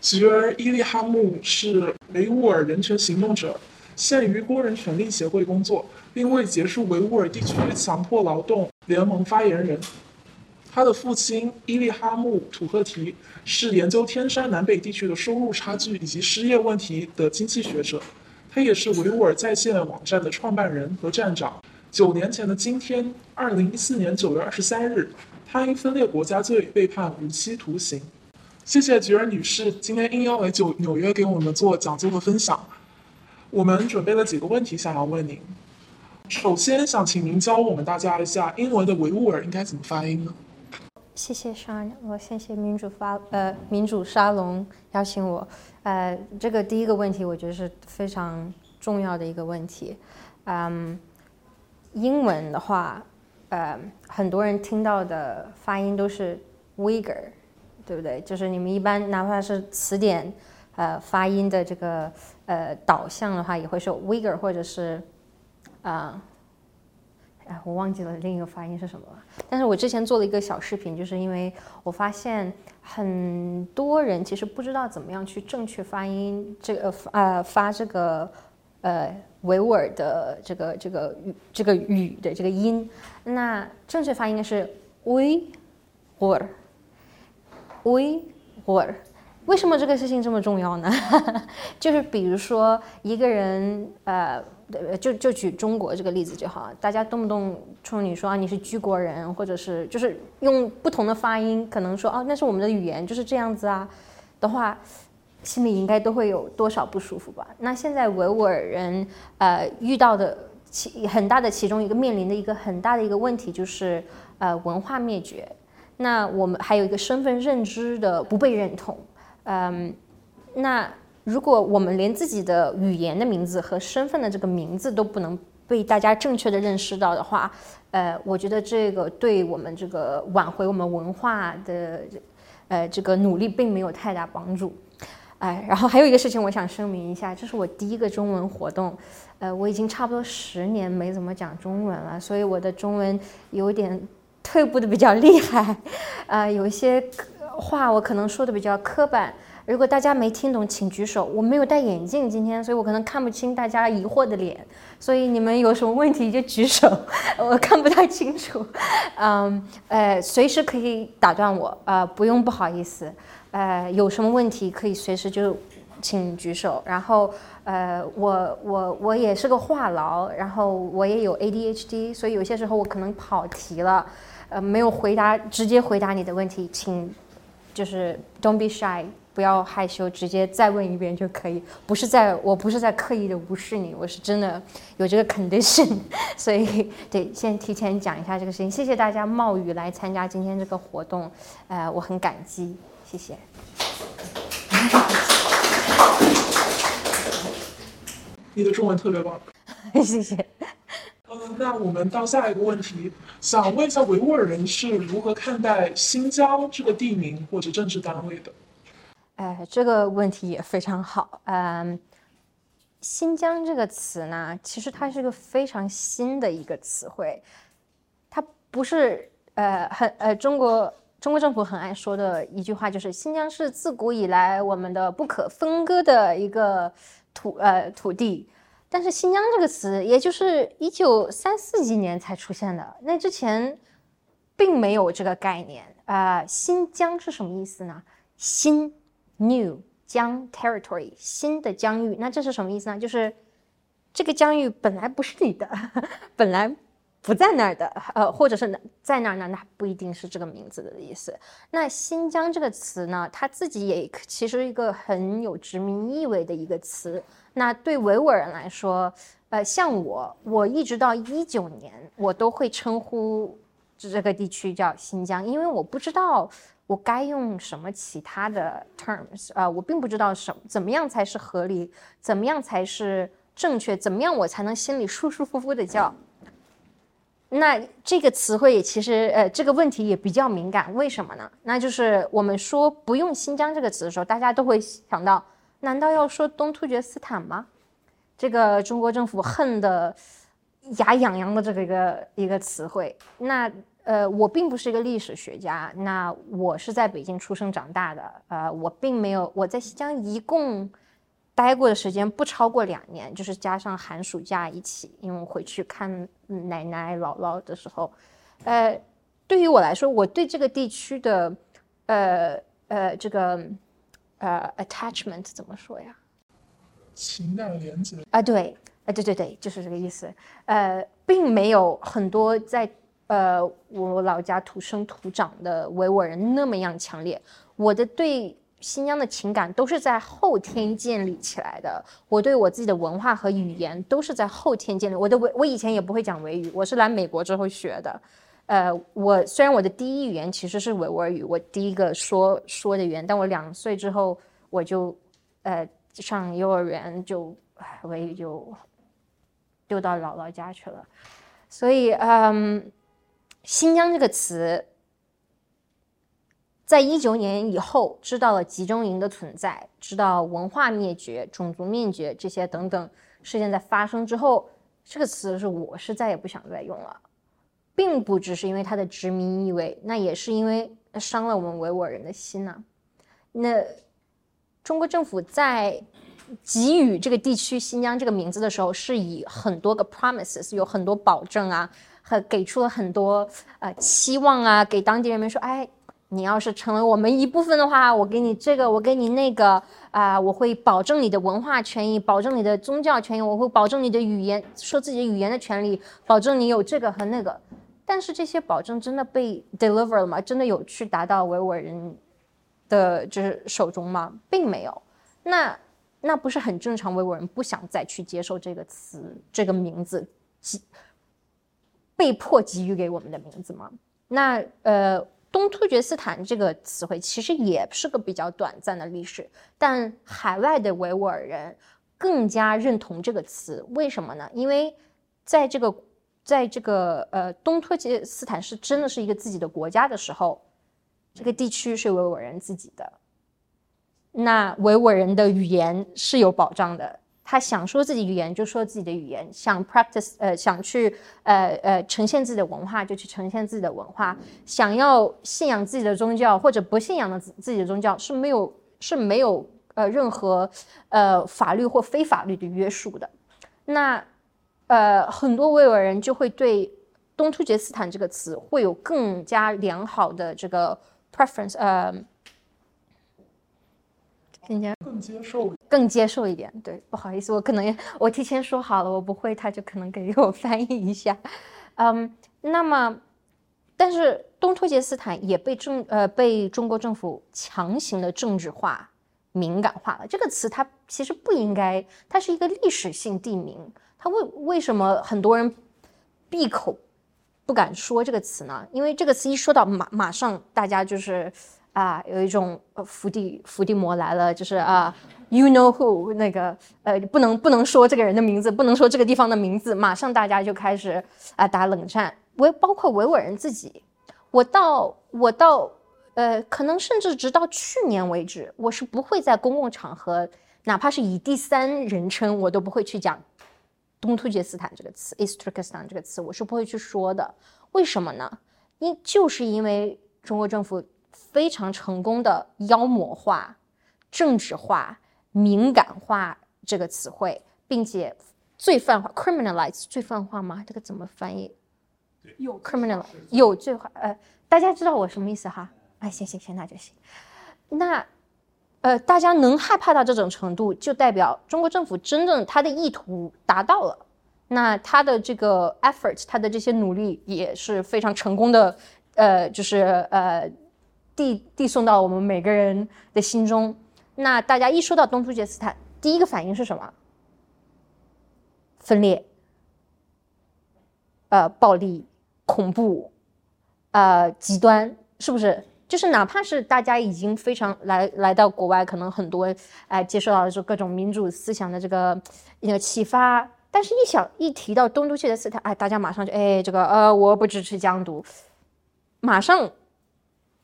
吉尔伊利哈木是维吾尔人权行动者，现于工人权利协会工作，并为结束维吾尔地区强迫劳动联盟发言人。他的父亲伊利哈木·土赫提是研究天山南北地区的收入差距以及失业问题的经济学者，他也是维吾尔在线网站的创办人和站长。九年前的今天，二零一四年九月二十三日，他因分裂国家罪被判无期徒刑。谢谢菊儿女士今天应邀来九纽约给我们做讲座和分享。我们准备了几个问题想要问您。首先想请您教我们大家一下英文的维吾尔应该怎么发音呢？谢谢 Sean，我谢谢民主发呃民主沙龙邀请我，呃这个第一个问题我觉得是非常重要的一个问题，嗯，英文的话，呃很多人听到的发音都是 Uyghur，对不对？就是你们一般哪怕是词典呃发音的这个呃导向的话，也会说 Uyghur 或者是啊。哎，我忘记了另一个发音是什么了。但是我之前做了一个小视频，就是因为我发现很多人其实不知道怎么样去正确发音这个呃发这个呃维吾尔的这个这个语这个语的这个音。那正确发音是 we or we or。为什么这个事情这么重要呢？就是比如说一个人呃。就就举中国这个例子就好，大家动不动冲你说啊你是居国人，或者是就是用不同的发音，可能说啊那是我们的语言就是这样子啊的话，心里应该都会有多少不舒服吧？那现在维吾尔人呃遇到的其很大的其中一个面临的一个很大的一个问题就是呃文化灭绝，那我们还有一个身份认知的不被认同，嗯，那。如果我们连自己的语言的名字和身份的这个名字都不能被大家正确的认识到的话，呃，我觉得这个对我们这个挽回我们文化的，呃，这个努力并没有太大帮助。哎，然后还有一个事情，我想声明一下，这是我第一个中文活动，呃，我已经差不多十年没怎么讲中文了，所以我的中文有点退步的比较厉害，呃，有一些话我可能说的比较刻板。如果大家没听懂，请举手。我没有戴眼镜今天，所以我可能看不清大家疑惑的脸。所以你们有什么问题就举手，我看不太清楚。嗯，呃，随时可以打断我，呃，不用不好意思。呃，有什么问题可以随时就请举手。然后，呃，我我我也是个话痨，然后我也有 ADHD，所以有些时候我可能跑题了，呃，没有回答直接回答你的问题，请就是 Don't be shy。不要害羞，直接再问一遍就可以。不是在，我不是在刻意的无视你，我是真的有这个 condition，所以得，先提前讲一下这个事情。谢谢大家冒雨来参加今天这个活动，呃，我很感激，谢谢。你的中文特别棒，谢谢。嗯，那我们到下一个问题，想问一下维吾尔人是如何看待新疆这个地名或者政治单位的？哎，这个问题也非常好。嗯，新疆这个词呢，其实它是个非常新的一个词汇，它不是呃很呃中国中国政府很爱说的一句话，就是新疆是自古以来我们的不可分割的一个土呃土地。但是新疆这个词，也就是一九三四几年才出现的，那之前并没有这个概念。啊，新疆是什么意思呢？新。New 疆 territory 新的疆域，那这是什么意思呢？就是这个疆域本来不是你的，本来不在那儿的，呃，或者是在那儿呢？那不一定是这个名字的意思。那新疆这个词呢，它自己也其实一个很有殖民意味的一个词。那对维吾尔人来说，呃，像我，我一直到一九年，我都会称呼这个地区叫新疆，因为我不知道。我该用什么其他的 terms 啊？我并不知道什么怎么样才是合理，怎么样才是正确，怎么样我才能心里舒舒服服的叫。那这个词汇也其实呃这个问题也比较敏感，为什么呢？那就是我们说不用新疆这个词的时候，大家都会想到，难道要说东突厥斯坦吗？这个中国政府恨的。牙痒痒的这个一个一个词汇。那呃，我并不是一个历史学家，那我是在北京出生长大的，呃，我并没有我在新疆一共待过的时间不超过两年，就是加上寒暑假一起，因为我回去看奶奶姥姥的时候，呃，对于我来说，我对这个地区的呃呃这个呃 attachment 怎么说呀？情感连接啊，对，啊，对对对，就是这个意思。呃，并没有很多在呃我老家土生土长的维吾尔人那么样强烈。我的对新疆的情感都是在后天建立起来的。我对我自己的文化和语言都是在后天建立。我的维，我以前也不会讲维语，我是来美国之后学的。呃，我虽然我的第一语言其实是维吾尔语，我第一个说说的语言，但我两岁之后我就呃。上幼儿园就维语就丢到姥姥家去了，所以嗯，新疆这个词，在一九年以后知道了集中营的存在，知道文化灭绝、种族灭绝这些等等事件在发生之后，这个词是我是再也不想再用了，并不只是因为它的殖民意味，那也是因为伤了我们维吾尔人的心呐，那。中国政府在给予这个地区新疆这个名字的时候，是以很多个 promises，有很多保证啊，和给出了很多呃期望啊，给当地人民说，哎，你要是成为我们一部分的话，我给你这个，我给你那个啊，我会保证你的文化权益，保证你的宗教权益，我会保证你的语言说自己的语言的权利，保证你有这个和那个。但是这些保证真的被 deliver 了吗？真的有去达到维吾尔人？的就是手中吗？并没有，那那不是很正常？维吾尔人不想再去接受这个词、这个名字，给被迫给予给我们的名字吗？那呃，东突厥斯坦这个词汇其实也是个比较短暂的历史，但海外的维吾尔人更加认同这个词，为什么呢？因为在这个在这个呃东突厥斯坦是真的是一个自己的国家的时候。这个地区是维吾尔人自己的，那维吾尔人的语言是有保障的。他想说自己语言就说自己的语言，想 practice 呃想去呃呃呈现自己的文化就去呈现自己的文化，想要信仰自己的宗教或者不信仰的自自己的宗教是没有是没有呃任何呃法律或非法律的约束的。那呃很多维吾尔人就会对东突厥斯坦这个词会有更加良好的这个。preference，呃，更加更接受，更接受一点。对，不好意思，我可能我提前说好了，我不会，他就可能给我翻译一下。嗯，那么，但是东突厥斯坦也被政呃被中国政府强行的政治化、敏感化了。这个词它其实不应该，它是一个历史性地名，它为为什么很多人闭口？不敢说这个词呢，因为这个词一说到，马马上大家就是啊，有一种伏地伏地魔来了，就是啊，you know who 那个呃，不能不能说这个人的名字，不能说这个地方的名字，马上大家就开始啊打冷战。维包括维吾尔人自己，我到我到呃，可能甚至直到去年为止，我是不会在公共场合，哪怕是以第三人称，我都不会去讲。东突厥斯坦这个词，East Turkestan 这个词，我是不会去说的。为什么呢？因就是因为中国政府非常成功的妖魔化、政治化、敏感化这个词汇，并且罪犯化 （criminalize） 罪犯化吗？这个怎么翻译？有 criminal 有罪化。呃，大家知道我什么意思哈？哎，行行行，那就行。那。呃，大家能害怕到这种程度，就代表中国政府真正他的意图达到了，那他的这个 effort，他的这些努力也是非常成功的，呃，就是呃，递递送到我们每个人的心中。那大家一说到东突厥斯坦，第一个反应是什么？分裂，呃，暴力、恐怖，呃，极端，是不是？就是哪怕是大家已经非常来来到国外，可能很多哎接受到的就各种民主思想的这个那个启发，但是一想一提到东突厥的斯坦，哎，大家马上就哎这个呃我不支持疆独，马上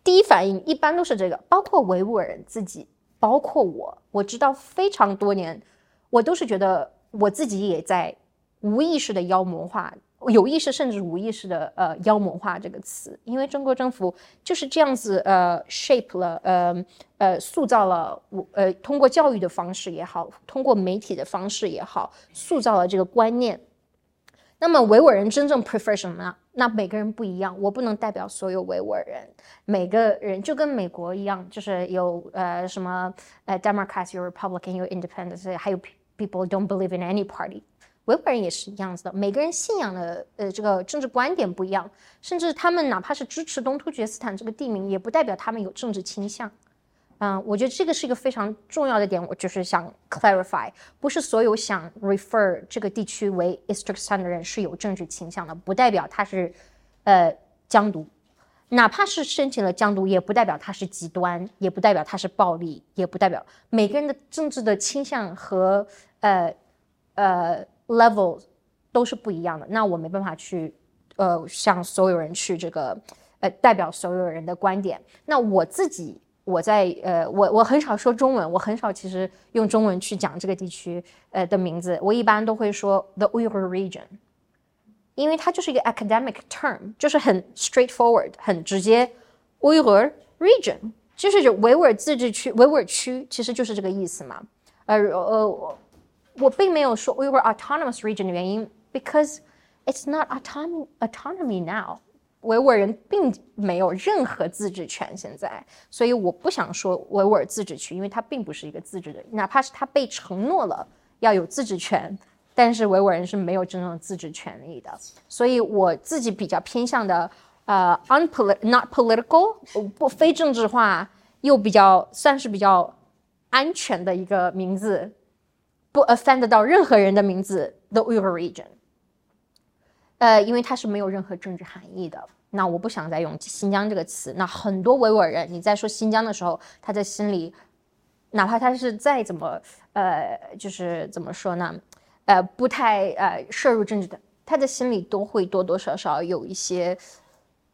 第一反应一般都是这个，包括维吾尔人自己，包括我，我知道非常多年，我都是觉得我自己也在无意识的妖魔化，有意识甚至无意识的呃妖魔化这个词，因为中国政府就是这样子呃 shape 了呃呃塑造了我呃通过教育的方式也好，通过媒体的方式也好，塑造了这个观念。那么维吾尔人真正 prefer 什么呢？那每个人不一样，我不能代表所有维吾尔人。每个人就跟美国一样，就是有呃什么呃 Democrats 有 Republican 有 Independent，还有 people don't believe in any party。维吾尔人也是一样子的，每个人信仰的呃这个政治观点不一样，甚至他们哪怕是支持东突厥斯坦这个地名，也不代表他们有政治倾向。嗯，我觉得这个是一个非常重要的点，我就是想 clarify，不是所有想 refer 这个地区为 Istukistan 的人是有政治倾向的，不代表他是呃疆独，哪怕是申请了疆独，也不代表他是极端，也不代表他是暴力，也不代表每个人的政治的倾向和呃呃 level 都是不一样的。那我没办法去呃向所有人去这个呃代表所有人的观点。那我自己。我在呃，我我很少说中文，我很少其实用中文去讲这个地区呃的名字，我一般都会说 the Uyghur region，因为它就是一个 academic term，就是很 straightforward，很直接，Uyghur region 就是维吾尔自治区，维吾尔区其实就是这个意思嘛。呃呃，我我并没有说 Uyghur autonomous region 的原因，because it's not autonomy autonomy now。 维吾尔人并没有任何自治权，现在，所以我不想说维吾尔自治区，因为它并不是一个自治的，哪怕是他被承诺了要有自治权，但是维吾尔人是没有真正的自治权利的。所以我自己比较偏向的，呃，unpolit not political，不非政治化又比较算是比较安全的一个名字，不 offend 到任何人的名字，the Uyghur region。呃，因为它是没有任何政治含义的。那我不想再用新疆这个词。那很多维吾尔人，你在说新疆的时候，他在心里，哪怕他是再怎么呃，就是怎么说呢，呃，不太呃摄入政治的，他的心里都会多多少少有一些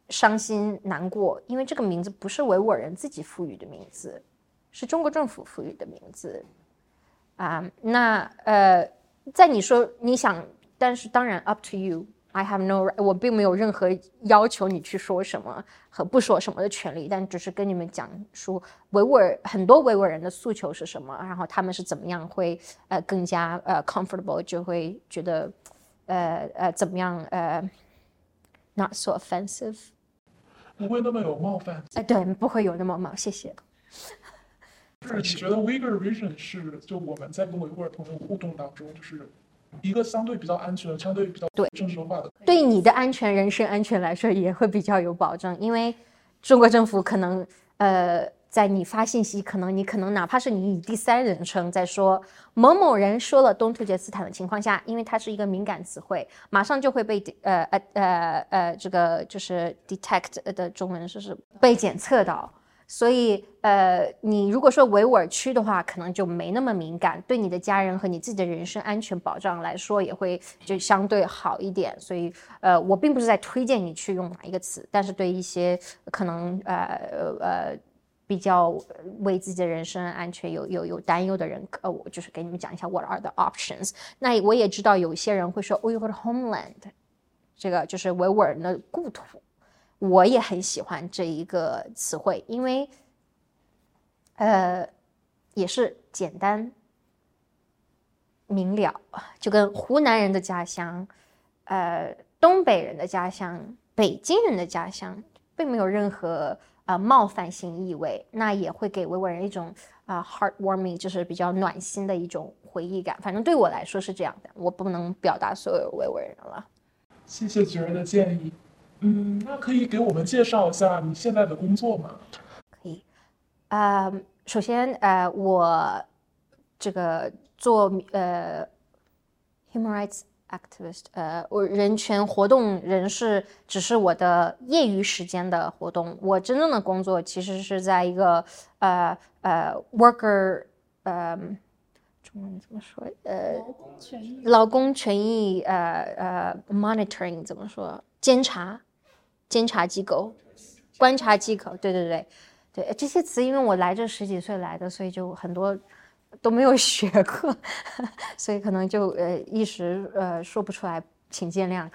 伤心难过，因为这个名字不是维吾尔人自己赋予的名字，是中国政府赋予的名字啊。那呃，在你说你想，但是当然 up to you。I have no，我并没有任何要求你去说什么和不说什么的权利，但只是跟你们讲述维吾尔很多维吾尔人的诉求是什么，然后他们是怎么样会呃更加呃 comfortable，就会觉得呃呃怎么样呃 not so offensive，不会那么有冒犯。哎，对，不会有那么冒，谢谢。就是你觉得 Uyghur region 是就我们在跟维吾尔朋友互动当中就是。一个相对比较安全、相对比较对政治化的，对你的安全、人身安全来说也会比较有保证，因为中国政府可能呃，在你发信息，可能你可能哪怕是你以第三人称在说某某人说了东突厥斯坦的情况下，因为它是一个敏感词汇，马上就会被呃呃呃呃这个就是 detect 的中文就是被检测到。所以，呃，你如果说维吾尔区的话，可能就没那么敏感，对你的家人和你自己的人身安全保障来说，也会就相对好一点。所以，呃，我并不是在推荐你去用哪一个词，但是对一些可能呃呃比较为自己的人身安全有有有担忧的人，呃，我就是给你们讲一下 What are the options？那我也知道有些人会说 Uyghur homeland，这个就是维吾尔人的故土。我也很喜欢这一个词汇，因为，呃，也是简单明了，就跟湖南人的家乡，呃，东北人的家乡，北京人的家乡，并没有任何呃冒犯性意味，那也会给维吾尔人一种啊 heartwarming，就是比较暖心的一种回忆感。反正对我来说是这样的，我不能表达所有维吾尔人了。谢谢菊儿的建议。嗯，那可以给我们介绍一下你现在的工作吗？可以，呃，首先，呃，我这个做呃 human rights activist，呃，我人权活动人士，只是我的业余时间的活动。我真正的工作其实是在一个呃呃 worker，呃，中文怎么说？呃，劳工权益，劳工权益，呃呃 monitoring 怎么说？监察。监察机构、观察机构，对对对，对这些词，因为我来这十几岁来的，所以就很多都没有学过，所以可能就呃一时呃说不出来，请见谅。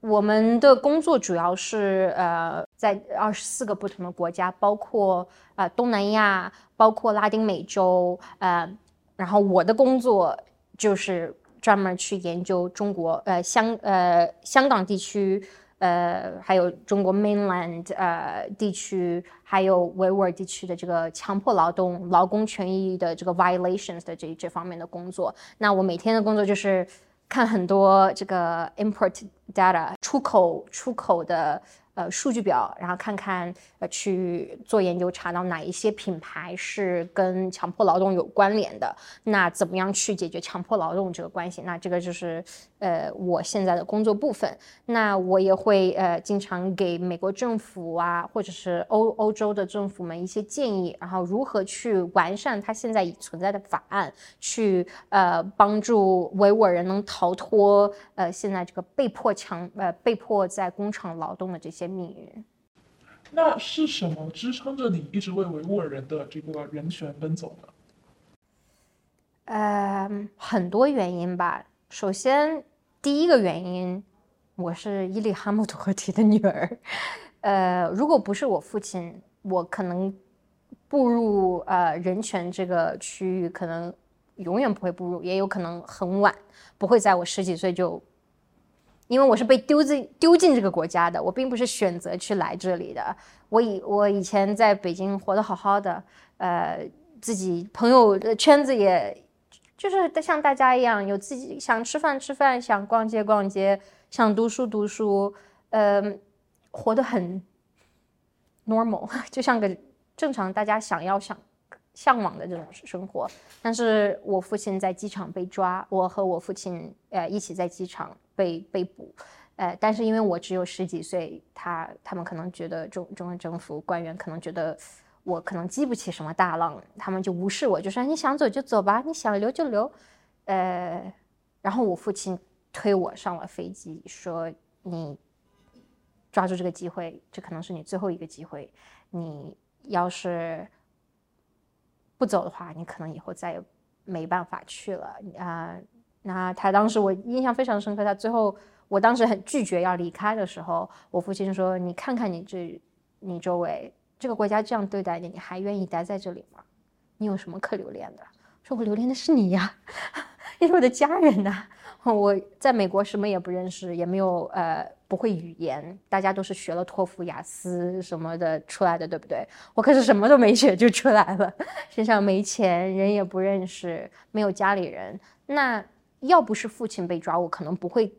我们的工作主要是呃在二十四个不同的国家，包括呃东南亚，包括拉丁美洲，呃，然后我的工作就是专门去研究中国呃香呃香港地区，呃还有中国 mainland 呃地区，还有维吾尔地区的这个强迫劳动、劳工权益的这个 violations 的这这方面的工作。那我每天的工作就是看很多这个 import。data 出口出口的呃数据表，然后看看呃去做研究，查到哪一些品牌是跟强迫劳动有关联的，那怎么样去解决强迫劳动这个关系？那这个就是呃我现在的工作部分。那我也会呃经常给美国政府啊，或者是欧欧洲的政府们一些建议，然后如何去完善它现在已存在的法案，去呃帮助维吾尔人能逃脱呃现在这个被迫。强呃被迫在工厂劳动的这些命运，那是什么支撑着你一直为维吾尔人的这个人权奔走呢？呃，很多原因吧。首先，第一个原因，我是伊利哈木图赫提的女儿。呃，如果不是我父亲，我可能步入呃人权这个区域，可能永远不会步入，也有可能很晚，不会在我十几岁就。因为我是被丢进丢进这个国家的，我并不是选择去来这里的。我以我以前在北京活得好好的，呃，自己朋友的圈子也，就是像大家一样，有自己想吃饭吃饭，想逛街逛街，想读书读书，呃，活得很 normal，就像个正常大家想要想向往的这种生活。但是我父亲在机场被抓，我和我父亲呃一起在机场。被被捕，呃，但是因为我只有十几岁，他他们可能觉得中中央政府官员可能觉得我可能激不起什么大浪，他们就无视我，就说你想走就走吧，你想留就留，呃，然后我父亲推我上了飞机，说你抓住这个机会，这可能是你最后一个机会，你要是不走的话，你可能以后再也没办法去了啊。那他当时我印象非常深刻，他最后我当时很拒绝要离开的时候，我父亲说：“你看看你这，你周围这个国家这样对待你，你还愿意待在这里吗？你有什么可留恋的？”说：“我留恋的是你呀，你是我的家人呐。我在美国什么也不认识，也没有呃不会语言，大家都是学了托福、雅思什么的出来的，对不对？我可是什么都没学就出来了，身上没钱，人也不认识，没有家里人，那。”要不是父亲被抓，我可能不会，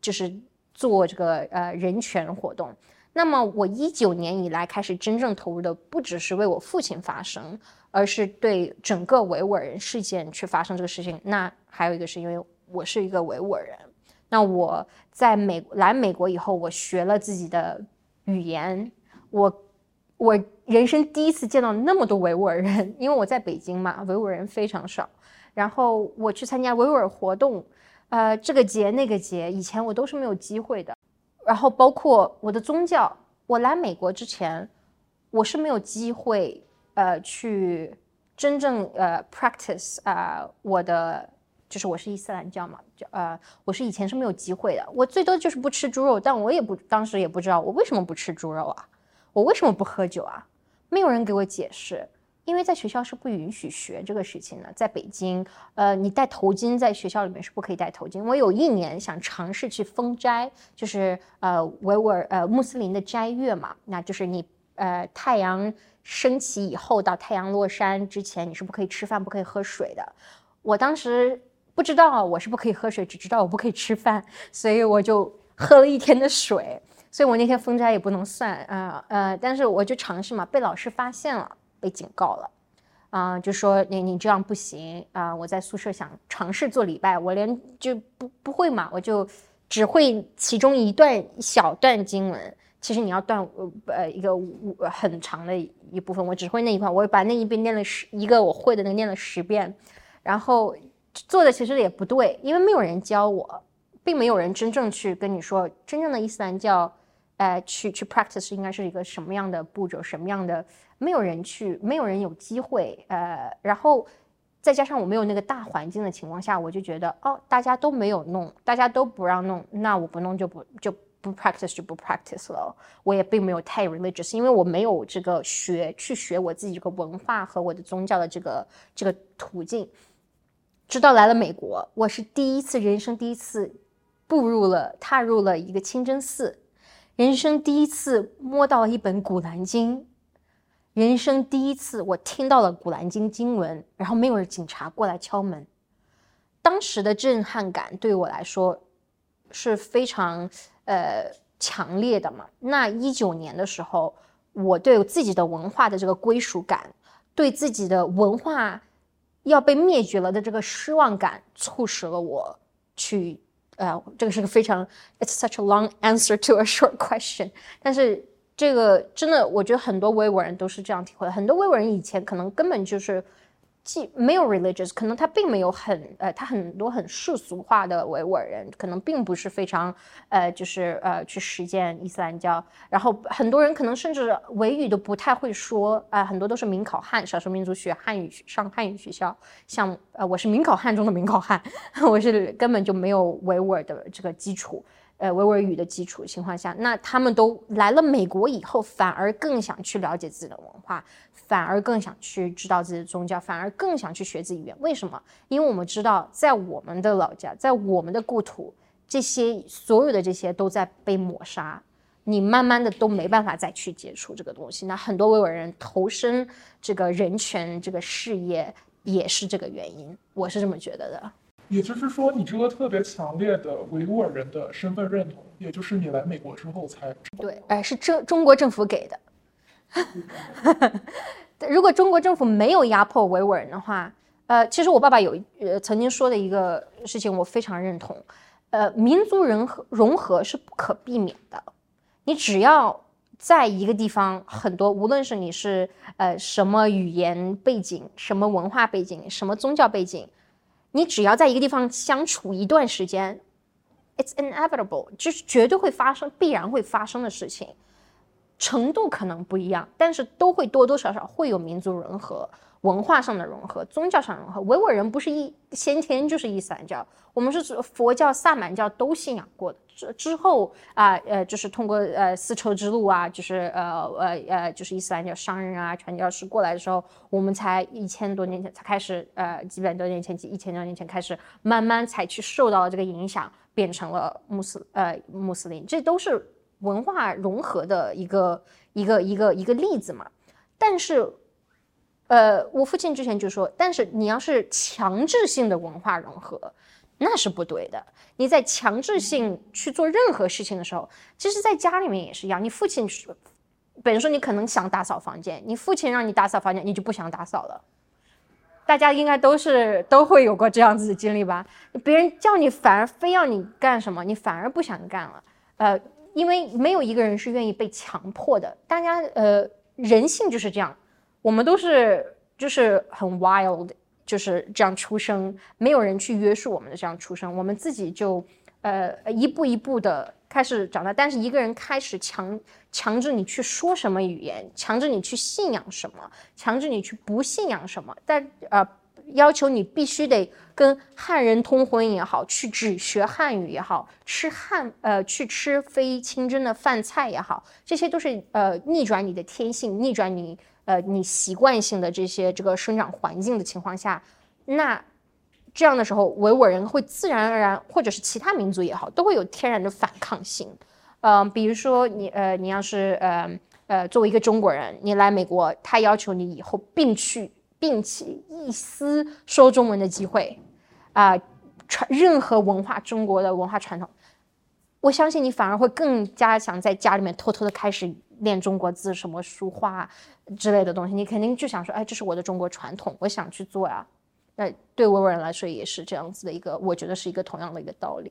就是做这个呃人权活动。那么我一九年以来开始真正投入的，不只是为我父亲发声，而是对整个维吾尔人事件去发生这个事情。那还有一个是因为我是一个维吾尔人。那我在美来美国以后，我学了自己的语言。我我人生第一次见到那么多维吾尔人，因为我在北京嘛，维吾尔人非常少。然后我去参加维吾尔活动，呃，这个节那个节，以前我都是没有机会的。然后包括我的宗教，我来美国之前，我是没有机会，呃，去真正呃 practice 啊，我的就是我是伊斯兰教嘛，就呃，我是以前是没有机会的。我最多就是不吃猪肉，但我也不当时也不知道我为什么不吃猪肉啊，我为什么不喝酒啊，没有人给我解释。因为在学校是不允许学这个事情的，在北京，呃，你戴头巾在学校里面是不可以戴头巾。我有一年想尝试去封斋，就是呃维吾尔呃穆斯林的斋月嘛，那就是你呃太阳升起以后到太阳落山之前，你是不可以吃饭、不可以喝水的。我当时不知道我是不可以喝水，只知道我不可以吃饭，所以我就喝了一天的水，所以我那天封斋也不能算啊呃，但是我就尝试嘛，被老师发现了。被警告了，啊，就说你你这样不行啊！我在宿舍想尝试做礼拜，我连就不不会嘛，我就只会其中一段小段经文。其实你要断呃一个很长的一部分，我只会那一块，我把那一遍念了十一个我会的那个念了十遍，然后做的其实也不对，因为没有人教我，并没有人真正去跟你说真正的伊斯兰教，呃，去去 practice 应该是一个什么样的步骤，什么样的。没有人去，没有人有机会，呃，然后再加上我没有那个大环境的情况下，我就觉得哦，大家都没有弄，大家都不让弄，那我不弄就不就不 practice 就不 practice 了。我也并没有太 religious，因为我没有这个学去学我自己这个文化和我的宗教的这个这个途径。直到来了美国，我是第一次人生第一次步入了踏入了一个清真寺，人生第一次摸到一本古兰经。人生第一次，我听到了《古兰经》经文，然后没有警察过来敲门。当时的震撼感对我来说是非常呃强烈的嘛。那一九年的时候，我对自己的文化的这个归属感，对自己的文化要被灭绝了的这个失望感，促使了我去呃，这个是个非常 It's such a long answer to a short question，但是。这个真的，我觉得很多维吾尔人都是这样体会的。很多维吾尔人以前可能根本就是。既没有 religious，可能他并没有很呃，他很多很世俗化的维吾尔人，可能并不是非常呃，就是呃去实践伊斯兰教。然后很多人可能甚至维语都不太会说啊，很多都是民考汉，少数民族学汉语上汉语学校。像呃，我是民考汉中的民考汉，我是根本就没有维吾尔的这个基础。呃，维吾尔语的基础情况下，那他们都来了美国以后，反而更想去了解自己的文化，反而更想去知道自己的宗教，反而更想去学自己语言。为什么？因为我们知道，在我们的老家，在我们的故土，这些所有的这些都在被抹杀，你慢慢的都没办法再去接触这个东西。那很多维吾尔人投身这个人权这个事业，也是这个原因。我是这么觉得的。也就是说，你这个特别强烈的维吾尔人的身份认同，也就是你来美国之后才对，哎，是中中国政府给的。如果中国政府没有压迫维吾尔人的话，呃，其实我爸爸有呃曾经说的一个事情，我非常认同。呃，民族融合融合是不可避免的。你只要在一个地方，很多无论是你是呃什么语言背景、什么文化背景、什么宗教背景。你只要在一个地方相处一段时间，it's inevitable，就是绝对会发生、必然会发生的事情，程度可能不一样，但是都会多多少少会有民族融合。文化上的融合，宗教上融合。维吾尔人不是一先天就是伊斯兰教，我们是佛教、萨满教都信仰过的。之之后啊，呃，就是通过呃丝绸之路啊，就是呃呃呃，就是伊斯兰教商人啊、传教士过来的时候，我们才一千多年前才开始，呃，几百多年前、几一千多年前开始，慢慢才去受到了这个影响，变成了穆斯呃穆斯林。这都是文化融合的一个一个一个一个例子嘛。但是。呃，我父亲之前就说，但是你要是强制性的文化融合，那是不对的。你在强制性去做任何事情的时候，其实在家里面也是一样。你父亲，比如说你可能想打扫房间，你父亲让你打扫房间，你就不想打扫了。大家应该都是都会有过这样子的经历吧？别人叫你，反而非要你干什么，你反而不想干了。呃，因为没有一个人是愿意被强迫的。大家呃，人性就是这样。我们都是就是很 wild，就是这样出生，没有人去约束我们的这样出生，我们自己就呃一步一步的开始长大。但是一个人开始强强制你去说什么语言，强制你去信仰什么，强制你去不信仰什么，但呃要求你必须得跟汉人通婚也好，去只学汉语也好，吃汉呃去吃非清真的饭菜也好，这些都是呃逆转你的天性，逆转你。呃，你习惯性的这些这个生长环境的情况下，那这样的时候，维吾尔人会自然而然，或者是其他民族也好，都会有天然的反抗性。嗯，比如说你呃，你要是呃呃作为一个中国人，你来美国，他要求你以后并去摒弃一丝说中文的机会，啊，传任何文化中国的文化传统，我相信你反而会更加想在家里面偷偷的开始。练中国字，什么书画之类的东西，你肯定就想说，哎，这是我的中国传统，我想去做呀。那对维吾尔人来说也是这样子的一个，我觉得是一个同样的一个道理。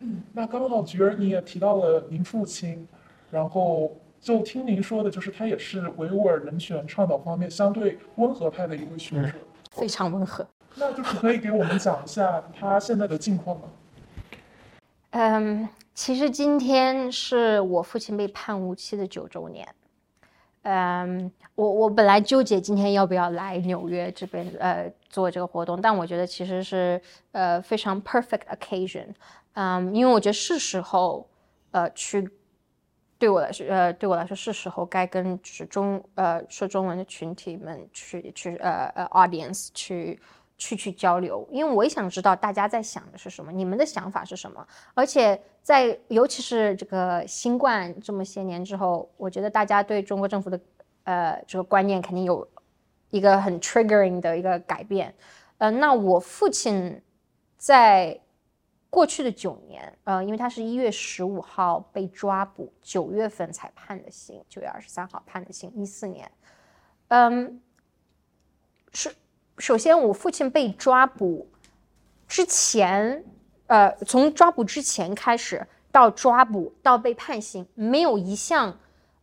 嗯，那刚好菊儿你也提到了您父亲，然后就听您说的，就是他也是维吾尔人权倡导方面相对温和派的一位学者，非常温和。那就是可以给我们讲一下他现在的近况吗？嗯。其实今天是我父亲被判无期的九周年，嗯，我我本来纠结今天要不要来纽约这边呃做这个活动，但我觉得其实是呃非常 perfect occasion，嗯，因为我觉得是时候呃去对我来说呃对我来说是时候该跟就是中呃说中文的群体们去去呃呃 audience 去。去去交流，因为我也想知道大家在想的是什么，你们的想法是什么。而且在尤其是这个新冠这么些年之后，我觉得大家对中国政府的呃这个观念肯定有一个很 triggering 的一个改变。呃，那我父亲在过去的九年，呃，因为他是一月十五号被抓捕，九月份才判的刑，九月二十三号判的刑，一四年，嗯，是。首先，我父亲被抓捕之前，呃，从抓捕之前开始到抓捕到被判刑，没有一项，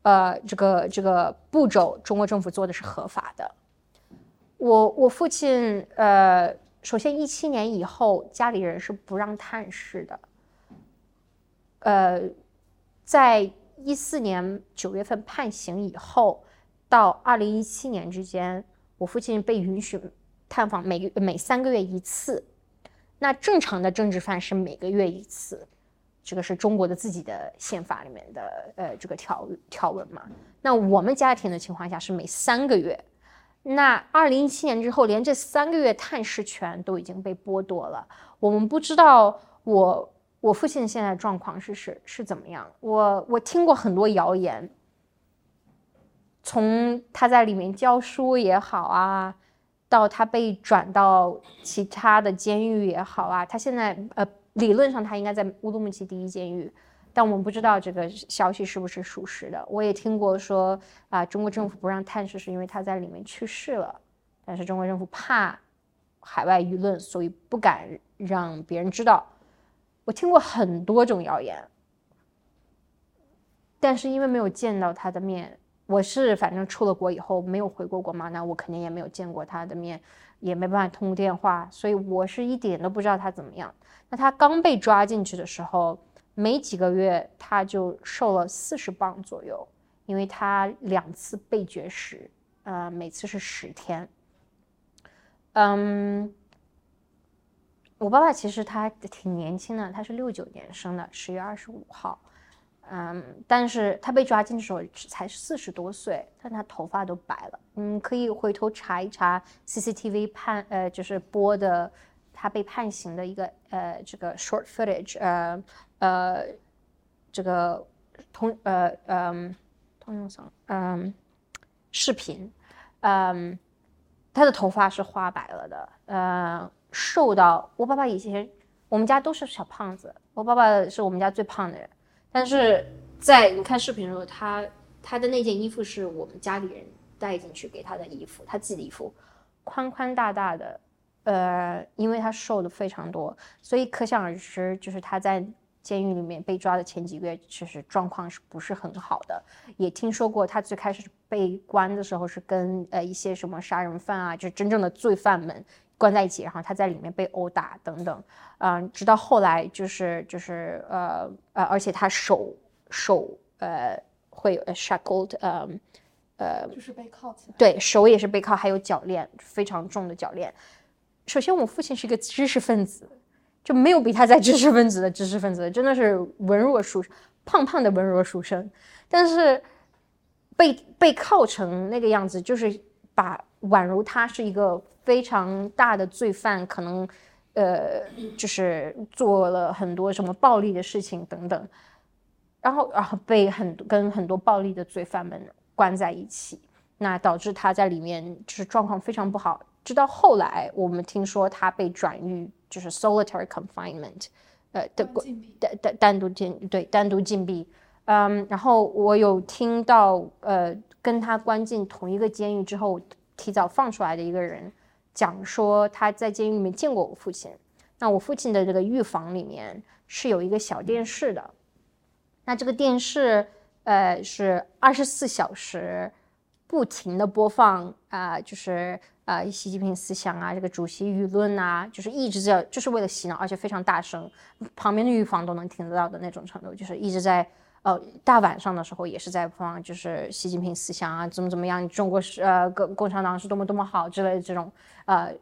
呃，这个这个步骤，中国政府做的是合法的。我我父亲，呃，首先一七年以后，家里人是不让探视的。呃，在一四年九月份判刑以后，到二零一七年之间，我父亲被允许。探访每个每三个月一次，那正常的政治犯是每个月一次，这个是中国的自己的宪法里面的呃这个条条文嘛。那我们家庭的情况下是每三个月，那二零一七年之后，连这三个月探视权都已经被剥夺了。我们不知道我我父亲现在状况是是是怎么样。我我听过很多谣言，从他在里面教书也好啊。到他被转到其他的监狱也好啊，他现在呃理论上他应该在乌鲁木齐第一监狱，但我们不知道这个消息是不是属实的。我也听过说啊，中国政府不让探视是因为他在里面去世了，但是中国政府怕海外舆论，所以不敢让别人知道。我听过很多种谣言，但是因为没有见到他的面。我是反正出了国以后没有回过国嘛，那我肯定也没有见过他的面，也没办法通电话，所以我是一点都不知道他怎么样。那他刚被抓进去的时候，没几个月他就瘦了四十磅左右，因为他两次被绝食，呃，每次是十天。嗯，我爸爸其实他挺年轻的，他是六九年生的，十月二十五号。嗯，但是他被抓进的时候才四十多岁，但他头发都白了。嗯，可以回头查一查 CCTV 判呃，就是播的他被判刑的一个呃这个 short footage 呃呃这个通呃嗯通用上嗯视频，嗯他的头发是花白了的，呃瘦到我爸爸以前我们家都是小胖子，我爸爸是我们家最胖的人。但是在你看视频的时候，他他的那件衣服是我们家里人带进去给他的衣服，他自己的衣服，宽宽大大的，呃，因为他瘦的非常多，所以可想而知，就是他在监狱里面被抓的前几个月，其实状况是不是很好的？也听说过他最开始被关的时候是跟呃一些什么杀人犯啊，就是真正的罪犯们。关在一起，然后他在里面被殴打等等，嗯，直到后来就是就是呃呃，而且他手手呃会有 shackled，呃呃，就是被铐起来，对手也是被铐，还有脚链非常重的脚链。首先，我父亲是一个知识分子，就没有比他在知识分子的知识分子，真的是文弱书胖胖的文弱书生，但是被被铐成那个样子，就是把宛如他是一个。非常大的罪犯，可能，呃，就是做了很多什么暴力的事情等等，然后，然后被很跟很多暴力的罪犯们关在一起，那导致他在里面就是状况非常不好。直到后来，我们听说他被转狱，就是 solitary confinement，呃的单单单独禁对单独禁闭，嗯，然后我有听到，呃，跟他关进同一个监狱之后提早放出来的一个人。讲说他在监狱里面见过我父亲，那我父亲的这个狱房里面是有一个小电视的，那这个电视呃是二十四小时不停的播放啊，就是啊习近平思想啊，这个主席舆论啊，就是一直在就是为了洗脑，而且非常大声，旁边的狱房都能听得到的那种程度，就是一直在呃，大晚上的时候也是在放，就是习近平思想啊，怎么怎么样，中国是呃，共共产党是多么多么好之类的这种呃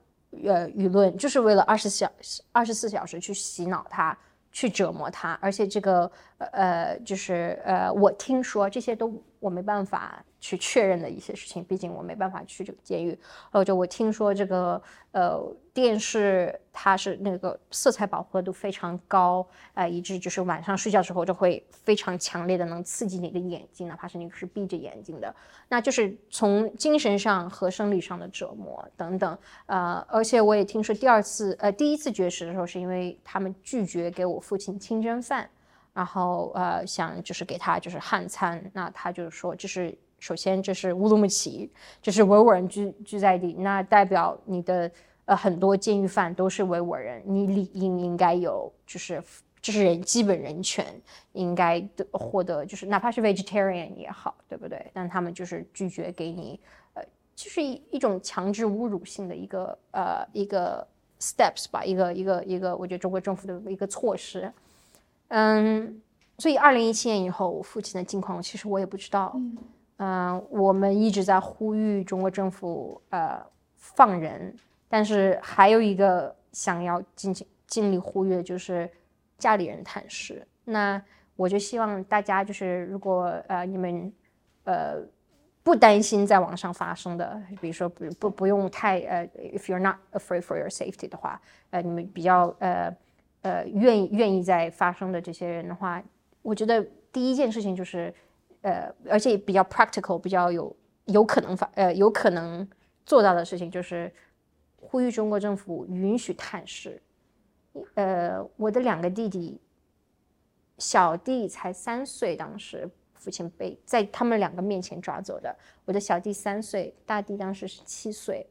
呃舆论，就是为了二十小二十四小时去洗脑他，去折磨他，而且这个呃就是呃，我听说这些都我没办法。去确认的一些事情，毕竟我没办法去这个监狱。呃，就我听说这个呃电视它是那个色彩饱和度非常高，呃，以致就是晚上睡觉时候就会非常强烈的能刺激你的眼睛，哪怕是你是闭着眼睛的，那就是从精神上和生理上的折磨等等。呃，而且我也听说第二次呃第一次绝食的时候，是因为他们拒绝给我父亲清真饭，然后呃想就是给他就是汉餐，那他就是说这是。首先，这是乌鲁木齐，这是维吾尔人居居在地，那代表你的呃很多监狱犯都是维吾尔人，你理应应该有就是这是人基本人权，应该的获得就是哪怕是 vegetarian 也好，对不对？但他们就是拒绝给你，呃，就是一一种强制侮辱性的一个呃一个 steps 吧，一个一个一个，我觉得中国政府的一个措施，嗯，所以二零一七年以后，我父亲的境况，其实我也不知道。嗯，我们一直在呼吁中国政府呃放人，但是还有一个想要尽尽力呼吁的就是家里人探视。那我就希望大家就是如果呃你们呃不担心在网上发生的，比如说不不不用太呃，if you're not afraid for your safety 的话，呃你们比较呃呃愿意愿意在发生的这些人的话，我觉得第一件事情就是。呃，而且比较 practical，比较有有可能发呃有可能做到的事情，就是呼吁中国政府允许探视。呃，我的两个弟弟，小弟才三岁，当时父亲被在他们两个面前抓走的。我的小弟三岁，大弟当时是七岁，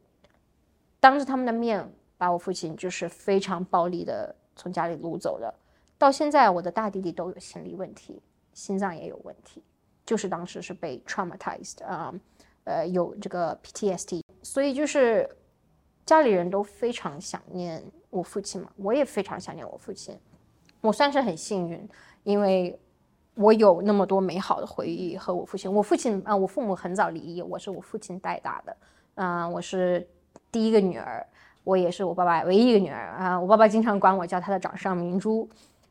当着他们的面把我父亲就是非常暴力的从家里掳走的。到现在，我的大弟弟都有心理问题，心脏也有问题。就是当时是被 traumatized 啊，呃，有这个 PTSD，所以就是家里人都非常想念我父亲嘛，我也非常想念我父亲。我算是很幸运，因为我有那么多美好的回忆和我父亲。我父亲啊，我父母很早离异，我是我父亲带大的，嗯，我是第一个女儿，我也是我爸爸唯一一个女儿啊。我爸爸经常管我叫他的掌上明珠，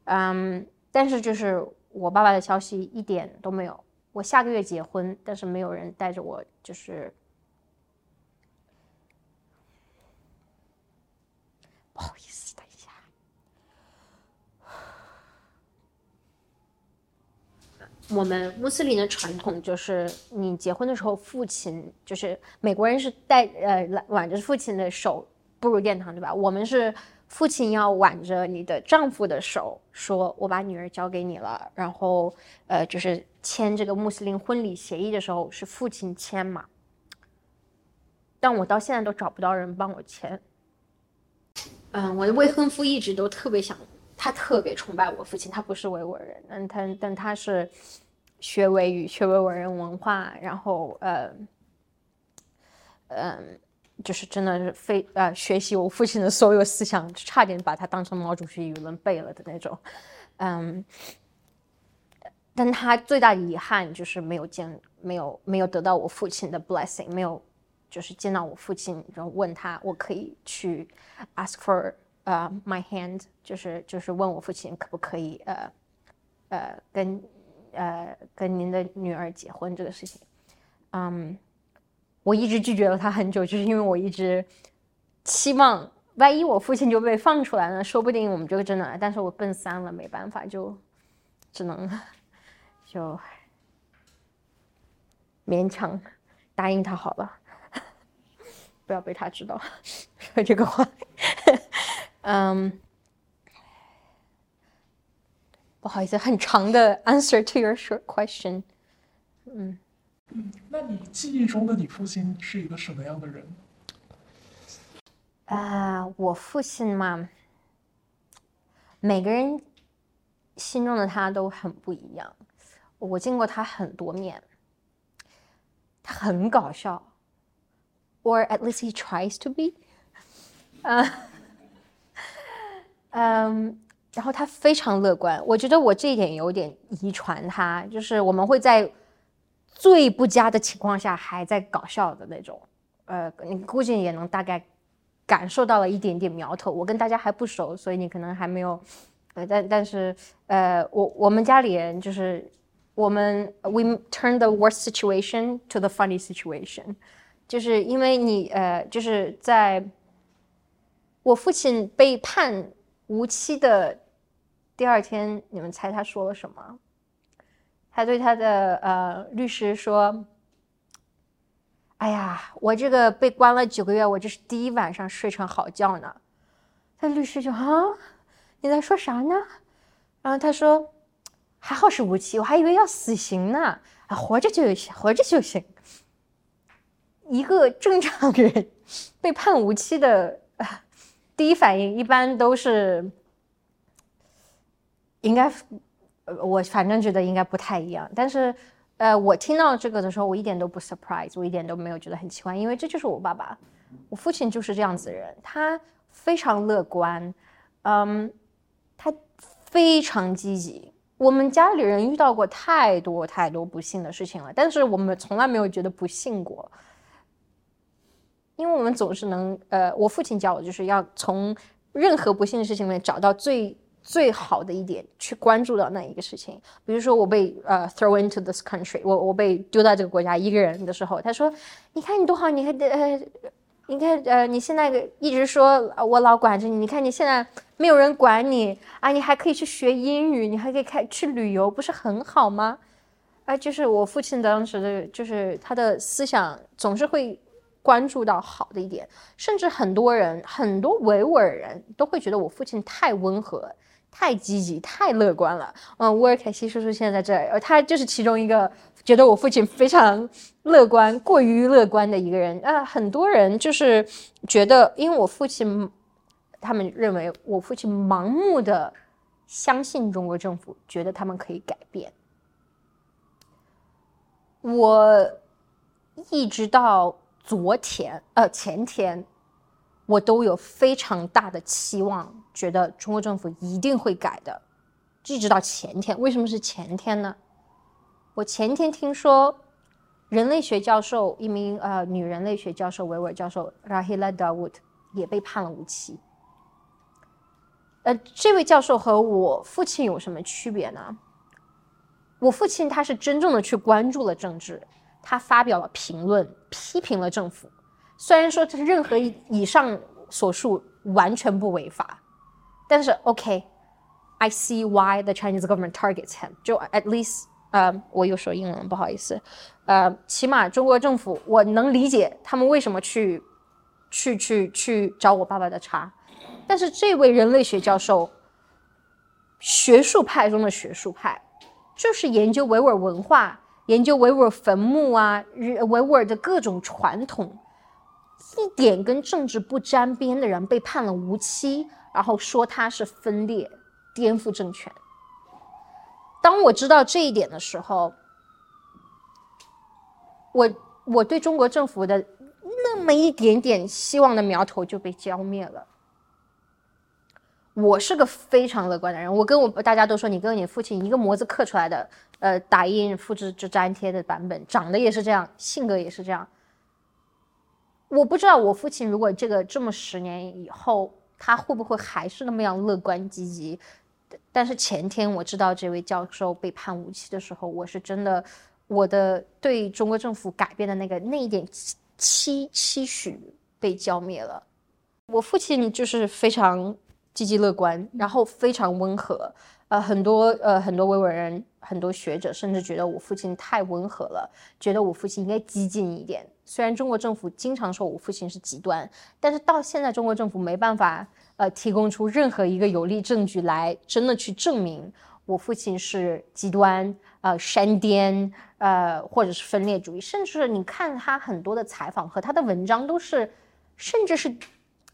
嗯，但是就是我爸爸的消息一点都没有。我下个月结婚，但是没有人带着我，就是不好意思，等一下。我们穆斯林的传统就是，你结婚的时候，父亲就是美国人是带呃挽着父亲的手步入殿堂，对吧？我们是。父亲要挽着你的丈夫的手，说：“我把女儿交给你了。”然后，呃，就是签这个穆斯林婚礼协议的时候是父亲签嘛。但我到现在都找不到人帮我签。嗯，我的未婚夫一直都特别想，他特别崇拜我父亲。他不是维吾尔人，但他但他是学维语、学维吾尔人文化，然后呃，嗯。就是真的是非呃学习我父亲的所有思想，差点把他当成毛主席语文背了的那种，嗯，但他最大的遗憾就是没有见，没有没有得到我父亲的 blessing，没有就是见到我父亲，然后问他我可以去 ask for 呃 my hand，就是就是问我父亲可不可以呃呃跟呃跟您的女儿结婚这个事情，嗯。我一直拒绝了他很久，就是因为我一直期望，万一我父亲就被放出来了，说不定我们就真的。但是我奔三了，没办法，就只能就勉强答应他好了，不要被他知道说 这个话。嗯，不好意思，很长的 answer to your short question。嗯。嗯，那你记忆中的你父亲是一个什么样的人？啊，我父亲嘛，每个人心中的他都很不一样。我见过他很多面，他很搞笑，or at least he tries to be。啊，嗯，然后他非常乐观，我觉得我这一点有点遗传他，就是我们会在最不佳的情况下还在搞笑的那种。呃，你估计也能大概感受到了一点点苗头。我跟大家还不熟，所以你可能还没有。呃，但但是呃，我我们家里人就是我们 we turn the worst situation to the funny situation，就是因为你呃，就是在我父亲被判无期的第二天，你们猜他说了什么？他对他的呃律师说。哎呀，我这个被关了九个月，我这是第一晚上睡成好觉呢。他律师就啊，你在说啥呢？然后他说，还好是无期，我还以为要死刑呢。啊，活着就行，活着就行。一个正常人被判无期的第一反应一般都是，应该，我反正觉得应该不太一样，但是。呃，我听到这个的时候，我一点都不 surprise，我一点都没有觉得很奇怪，因为这就是我爸爸，我父亲就是这样子的人，他非常乐观，嗯，他非常积极。我们家里人遇到过太多太多不幸的事情了，但是我们从来没有觉得不幸过，因为我们总是能，呃，我父亲教我就是要从任何不幸的事情里面找到最。最好的一点，去关注到那一个事情。比如说，我被呃 throw into this country，我我被丢到这个国家一个人的时候，他说：“你看你多好，你看呃，你看呃，你现在一直说我老管着你，你看你现在没有人管你啊，你还可以去学英语，你还可以开去旅游，不是很好吗？”啊，就是我父亲当时的就是他的思想总是会关注到好的一点，甚至很多人很多维吾尔人都会觉得我父亲太温和。太积极，太乐观了。嗯，乌尔凯西叔叔现在在这儿，他就是其中一个觉得我父亲非常乐观、过于乐观的一个人。啊，很多人就是觉得，因为我父亲，他们认为我父亲盲目的相信中国政府，觉得他们可以改变。我一直到昨天，呃，前天。我都有非常大的期望，觉得中国政府一定会改的，一直到前天。为什么是前天呢？我前天听说，人类学教授，一名呃女人类学教授维吾尔教授 Rahila Dawood 也被判了无期。呃，这位教授和我父亲有什么区别呢？我父亲他是真正的去关注了政治，他发表了评论，批评了政府。虽然说这是任何以上所述完全不违法，但是 OK，I see why the Chinese government targets him。就 at least，呃，我又说英文，不好意思，呃，起码中国政府我能理解他们为什么去去去去找我爸爸的茬。但是这位人类学教授，学术派中的学术派，就是研究维吾尔文化、研究维吾尔坟墓啊、维吾尔的各种传统。一点跟政治不沾边的人被判了无期，然后说他是分裂、颠覆政权。当我知道这一点的时候，我我对中国政府的那么一点点希望的苗头就被浇灭了。我是个非常乐观的人，我跟我大家都说，你跟你父亲一个模子刻出来的，呃，打印、复制、就粘贴的版本，长得也是这样，性格也是这样。我不知道我父亲如果这个这么十年以后，他会不会还是那么样乐观积极？但是前天我知道这位教授被判无期的时候，我是真的，我的对中国政府改变的那个那一点期期许被浇灭了。我父亲就是非常积极乐观，然后非常温和。呃，很多呃很多维吾尔人、很多学者甚至觉得我父亲太温和了，觉得我父亲应该激进一点。虽然中国政府经常说我父亲是极端，但是到现在中国政府没办法呃提供出任何一个有力证据来真的去证明我父亲是极端呃山巅呃或者是分裂主义，甚至你看他很多的采访和他的文章都是，甚至是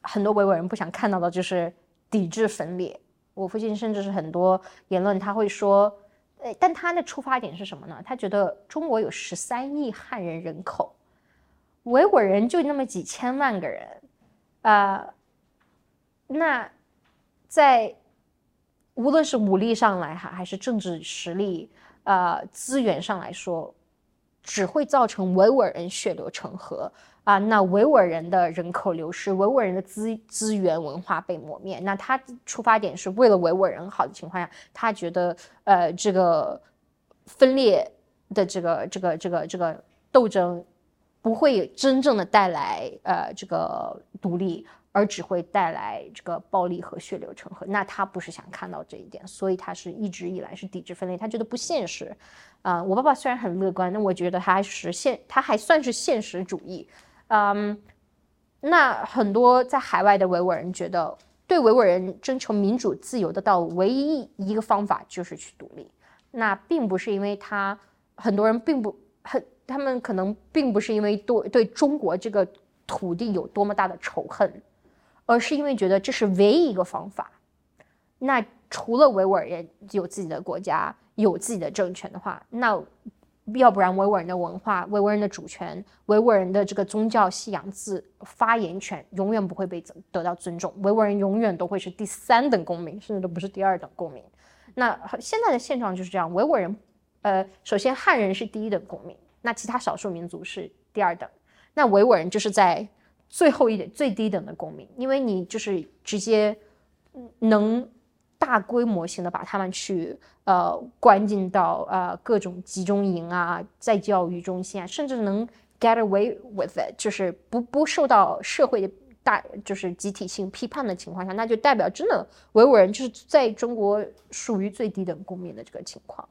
很多维吾尔人不想看到的，就是抵制分裂。我父亲甚至是很多言论他会说，呃，但他的出发点是什么呢？他觉得中国有十三亿汉人人口。维吾尔人就那么几千万个人，啊，那在无论是武力上来哈，还是政治实力，呃，资源上来说，只会造成维吾尔人血流成河啊。那维吾尔人的人口流失，维吾尔人的资资源文化被磨灭。那他出发点是为了维吾尔人好的情况下，他觉得呃，这个分裂的这个这个这个这个斗争不会真正的带来呃这个独立。而只会带来这个暴力和血流成河，那他不是想看到这一点，所以他是一直以来是抵制分裂，他觉得不现实。啊，我爸爸虽然很乐观，那我觉得他还是现，他还算是现实主义。嗯，那很多在海外的维吾尔人觉得，对维吾尔人征求民主自由的道路，唯一一个方法就是去独立。那并不是因为他很多人并不很，他们可能并不是因为对对中国这个土地有多么大的仇恨。而是因为觉得这是唯一一个方法。那除了维吾尔人有自己的国家、有自己的政权的话，那要不然维吾尔人的文化、维吾尔人的主权、维吾尔人的这个宗教信仰自发言权永远不会被得到尊重。维吾尔人永远都会是第三等公民，甚至都不是第二等公民。那现在的现状就是这样：维吾尔人，呃，首先汉人是第一等公民，那其他少数民族是第二等。那维吾尔人就是在。最后一点最低等的公民，因为你就是直接能大规模性的把他们去呃关进到呃各种集中营啊，在教育中心啊，甚至能 get away with it，就是不不受到社会的大就是集体性批判的情况下，那就代表真的维吾尔人就是在中国属于最低等公民的这个情况。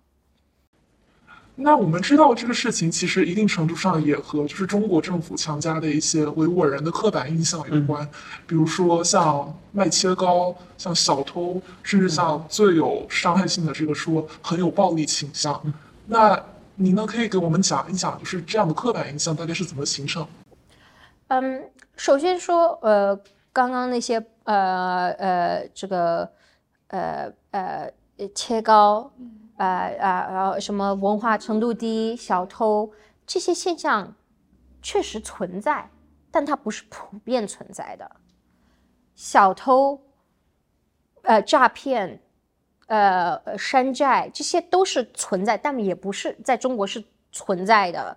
那我们知道这个事情，其实一定程度上也和就是中国政府强加的一些维吾尔人的刻板印象有关，比如说像卖切糕、像小偷，甚至像最有伤害性的这个说很有暴力倾向。那您呢，可以给我们讲一讲，就是这样的刻板印象大概是怎么形成？嗯，首先说，呃，刚刚那些呃呃这个呃呃切糕。呃呃呃，什么文化程度低、小偷这些现象确实存在，但它不是普遍存在的。小偷、呃诈骗、呃山寨这些都是存在，但也不是在中国是存在的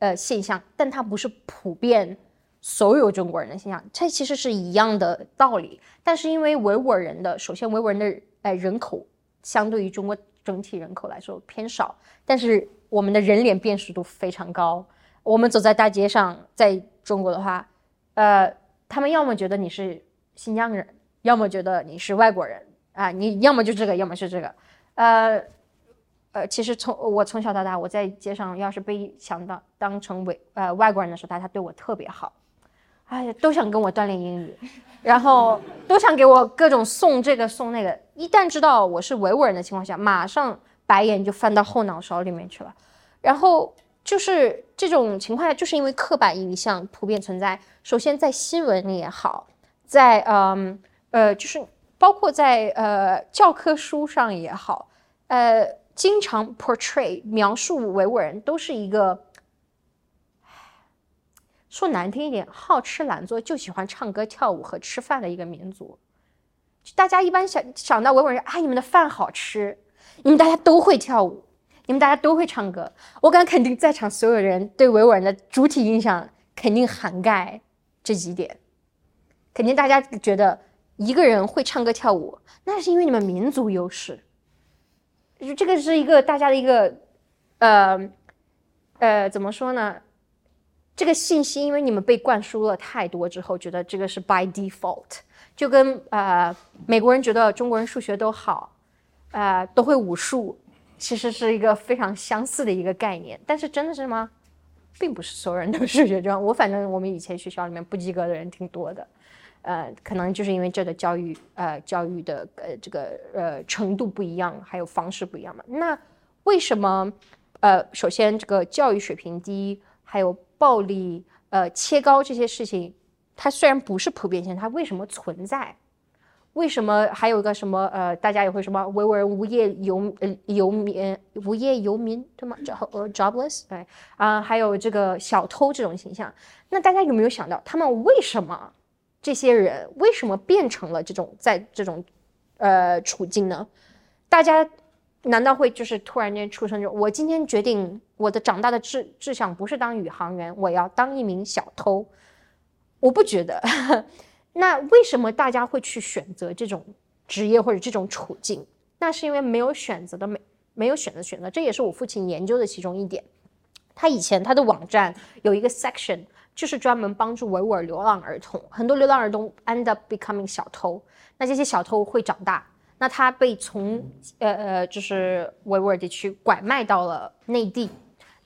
呃现象，但它不是普遍所有中国人的现象。它其实是一样的道理，但是因为维吾尔人的，首先维吾尔人的呃人口相对于中国。整体人口来说偏少，但是我们的人脸辨识度非常高。我们走在大街上，在中国的话，呃，他们要么觉得你是新疆人，要么觉得你是外国人啊，你要么就这个，要么是这个。呃呃，其实从我从小到大，我在街上要是被想到当成为呃外国人的时候，大家对我特别好。哎呀，都想跟我锻炼英语，然后都想给我各种送这个送那个。一旦知道我是维吾尔人的情况下，马上白眼就翻到后脑勺里面去了。然后就是这种情况下，就是因为刻板印象普遍存在。首先在新闻里也好，在嗯呃，就是包括在呃教科书上也好，呃，经常 portray 描述维吾尔人都是一个。说难听一点，好吃懒做，就喜欢唱歌跳舞和吃饭的一个民族。大家一般想想到维吾尔人，啊，你们的饭好吃，你们大家都会跳舞，你们大家都会唱歌。我敢肯定，在场所有人对维吾尔人的主体印象肯定涵盖这几点。肯定大家觉得一个人会唱歌跳舞，那是因为你们民族优势。就这个是一个大家的一个，呃，呃，怎么说呢？这个信息，因为你们被灌输了太多之后，觉得这个是 by default，就跟呃美国人觉得中国人数学都好，呃都会武术，其实是一个非常相似的一个概念。但是真的是吗？并不是所有人都数学这样。我反正我们以前学校里面不及格的人挺多的，呃，可能就是因为这个教育呃教育的呃这个呃程度不一样，还有方式不一样嘛。那为什么呃首先这个教育水平低，还有暴力，呃，切糕这些事情，它虽然不是普遍性，它为什么存在？为什么还有一个什么呃，大家也会什么维吾尔无业游呃游民无业游民对吗？job jobless 对啊，还有这个小偷这种形象，那大家有没有想到，他们为什么这些人为什么变成了这种在这种呃处境呢？大家难道会就是突然间出生就我今天决定我的长大的志志向不是当宇航员，我要当一名小偷？我不觉得。那为什么大家会去选择这种职业或者这种处境？那是因为没有选择的没没有选择选择，这也是我父亲研究的其中一点。他以前他的网站有一个 section。就是专门帮助维吾尔流浪儿童，很多流浪儿童 end up becoming 小偷。那这些小偷会长大，那他被从呃呃就是维吾尔地区拐卖到了内地，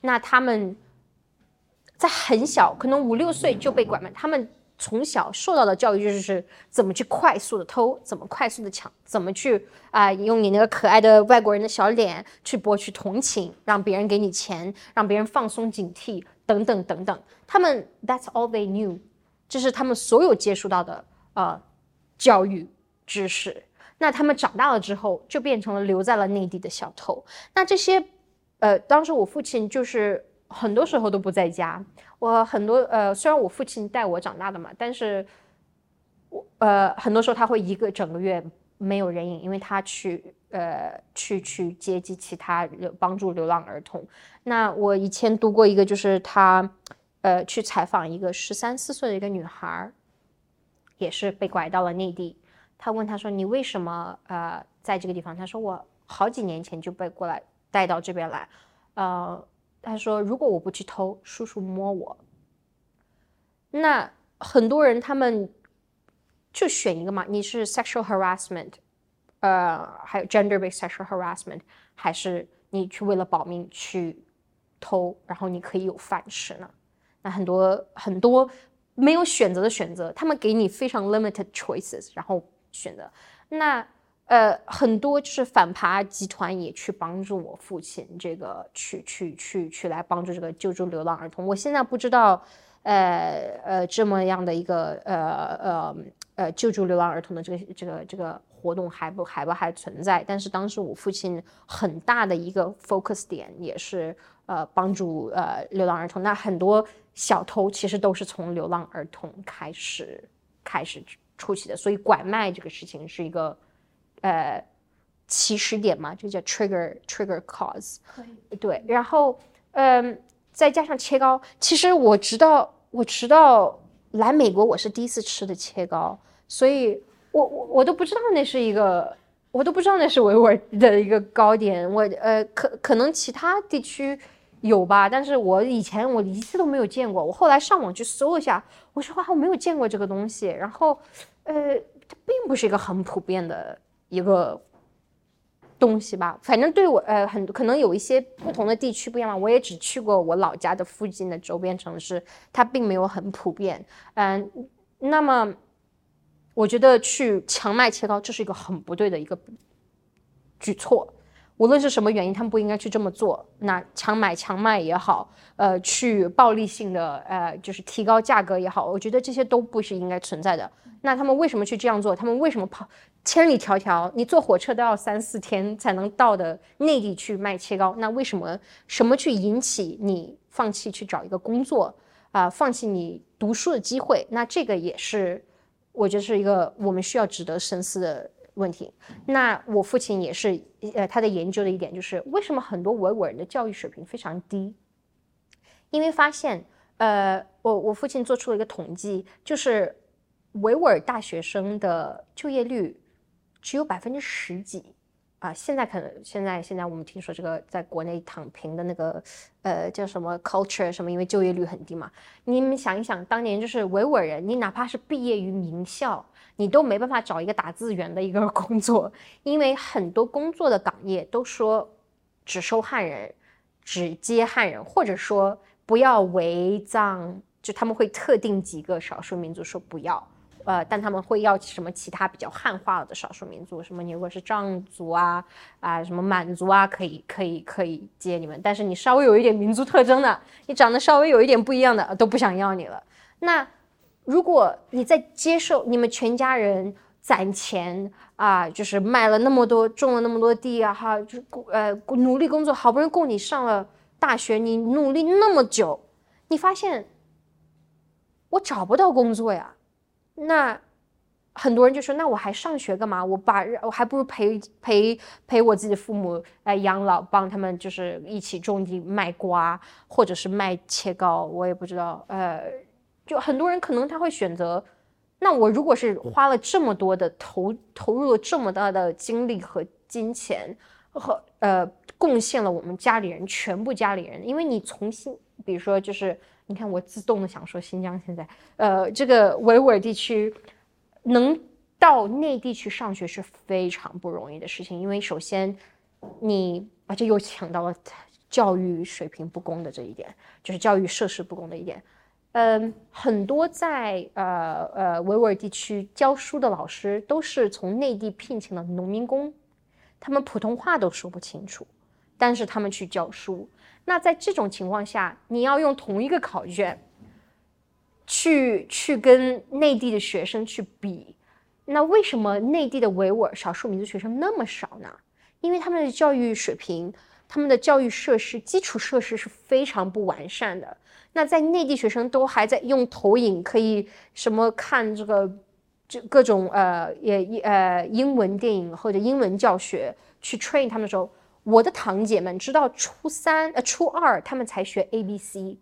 那他们在很小，可能五六岁就被拐卖，他们从小受到的教育就是怎么去快速的偷，怎么快速的抢，怎么去啊用你那个可爱的外国人的小脸去博取同情，让别人给你钱，让别人放松警惕。等等等等，他们 That's all they knew，这是他们所有接触到的呃教育知识。那他们长大了之后，就变成了留在了内地的小偷。那这些呃，当时我父亲就是很多时候都不在家。我很多呃，虽然我父亲带我长大的嘛，但是我呃很多时候他会一个整个月没有人影，因为他去。呃，去去接济其他帮助流浪儿童。那我以前读过一个，就是他，呃，去采访一个十三四岁的一个女孩，也是被拐到了内地。他问他说：“你为什么呃在这个地方？”他说：“我好几年前就被过来带到这边来。”呃，他说：“如果我不去偷，叔叔摸我。”那很多人他们就选一个嘛，你是 sexual harassment。呃，还有 gender-based sexual harassment，还是你去为了保命去偷，然后你可以有饭吃呢？那很多很多没有选择的选择，他们给你非常 limited choices，然后选择。那呃，很多就是反扒集团也去帮助我父亲，这个去去去去来帮助这个救助流浪儿童。我现在不知道，呃呃，这么样的一个呃呃呃救助流浪儿童的这个这个这个。活动还不还不还存在，但是当时我父亲很大的一个 focus 点也是呃帮助呃流浪儿童。那很多小偷其实都是从流浪儿童开始开始出去的，所以拐卖这个事情是一个呃起始点嘛，就叫 trigger trigger cause。对，然后嗯再加上切糕，其实我直到我直到来美国，我是第一次吃的切糕，所以。我我我都不知道那是一个，我都不知道那是维吾尔的一个糕点。我呃，可可能其他地区有吧，但是我以前我一次都没有见过。我后来上网去搜一下，我说哇，我没有见过这个东西。然后，呃，它并不是一个很普遍的一个东西吧。反正对我呃，很可能有一些不同的地区不一样。我也只去过我老家的附近的周边城市，它并没有很普遍。嗯，那么。我觉得去强卖切糕，这是一个很不对的一个举措。无论是什么原因，他们不应该去这么做。那强买强卖也好，呃，去暴力性的呃，就是提高价格也好，我觉得这些都不是应该存在的。那他们为什么去这样做？他们为什么跑千里迢迢？你坐火车都要三四天才能到的内地去卖切糕？那为什么什么去引起你放弃去找一个工作啊？放弃你读书的机会？那这个也是。我觉得是一个我们需要值得深思的问题。那我父亲也是，呃，他的研究的一点就是，为什么很多维吾尔人的教育水平非常低？因为发现，呃，我我父亲做出了一个统计，就是维吾尔大学生的就业率只有百分之十几。啊，现在可能现在现在我们听说这个在国内躺平的那个，呃，叫什么 culture 什么，因为就业率很低嘛。你们想一想，当年就是维吾尔人，你哪怕是毕业于名校，你都没办法找一个打字员的一个工作，因为很多工作的岗业都说只收汉人，只接汉人，或者说不要维藏，就他们会特定几个少数民族说不要。呃，但他们会要什么其他比较汉化的少数民族？什么你如果是藏族啊啊，什么满族啊，可以可以可以接你们。但是你稍微有一点民族特征的，你长得稍微有一点不一样的，都不想要你了。那如果你在接受你们全家人攒钱啊，就是卖了那么多，种了那么多地啊，哈，就呃努力工作，好不容易供你上了大学，你努力那么久，你发现我找不到工作呀。那很多人就说，那我还上学干嘛？我把我还不如陪陪陪我自己父母来养老，帮他们就是一起种地卖瓜，或者是卖切糕，我也不知道。呃，就很多人可能他会选择，那我如果是花了这么多的投投入了这么大的精力和金钱和呃贡献了我们家里人全部家里人，因为你从新，比如说就是你看我自动的想说新疆现在呃这个维吾尔地区。能到内地去上学是非常不容易的事情，因为首先，你而且又抢到了教育水平不公的这一点，就是教育设施不公的一点。嗯，很多在呃呃维吾尔地区教书的老师都是从内地聘请的农民工，他们普通话都说不清楚，但是他们去教书。那在这种情况下，你要用同一个考卷。去去跟内地的学生去比，那为什么内地的维吾尔少数民族学生那么少呢？因为他们的教育水平、他们的教育设施、基础设施是非常不完善的。那在内地学生都还在用投影，可以什么看这个就各种呃也呃英文电影或者英文教学去 train 他们的时候，我的堂姐们直到初三呃初二他们才学 A B C。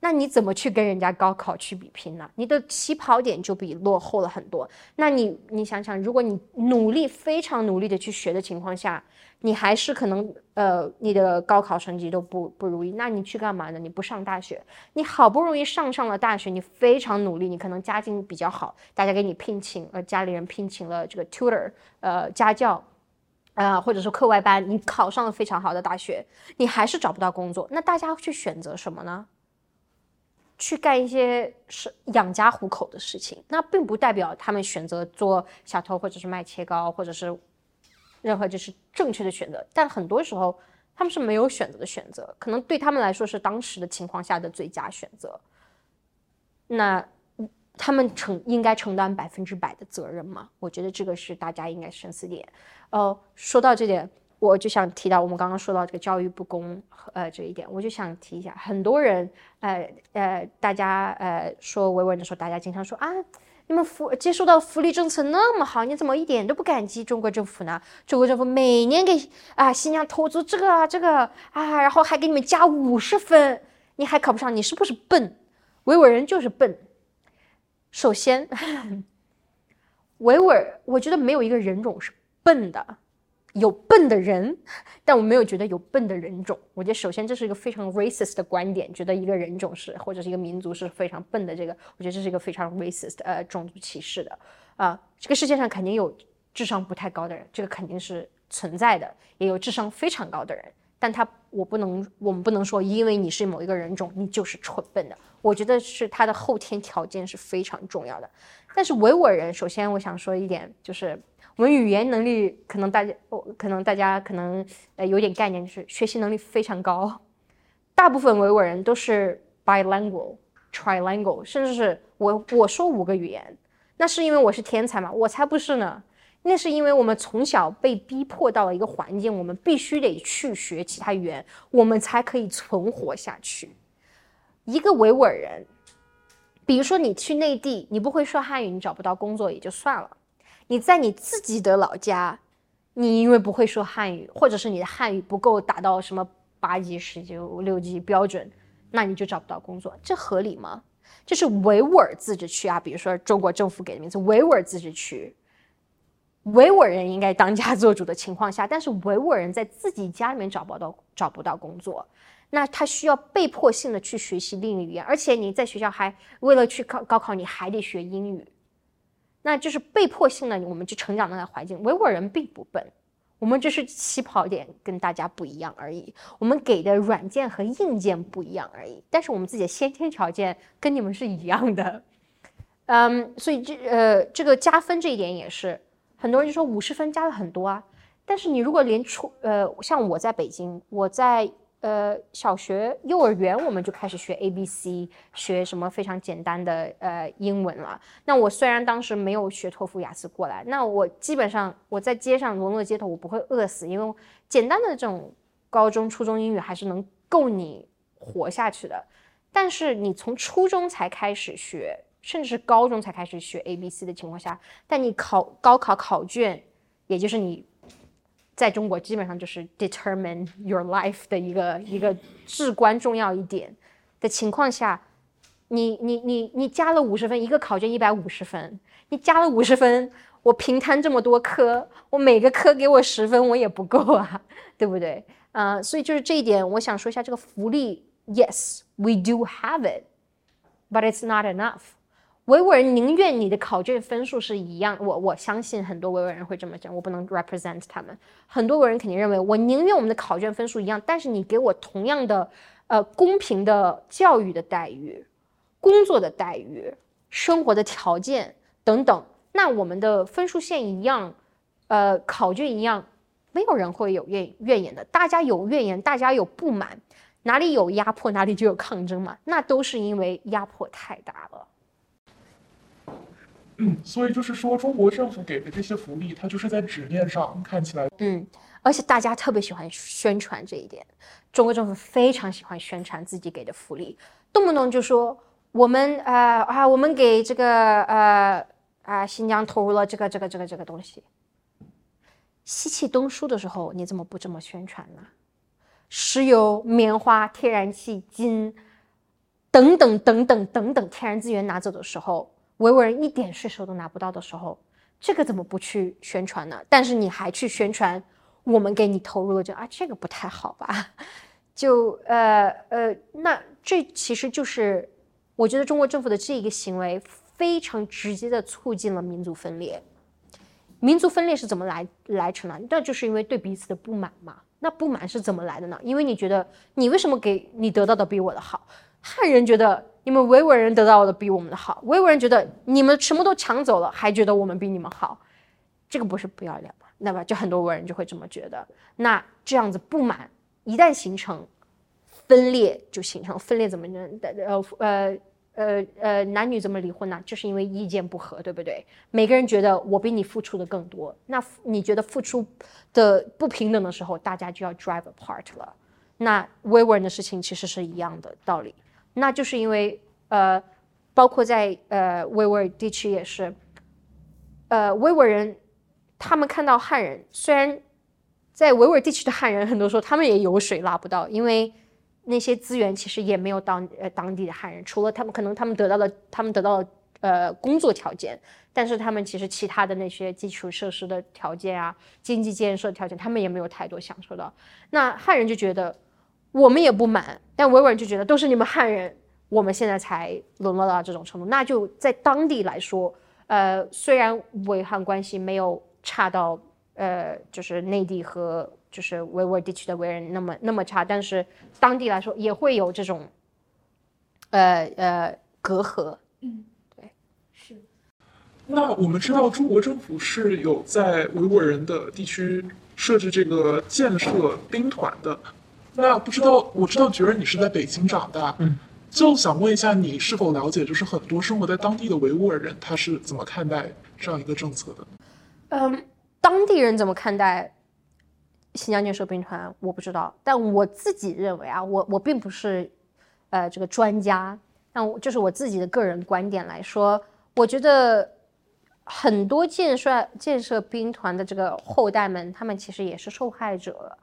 那你怎么去跟人家高考去比拼呢？你的起跑点就比落后了很多。那你你想想，如果你努力非常努力的去学的情况下，你还是可能呃你的高考成绩都不不如意。那你去干嘛呢？你不上大学，你好不容易上上了大学，你非常努力，你可能家境比较好，大家给你聘请呃家里人聘请了这个 tutor 呃家教，呃或者说课外班，你考上了非常好的大学，你还是找不到工作。那大家去选择什么呢？去干一些是养家糊口的事情，那并不代表他们选择做小偷或者是卖切糕，或者是任何就是正确的选择。但很多时候他们是没有选择的选择，可能对他们来说是当时的情况下的最佳选择。那他们承应该承担百分之百的责任吗？我觉得这个是大家应该深思点。呃，说到这点。我就想提到我们刚刚说到这个教育不公，呃，这一点，我就想提一下，很多人，呃呃，大家呃说维稳的时候，大家经常说啊，你们福接受到福利政策那么好，你怎么一点都不感激中国政府呢？中国政府每年给啊新疆投资这个啊这个啊，然后还给你们加五十分，你还考不上，你是不是笨？维吾尔人就是笨。首先，维吾尔，我觉得没有一个人种是笨的。有笨的人，但我没有觉得有笨的人种。我觉得首先这是一个非常 racist 的观点，觉得一个人种是或者是一个民族是非常笨的。这个我觉得这是一个非常 racist 呃种族歧视的啊。这个世界上肯定有智商不太高的人，这个肯定是存在的，也有智商非常高的人。但他我不能，我们不能说因为你是某一个人种，你就是蠢笨的。我觉得是他的后天条件是非常重要的。但是维吾尔人，首先我想说一点就是。我们语言能力可能大家，我可能大家可能呃有点概念，就是学习能力非常高。大部分维吾尔人都是 bilingual、trilingual，甚至是我我说五个语言，那是因为我是天才吗？我才不是呢。那是因为我们从小被逼迫到了一个环境，我们必须得去学其他语言，我们才可以存活下去。一个维吾尔人，比如说你去内地，你不会说汉语，你找不到工作也就算了。你在你自己的老家，你因为不会说汉语，或者是你的汉语不够达到什么八级、十级、六级标准，那你就找不到工作，这合理吗？这是维吾尔自治区啊，比如说中国政府给的名字维吾尔自治区，维吾尔人应该当家做主的情况下，但是维吾尔人在自己家里面找不到找不到工作，那他需要被迫性的去学习另一语言，而且你在学校还为了去考高考，你还得学英语。那就是被迫性的，我们去成长那个环境。维吾尔人并不笨，我们只是起跑点跟大家不一样而已。我们给的软件和硬件不一样而已，但是我们自己的先天条件跟你们是一样的。嗯，所以这呃这个加分这一点也是，很多人就说五十分加了很多啊，但是你如果连出呃像我在北京，我在。呃，小学、幼儿园我们就开始学 A B C，学什么非常简单的呃英文了。那我虽然当时没有学托福、雅思过来，那我基本上我在街上沦落街头，我不会饿死，因为简单的这种高中、初中英语还是能够你活下去的。但是你从初中才开始学甚至是高中才开始学 A B C 的情况下，但你考高考考卷，也就是你在中国基本上就是 determine your life 的一个一个至关重要一点的情况下，你你你你加了五十分，一个考卷一百五十分，你加了五十分，我平摊这么多科，我每个科给我十分，我也不够啊，对不对？啊，所以就是这一点，我想说一下这个福利。Yes, we do have it, but it's not enough. 维吾尔人宁愿你的考卷分数是一样，我我相信很多维吾尔人会这么讲，我不能 represent 他们。很多维人肯定认为，我宁愿我们的考卷分数一样，但是你给我同样的呃公平的教育的待遇、工作的待遇、生活的条件等等，那我们的分数线一样，呃考卷一样，没有人会有怨怨言的。大家有怨言，大家有不满，哪里有压迫，哪里就有抗争嘛。那都是因为压迫太大了。嗯，所以就是说，中国政府给的这些福利，它就是在纸面上看起来，嗯，而且大家特别喜欢宣传这一点。中国政府非常喜欢宣传自己给的福利，动不动就说我们呃啊，我们给这个呃啊新疆投入了这个这个这个这个东西。西气东输的时候，你怎么不这么宣传呢？石油、棉花、天然气、金等等等等等等天然资源拿走的时候。维吾尔人一点税收都拿不到的时候，这个怎么不去宣传呢？但是你还去宣传我们给你投入了这啊，这个不太好吧？就呃呃，那这其实就是我觉得中国政府的这一个行为非常直接的促进了民族分裂。民族分裂是怎么来来成的？那就是因为对彼此的不满嘛。那不满是怎么来的呢？因为你觉得你为什么给你得到的比我的好？汉人觉得。你们维吾尔人得到的比我们的好，维吾尔人觉得你们什么都抢走了，还觉得我们比你们好，这个不是不要脸吗？那么就很多维吾尔人就会这么觉得。那这样子不满一旦形成分裂，就形成分裂怎么能？呃呃呃呃，男女怎么离婚呢？就是因为意见不合，对不对？每个人觉得我比你付出的更多，那你觉得付出的不平等的时候，大家就要 drive apart 了。那维吾尔人的事情其实是一样的道理。那就是因为，呃，包括在呃维吾尔地区也是，呃维吾尔人，他们看到汉人，虽然在维吾尔地区的汉人很多时候他们也油水拉不到，因为那些资源其实也没有当呃当地的汉人，除了他们可能他们得到了他们得到了呃工作条件，但是他们其实其他的那些基础设施的条件啊，经济建设条件他们也没有太多享受到，那汉人就觉得。我们也不满，但维吾尔人就觉得都是你们汉人，我们现在才沦落到这种程度。那就在当地来说，呃，虽然维汉关系没有差到呃，就是内地和就是维吾尔地区的维人那么那么差，但是当地来说也会有这种呃呃隔阂。嗯，对，是。那我们知道中国政府是有在维吾尔人的地区设置这个建设兵团的。那不知道，我知道觉儿你是在北京长大，嗯，就想问一下，你是否了解，就是很多生活在当地的维吾尔人，他是怎么看待这样一个政策的？嗯，当地人怎么看待新疆建设兵团，我不知道，但我自己认为啊，我我并不是呃这个专家，但就是我自己的个人观点来说，我觉得很多建设建设兵团的这个后代们，他们其实也是受害者。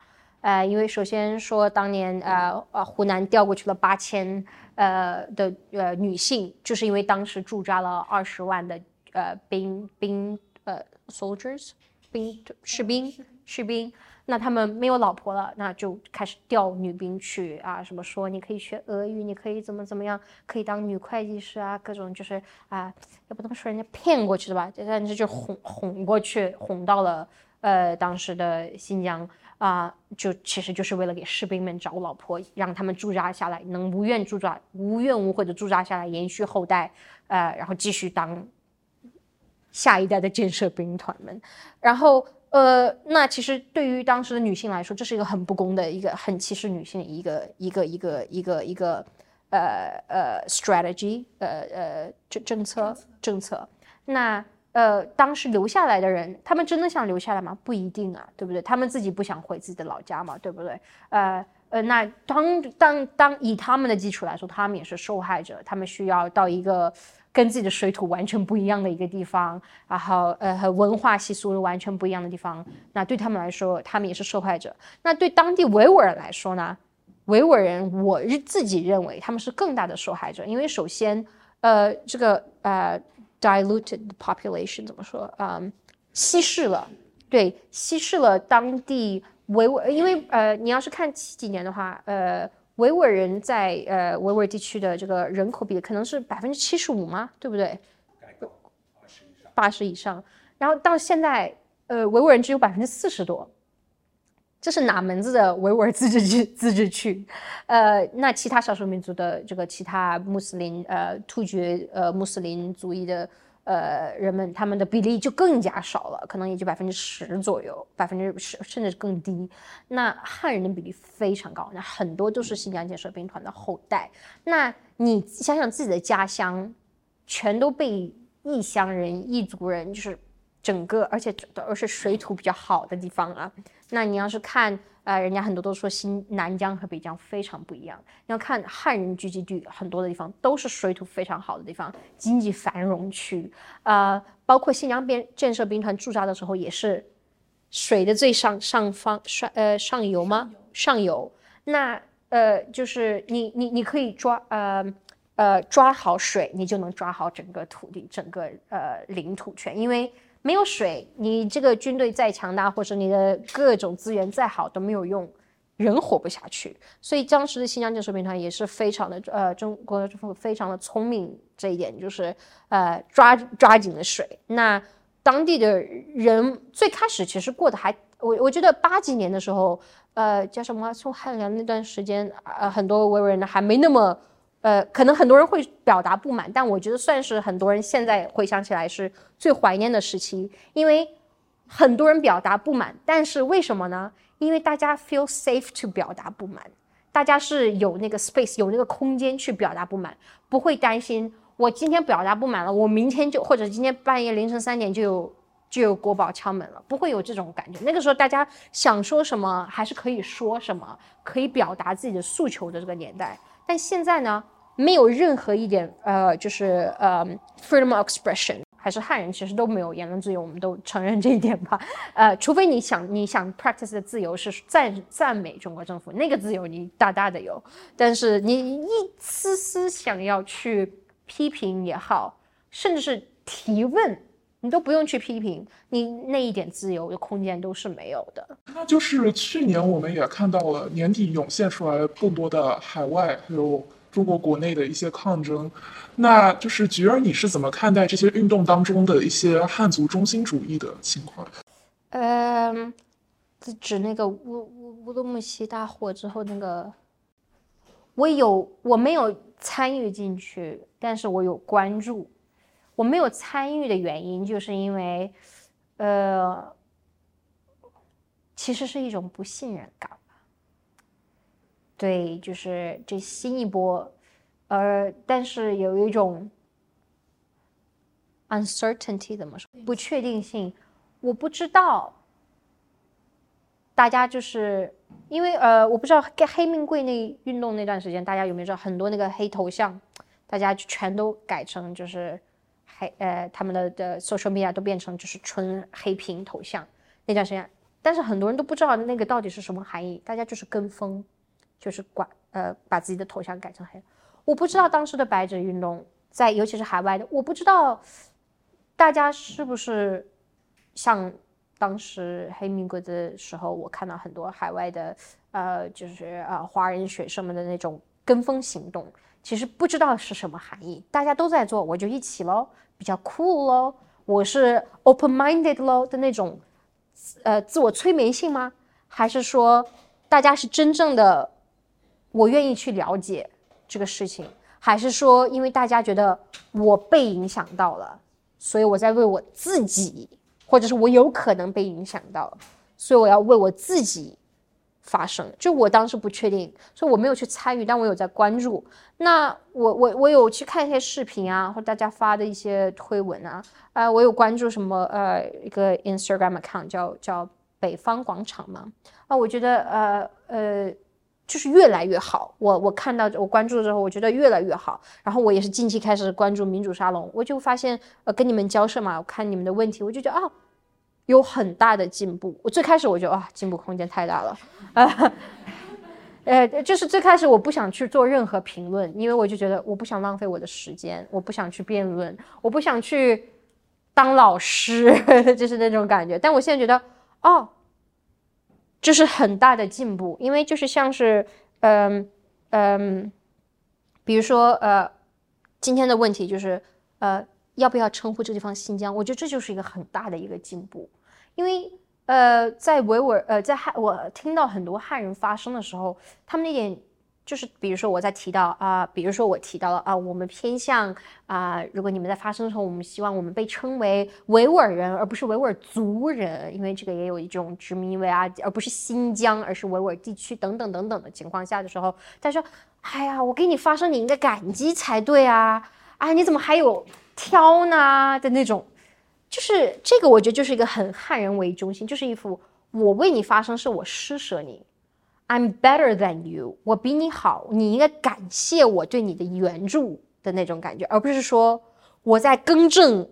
呃，因为首先说，当年呃呃，湖南调过去了八千呃的呃女性，就是因为当时驻扎了二十万的呃兵兵呃 soldiers 兵士兵士兵，那他们没有老婆了，那就开始调女兵去啊，什么说你可以学俄语，你可以怎么怎么样，可以当女会计师啊，各种就是啊，也不能说人家骗过去的吧，但是就哄哄过去，哄到了呃当时的新疆。啊，就其实就是为了给士兵们找老婆，让他们驻扎下来，能无怨驻扎、无怨无悔的驻扎下来，延续后代，呃，然后继续当下一代的建设兵团们。然后，呃，那其实对于当时的女性来说，这是一个很不公的一个、很歧视女性的一个、一个、一个、一个、一个，呃呃，strategy，呃呃，政政策政策。那。呃，当时留下来的人，他们真的想留下来吗？不一定啊，对不对？他们自己不想回自己的老家嘛，对不对？呃呃，那当当当以他们的基础来说，他们也是受害者，他们需要到一个跟自己的水土完全不一样的一个地方，然后呃和文化习俗完全不一样的地方，那对他们来说，他们也是受害者。那对当地维吾尔人来说呢？维吾尔人，我自己认为他们是更大的受害者，因为首先，呃，这个呃 diluted population 怎么说？嗯，稀释了，对，稀释了当地维吾，因为呃，你要是看七几年的话，呃，维吾尔人在呃维吾尔地区的这个人口比可能是百分之七十五吗？对不对？八十以上，然后到现在，呃，维吾尔人只有百分之四十多。这是哪门子的维吾尔自治区？自治区，呃，那其他少数民族的这个其他穆斯林呃突厥呃穆斯林族裔的呃人们，他们的比例就更加少了，可能也就百分之十左右，百分之十甚至更低。那汉人的比例非常高，那很多都是新疆建设兵团的后代。那你想想自己的家乡，全都被异乡人、异族人，就是整个，而且而是水土比较好的地方啊。那你要是看，呃，人家很多都说新南疆和北疆非常不一样。你要看汉人聚集地很多的地方都是水土非常好的地方，经济繁荣区，呃，包括新疆边建设兵团驻扎的时候也是水的最上上方上呃上游吗？上游。那呃就是你你你可以抓呃呃抓好水，你就能抓好整个土地整个呃领土权，因为。没有水，你这个军队再强大，或者你的各种资源再好都没有用，人活不下去。所以当时的新疆建设兵团也是非常的，呃，中国政府非常的聪明，这一点就是呃抓抓紧了水。那当地的人最开始其实过得还，我我觉得八几年的时候，呃，叫什么从汉良那段时间，呃，很多维吾尔人还没那么。呃，可能很多人会表达不满，但我觉得算是很多人现在回想起来是最怀念的时期，因为很多人表达不满，但是为什么呢？因为大家 feel safe to 表达不满，大家是有那个 space，有那个空间去表达不满，不会担心我今天表达不满了，我明天就或者今天半夜凌晨三点就有就有国宝敲门了，不会有这种感觉。那个时候大家想说什么还是可以说什么，可以表达自己的诉求的这个年代，但现在呢？没有任何一点，呃，就是呃，freedom of expression，还是汉人其实都没有言论自由，我们都承认这一点吧。呃，除非你想你想 practice 的自由是赞赞美中国政府，那个自由你大大的有，但是你一丝丝想要去批评也好，甚至是提问，你都不用去批评，你那一点自由的空间都是没有的。那就是去年我们也看到了年底涌现出来更多的海外还有。中国国内的一些抗争，那就是菊儿，你是怎么看待这些运动当中的一些汉族中心主义的情况？嗯，指那个乌乌乌鲁木齐大火之后那个，我有我没有参与进去，但是我有关注。我没有参与的原因，就是因为，呃，其实是一种不信任感。对，就是这新一波，呃，但是有一种 uncertainty 怎么说？不确定性，我不知道。大家就是因为呃，我不知道黑黑命贵那运动那段时间，大家有没有知道很多那个黑头像，大家全都改成就是黑呃，他们的的 social media 都变成就是纯黑屏头像那段时间，但是很多人都不知道那个到底是什么含义，大家就是跟风。就是管呃把自己的头像改成黑，我不知道当时的白纸运动在尤其是海外的，我不知道大家是不是像当时黑名贵的时候，我看到很多海外的呃就是呃华人学生们的那种跟风行动，其实不知道是什么含义，大家都在做，我就一起喽，比较酷喽，我是 open minded 喽的那种呃自我催眠性吗？还是说大家是真正的？我愿意去了解这个事情，还是说，因为大家觉得我被影响到了，所以我在为我自己，或者是我有可能被影响到，所以我要为我自己发声。就我当时不确定，所以我没有去参与，但我有在关注。那我我我有去看一些视频啊，或大家发的一些推文啊，啊，我有关注什么呃一个 Instagram account 叫叫北方广场嘛，啊，我觉得呃呃。就是越来越好。我我看到我关注之后，我觉得越来越好。然后我也是近期开始关注民主沙龙，我就发现呃跟你们交涉嘛，我看你们的问题，我就觉得啊有很大的进步。我最开始我觉得哇进步空间太大了啊。呃，就是最开始我不想去做任何评论，因为我就觉得我不想浪费我的时间，我不想去辩论，我不想去当老师，就是那种感觉。但我现在觉得，哦，这是很大的进步，因为就是像是，嗯嗯，比如说呃，今天的问题就是呃，要不要称呼这地方新疆？我觉得这就是一个很大的一个进步，因为。呃，在维吾尔，呃，在汉，我听到很多汉人发声的时候，他们那点就是，比如说我在提到啊，比如说我提到了啊，我们偏向啊，如果你们在发声的时候，我们希望我们被称为维吾尔人，而不是维吾尔族人，因为这个也有一种殖民意味啊，而不是新疆，而是维吾尔地区等等等等的情况下的时候，他说，哎呀，我给你发声，你应该感激才对啊，啊，你怎么还有挑呢的那种。就是这个，我觉得就是一个很汉人为中心，就是一副我为你发声，是我施舍你，I'm better than you，我比你好，你应该感谢我对你的援助的那种感觉，而不是说我在更正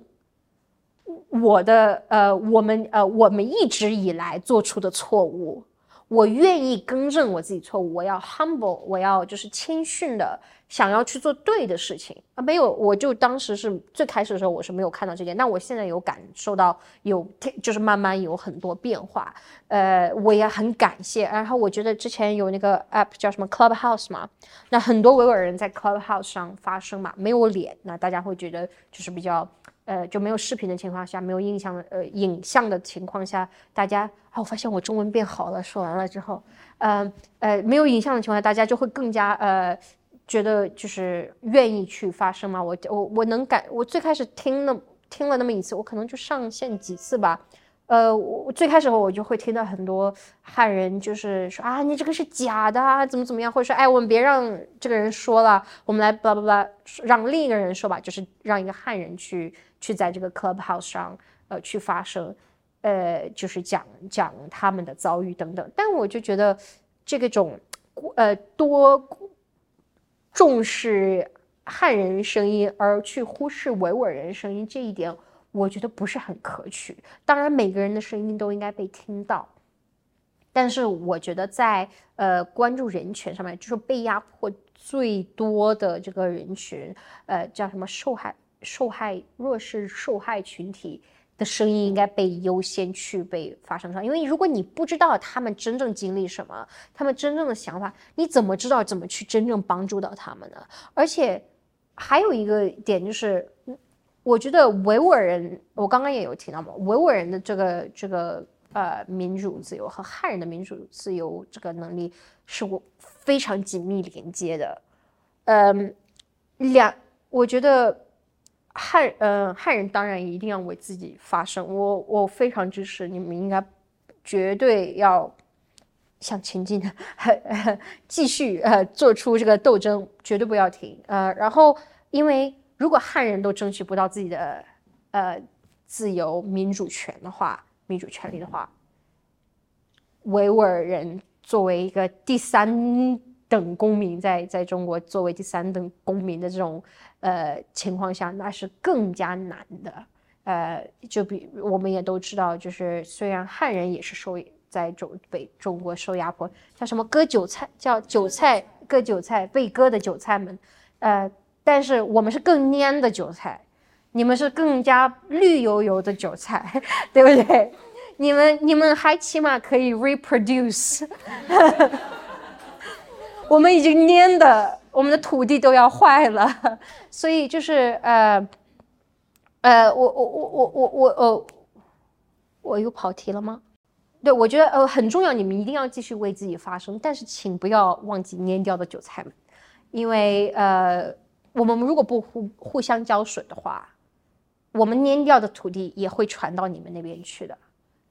我的呃我们呃我们一直以来做出的错误。我愿意更正我自己错误，我要 humble，我要就是谦逊的，想要去做对的事情啊。没有，我就当时是最开始的时候，我是没有看到这点，那我现在有感受到有，就是慢慢有很多变化。呃，我也很感谢。然后我觉得之前有那个 app 叫什么 Clubhouse 嘛，那很多维吾尔人在 Clubhouse 上发声嘛，没有脸，那大家会觉得就是比较。呃，就没有视频的情况下，没有印象，呃，影像的情况下，大家啊，我发现我中文变好了。说完了之后，呃呃，没有影像的情况下，大家就会更加呃，觉得就是愿意去发声嘛。我我我能感，我最开始听那听了那么一次，我可能就上线几次吧。呃，我最开始我就会听到很多汉人就是说啊，你这个是假的啊，怎么怎么样，或者说哎，我们别让这个人说了，我们来巴拉巴拉让另一个人说吧，就是让一个汉人去。去在这个 clubhouse 上，呃，去发声，呃，就是讲讲他们的遭遇等等。但我就觉得这个种，呃，多重视汉人声音而去忽视维吾尔人声音这一点，我觉得不是很可取。当然，每个人的声音都应该被听到，但是我觉得在呃关注人权上面，就是被压迫最多的这个人群，呃，叫什么受害。受害弱势受害群体的声音应该被优先去被发声上，因为如果你不知道他们真正经历什么，他们真正的想法，你怎么知道怎么去真正帮助到他们呢？而且还有一个点就是，我觉得维吾尔人，我刚刚也有提到嘛，维吾尔人的这个这个呃民主自由和汉人的民主自由这个能力是我非常紧密连接的，嗯，两，我觉得。汉呃汉人当然一定要为自己发声，我我非常支持你们，应该绝对要向前进，继续呃做出这个斗争，绝对不要停呃。然后，因为如果汉人都争取不到自己的呃自由民主权的话，民主权利的话，维吾尔人作为一个第三等公民，在在中国作为第三等公民的这种。呃，情况下那是更加难的。呃，就比我们也都知道，就是虽然汉人也是受在中被中国受压迫，叫什么割韭菜，叫韭菜割韭菜被割的韭菜们，呃，但是我们是更蔫的韭菜，你们是更加绿油油的韭菜，对不对？你们你们还起码可以 reproduce，我们已经蔫的。我们的土地都要坏了，所以就是呃，呃，我我我我我我呃，我又跑题了吗？对，我觉得呃很重要，你们一定要继续为自己发声，但是请不要忘记蔫掉的韭菜们，因为呃，我们如果不互互相浇水的话，我们蔫掉的土地也会传到你们那边去的，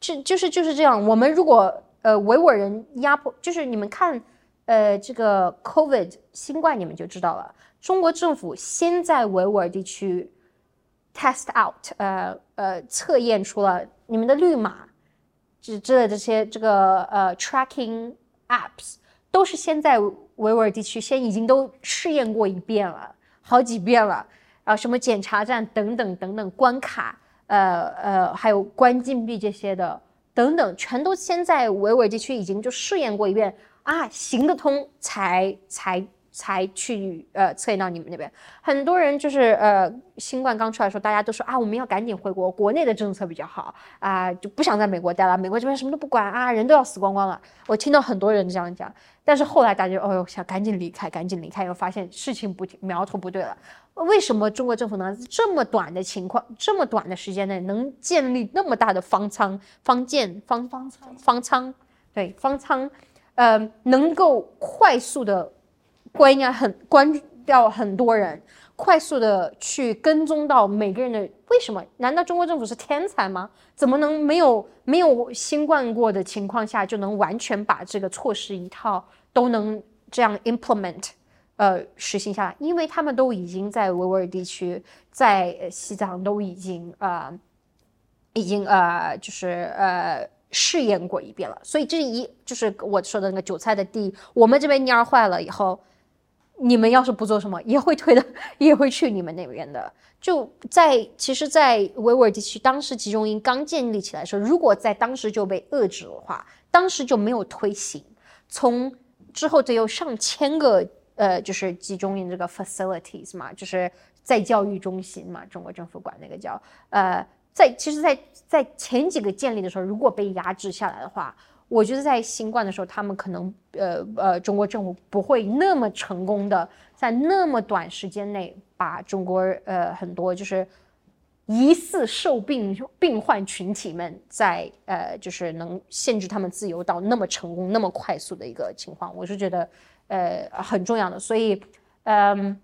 就就是就是这样。我们如果呃维吾尔人压迫，就是你们看。呃，这个 COVID 新冠你们就知道了。中国政府先在维吾尔地区 test out，呃呃，测验出了你们的绿码之之类这些这个呃 tracking apps 都是先在维吾尔地区先已经都试验过一遍了，好几遍了，然后什么检查站等等等等关卡，呃呃，还有关禁闭这些的等等，全都先在维吾尔地区已经就试验过一遍啊，行得通才才。才去呃测验到你们那边，很多人就是呃新冠刚出来的时候，大家都说啊我们要赶紧回国，国内的政策比较好啊，就不想在美国待了，美国这边什么都不管啊，人都要死光光了。我听到很多人这样讲，但是后来大家哦哟想赶紧离开，赶紧离开，又发现事情不苗头不对了。为什么中国政府能这么短的情况，这么短的时间内能建立那么大的方舱、方建、方方舱、方舱？对，方舱，呃，能够快速的。关押很关掉很多人，快速的去跟踪到每个人的为什么？难道中国政府是天才吗？怎么能没有没有新冠过的情况下就能完全把这个措施一套都能这样 implement，呃，实行下来？因为他们都已经在维吾尔地区，在西藏都已经呃，已经呃，就是呃试验过一遍了。所以这一就是我说的那个韭菜的地，我们这边蔫坏了以后。你们要是不做什么，也会推的，也会去你们那边的。就在其实，在维吾尔地区，当时集中营刚建立起来的时候，如果在当时就被遏制的话，当时就没有推行。从之后，就有上千个呃，就是集中营这个 facilities 嘛，就是在教育中心嘛，中国政府管那个叫呃，在其实，在在前几个建立的时候，如果被压制下来的话。我觉得在新冠的时候，他们可能呃呃，中国政府不会那么成功的在那么短时间内把中国呃很多就是疑似受病病患群体们在呃就是能限制他们自由到那么成功那么快速的一个情况，我是觉得呃很重要的。所以嗯，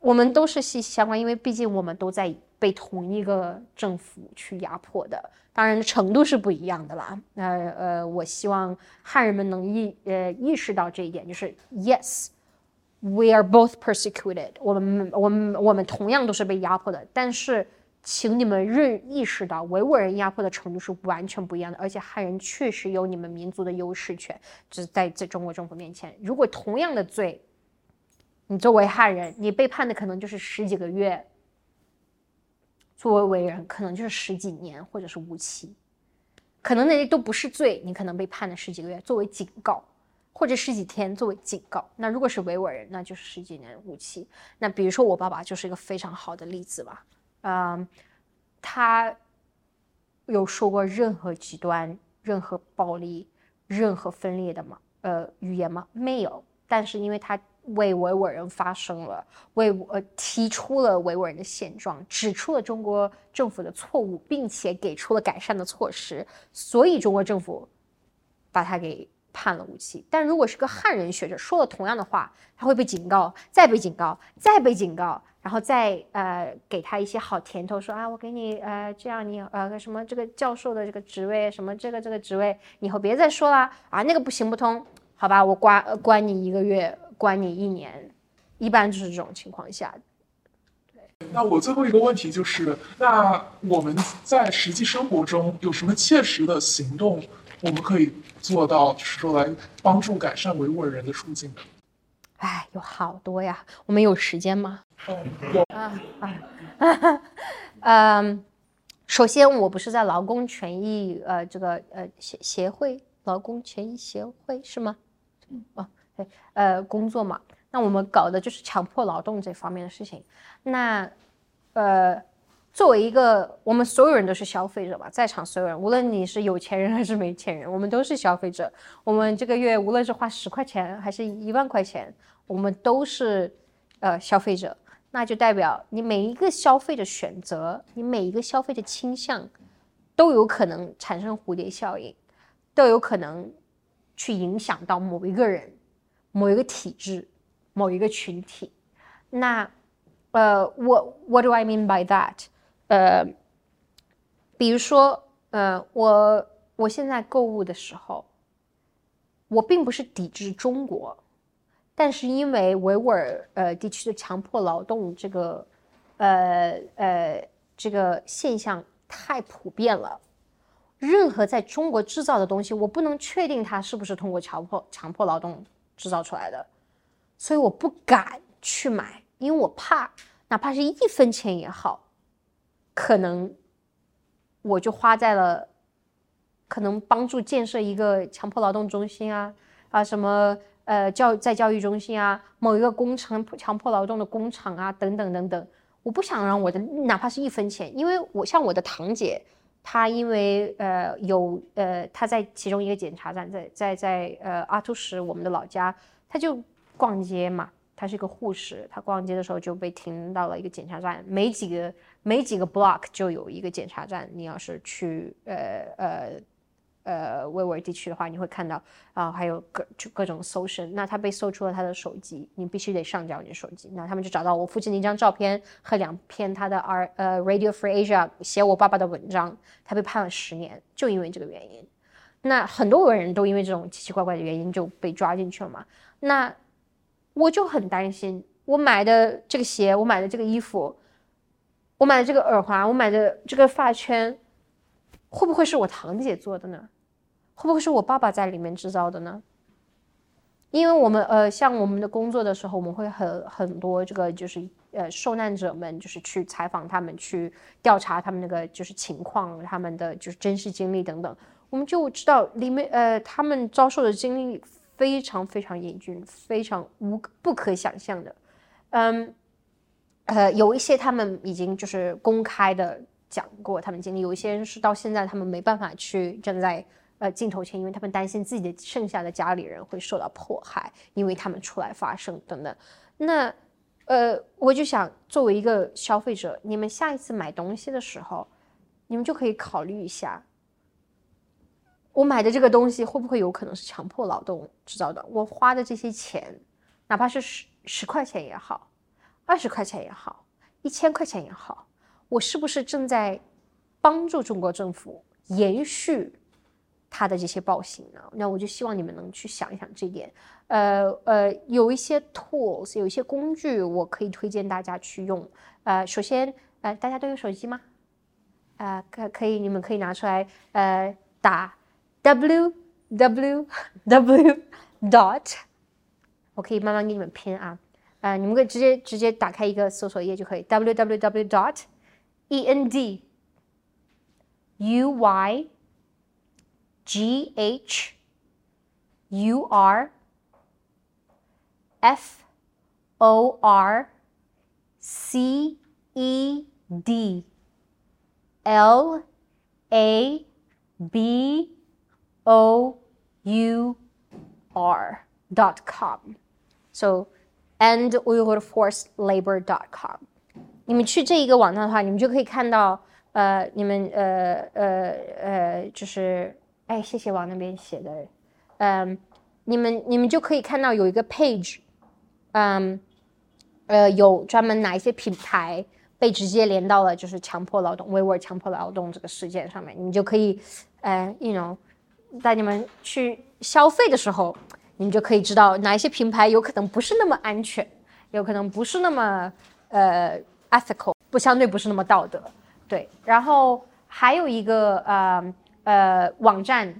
我们都是息息相关，因为毕竟我们都在被同一个政府去压迫的。当然程度是不一样的啦。那呃，我希望汉人们能意呃意识到这一点，就是 Yes，we are both persecuted。我们我们我们同样都是被压迫的，但是请你们认意识到维吾尔人压迫的程度是完全不一样的。而且汉人确实有你们民族的优势权，就是在在中国政府面前，如果同样的罪，你作为汉人，你被判的可能就是十几个月。作为为人，可能就是十几年或者是无期，可能那些都不是罪，你可能被判了十几个月作为警告，或者十几天作为警告。那如果是维吾尔人，那就是十几年无期。那比如说我爸爸就是一个非常好的例子吧，嗯，他有说过任何极端、任何暴力、任何分裂的吗？呃，语言吗？没有。但是因为他。为维吾尔人发声了，为呃提出了维吾尔人的现状，指出了中国政府的错误，并且给出了改善的措施，所以中国政府把他给判了无期。但如果是个汉人学者说了同样的话，他会被警告，再被警告，再被警告，然后再呃给他一些好甜头，说啊我给你呃这样你呃什么这个教授的这个职位，什么这个这个职位，以后别再说了啊那个不行不通，好吧我关关你一个月。关你一年，一般就是这种情况下。那我最后一个问题就是，那我们在实际生活中有什么切实的行动，我们可以做到，就是说来帮助改善维吾尔人的处境呢？哎，有好多呀。我们有时间吗？嗯，有啊啊。嗯，首先我不是在劳工权益呃这个呃协协会，劳工权益协会是吗？哦。对，呃，工作嘛，那我们搞的就是强迫劳动这方面的事情。那，呃，作为一个，我们所有人都是消费者吧，在场所有人，无论你是有钱人还是没钱人，我们都是消费者。我们这个月无论是花十块钱还是一万块钱，我们都是呃消费者。那就代表你每一个消费的选择，你每一个消费的倾向，都有可能产生蝴蝶效应，都有可能去影响到某一个人。某一个体制，某一个群体，那，呃，我 What do I mean by that？呃，比如说，呃，我我现在购物的时候，我并不是抵制中国，但是因为维吾尔呃地区的强迫劳动这个，呃呃这个现象太普遍了，任何在中国制造的东西，我不能确定它是不是通过强迫强迫劳动制造出来的，所以我不敢去买，因为我怕，哪怕是一分钱也好，可能我就花在了，可能帮助建设一个强迫劳动中心啊啊什么呃教在教育中心啊，某一个工程强迫劳动的工厂啊等等等等。我不想让我的哪怕是一分钱，因为我像我的堂姐，他因为呃有呃他在其中一个检查站，在在在呃阿图什我们的老家，他就逛街嘛，他是一个护士，他逛街的时候就被停到了一个检查站，没几个没几个 block 就有一个检查站，你要是去呃呃。呃，维吾尔地区的话，你会看到啊，还有各就各种搜身。那他被搜出了他的手机，你必须得上交你的手机。那他们就找到我父亲的一张照片和两篇他的 R 呃 Radio Free Asia 写我爸爸的文章。他被判了十年，就因为这个原因。那很多人都因为这种奇奇怪怪的原因就被抓进去了嘛。那我就很担心，我买的这个鞋，我买的这个衣服，我买的这个耳环，我买的这个发圈，会不会是我堂姐做的呢？会不会是我爸爸在里面制造的呢？因为我们呃，像我们的工作的时候，我们会很很多这个就是呃受难者们，就是去采访他们，去调查他们那个就是情况，他们的就是真实经历等等，我们就知道里面呃他们遭受的经历非常非常严峻，非常无不可想象的。嗯，呃，有一些他们已经就是公开的讲过他们经历，有一些人是到现在他们没办法去站在。呃，镜头前，因为他们担心自己的剩下的家里人会受到迫害，因为他们出来发声等等。那，呃，我就想作为一个消费者，你们下一次买东西的时候，你们就可以考虑一下，我买的这个东西会不会有可能是强迫劳动制造的？我花的这些钱，哪怕是十十块钱也好，二十块钱也好，一千块钱也好，我是不是正在帮助中国政府延续？他的这些暴行呢？那我就希望你们能去想一想这点。呃呃，有一些 tools，有一些工具，我可以推荐大家去用。呃，首先，呃，大家都有手机吗？呃，可可以，你们可以拿出来，呃，打 w w w dot，我可以慢慢给你们拼啊。呃，你们可以直接直接打开一个搜索页就可以 w w w dot e n d u y G H U R F O R C E D L A B O U R dot com. So end Uyghur Forced Labor dot com. 你们去这一个网站的话，你们就可以看到，呃，你们呃呃呃，就是 哎，谢谢王那边写的，嗯，你们你们就可以看到有一个 page，嗯，呃，有专门哪一些品牌被直接连到了就是强迫劳动、维吾尔强迫劳动这个事件上面，你就可以，呃，you know，在你们去消费的时候，你们就可以知道哪一些品牌有可能不是那么安全，有可能不是那么呃 ethical，不相对不是那么道德，对，然后还有一个呃。呃，网站，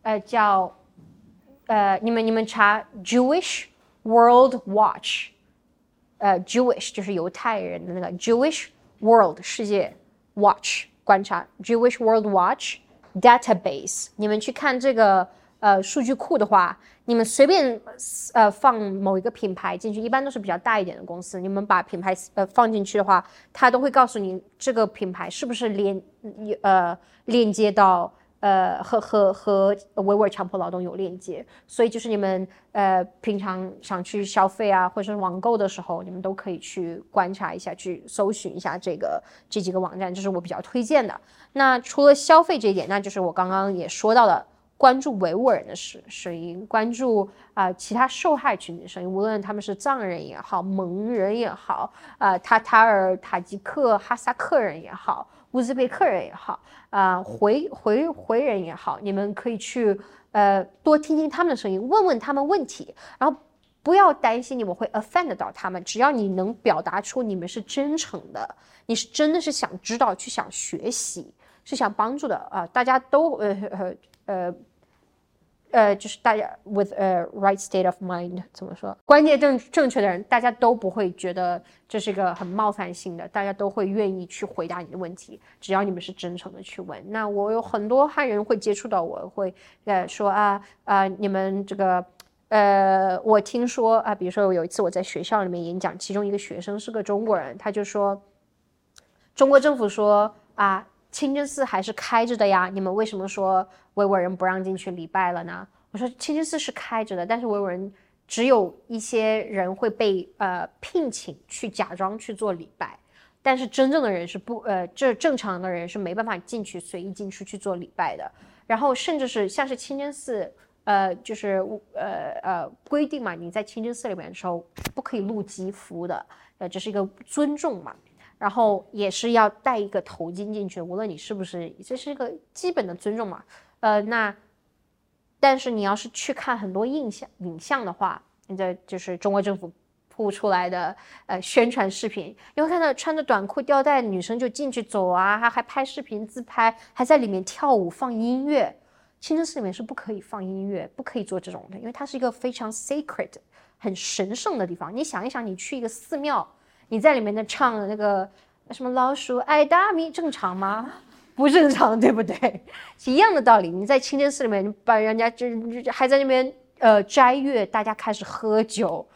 呃，叫，呃，你们你们查 Jewish World Watch，呃，Jewish 就是犹太人的那个 Jewish World 世界 Watch 观察 Jewish World Watch Database，你们去看这个呃数据库的话，你们随便呃放某一个品牌进去，一般都是比较大一点的公司，你们把品牌呃放进去的话，它都会告诉你这个品牌是不是连呃链接到。呃，和和和维吾尔强迫劳动有链接，所以就是你们呃平常想去消费啊，或者是网购的时候，你们都可以去观察一下，去搜寻一下这个这几个网站，这是我比较推荐的。那除了消费这一点，那就是我刚刚也说到的，关注维吾尔人的声声音，关注啊其他受害群体的声音，无论他们是藏人也好，蒙人也好，啊塔塔尔、塔吉克、哈萨克人也好。乌兹别克人也好，啊，回回回人也好，你们可以去呃多听听他们的声音，问问他们问题，然后不要担心你们会 offend 到他们，只要你能表达出你们是真诚的，你是真的是想知道去想学习，是想帮助的啊，大家都呃呃呃。呃，就是大家 with a right state of mind 怎么说？观念正正确的人，大家都不会觉得这是一个很冒犯性的，大家都会愿意去回答你的问题，只要你们是真诚的去问。那我有很多汉人会接触到我，会呃说啊啊，你们这个呃，我听说啊，比如说有一次我在学校里面演讲，其中一个学生是个中国人，他就说，中国政府说啊。清真寺还是开着的呀，你们为什么说维吾尔人不让进去礼拜了呢？我说清真寺是开着的，但是维吾尔人只有一些人会被呃聘请去假装去做礼拜，但是真正的人是不呃这正常的人是没办法进去随意进去去做礼拜的。然后甚至是像是清真寺呃就是呃呃规定嘛，你在清真寺里面的时候不可以露肌肤的，呃这是一个尊重嘛。然后也是要戴一个头巾进去，无论你是不是，这是一个基本的尊重嘛。呃，那但是你要是去看很多印象影像的话，你这就是中国政府铺出来的呃宣传视频，你会看到穿着短裤吊带女生就进去走啊，还还拍视频自拍，还在里面跳舞放音乐。清真寺里面是不可以放音乐，不可以做这种的，因为它是一个非常 sacred、很神圣的地方。你想一想，你去一个寺庙。你在里面的唱的那个什么老鼠爱大米正常吗？不正常，对不对？一样的道理。你在清真寺里面，把人家就还在那边呃斋月，大家开始喝酒、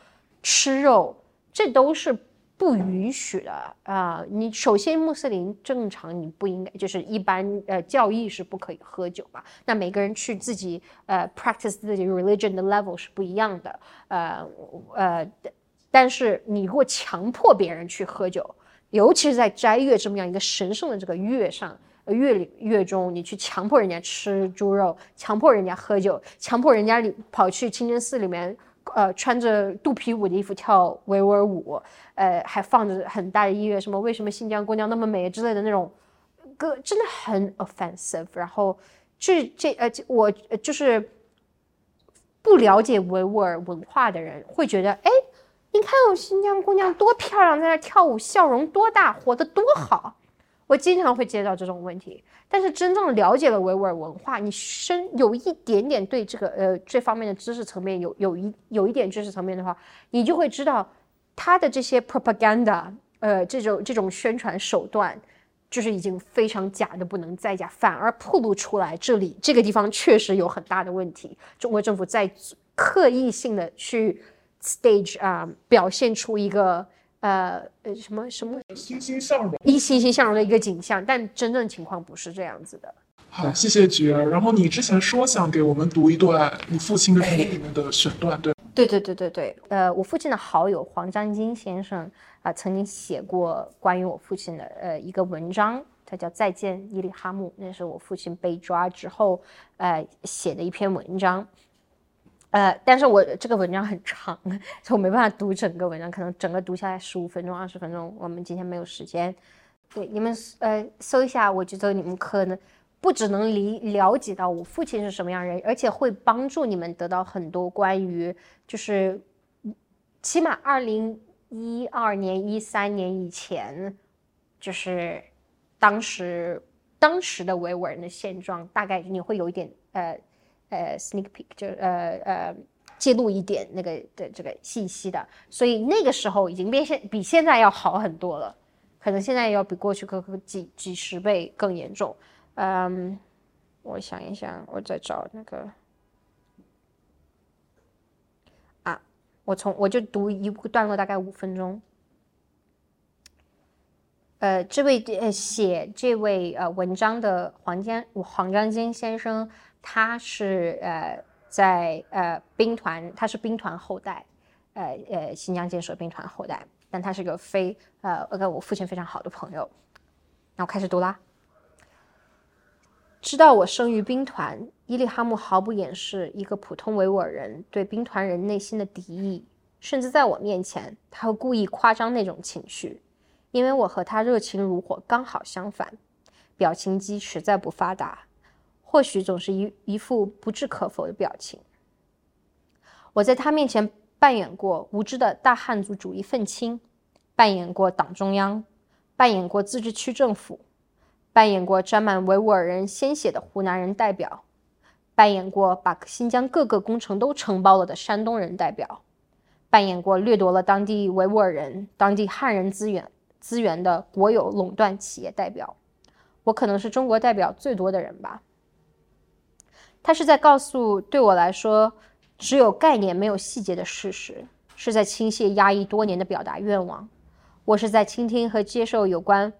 吃肉，这都是不允许的啊！你首先穆斯林正常，你不应该就是一般呃教义是不可以喝酒嘛。那每个人去自己呃 practice 自己 religion 的 level 是不一样的，呃呃。但是你如果强迫别人去喝酒，尤其是在斋月这么样一个神圣的这个月上，月里月中，你去强迫人家吃猪肉，强迫人家喝酒，强迫人家里跑去清真寺里面，呃，穿着肚皮舞的衣服跳维吾尔舞，呃，还放着很大的音乐，什么为什么新疆姑娘那么美之类的那种歌，真的很 offensive。然后这这呃，我就是不了解维吾尔文化的人会觉得，哎。你看我新疆姑娘多漂亮，在那跳舞，笑容多大，活得多好。我经常会接到这种问题。但是真正了解了维吾尔文化，你深有一点点对这个呃这方面的知识层面有有一有一点知识层面的话，你就会知道他的这些 propaganda，呃这种这种宣传手段，就是已经非常假的不能再假，反而暴露出来这里这个地方确实有很大的问题。中国政府在刻意性的去。Stage 啊，表现出一个呃呃什么什么欣欣向荣、一欣欣向荣的一个景象，但真正情况不是这样子的。好，谢谢菊儿。然后你之前说想给我们读一段你父亲的书里面的选段，对？对对对对对。呃，我父亲的好友黄章金先生啊，曾经写过关于我父亲的呃一个文章，他叫《再见伊利哈木》，那是我父亲被抓之后呃写的一篇文章。呃，但是我这个文章很长，我没办法读整个文章，可能整个读下来十五分钟、二十分钟，我们今天没有时间。对，你们呃搜一下，我觉得你们可能不只能理了解到我父亲是什么样人，而且会帮助你们得到很多关于，就是起码二零一二年、一三年以前，就是当时当时的维吾尔人的现状，大概你会有一点呃。呃，sneak peek 就是呃呃记录一点那个的这个信息的，所以那个时候已经比现比现在要好很多了，可能现在要比过去可可几几十倍更严重。嗯，我想一想，我再找那个啊，我从我就读一个段落，大概五分钟。呃，这位呃写这位呃文章的黄江黄章金先生。他是呃在呃兵团，他是兵团后代，呃呃新疆建设兵团后代，但他是个非呃跟我父亲非常好的朋友。那我开始读啦。知道我生于兵团，伊利哈木毫不掩饰一个普通维吾尔人对兵团人内心的敌意，甚至在我面前，他会故意夸张那种情绪，因为我和他热情如火刚好相反，表情肌实在不发达。或许总是一一副不置可否的表情。我在他面前扮演过无知的大汉族主义愤青，扮演过党中央，扮演过自治区政府，扮演过沾满维吾尔人鲜血的湖南人代表，扮演过把新疆各个工程都承包了的山东人代表，扮演过掠夺了当地维吾尔人、当地汉人资源资源的国有垄断企业代表。我可能是中国代表最多的人吧。他是在告诉对我来说只有概念没有细节的事实，是在倾泻压抑多年的表达愿望。我是在倾听和接受有关。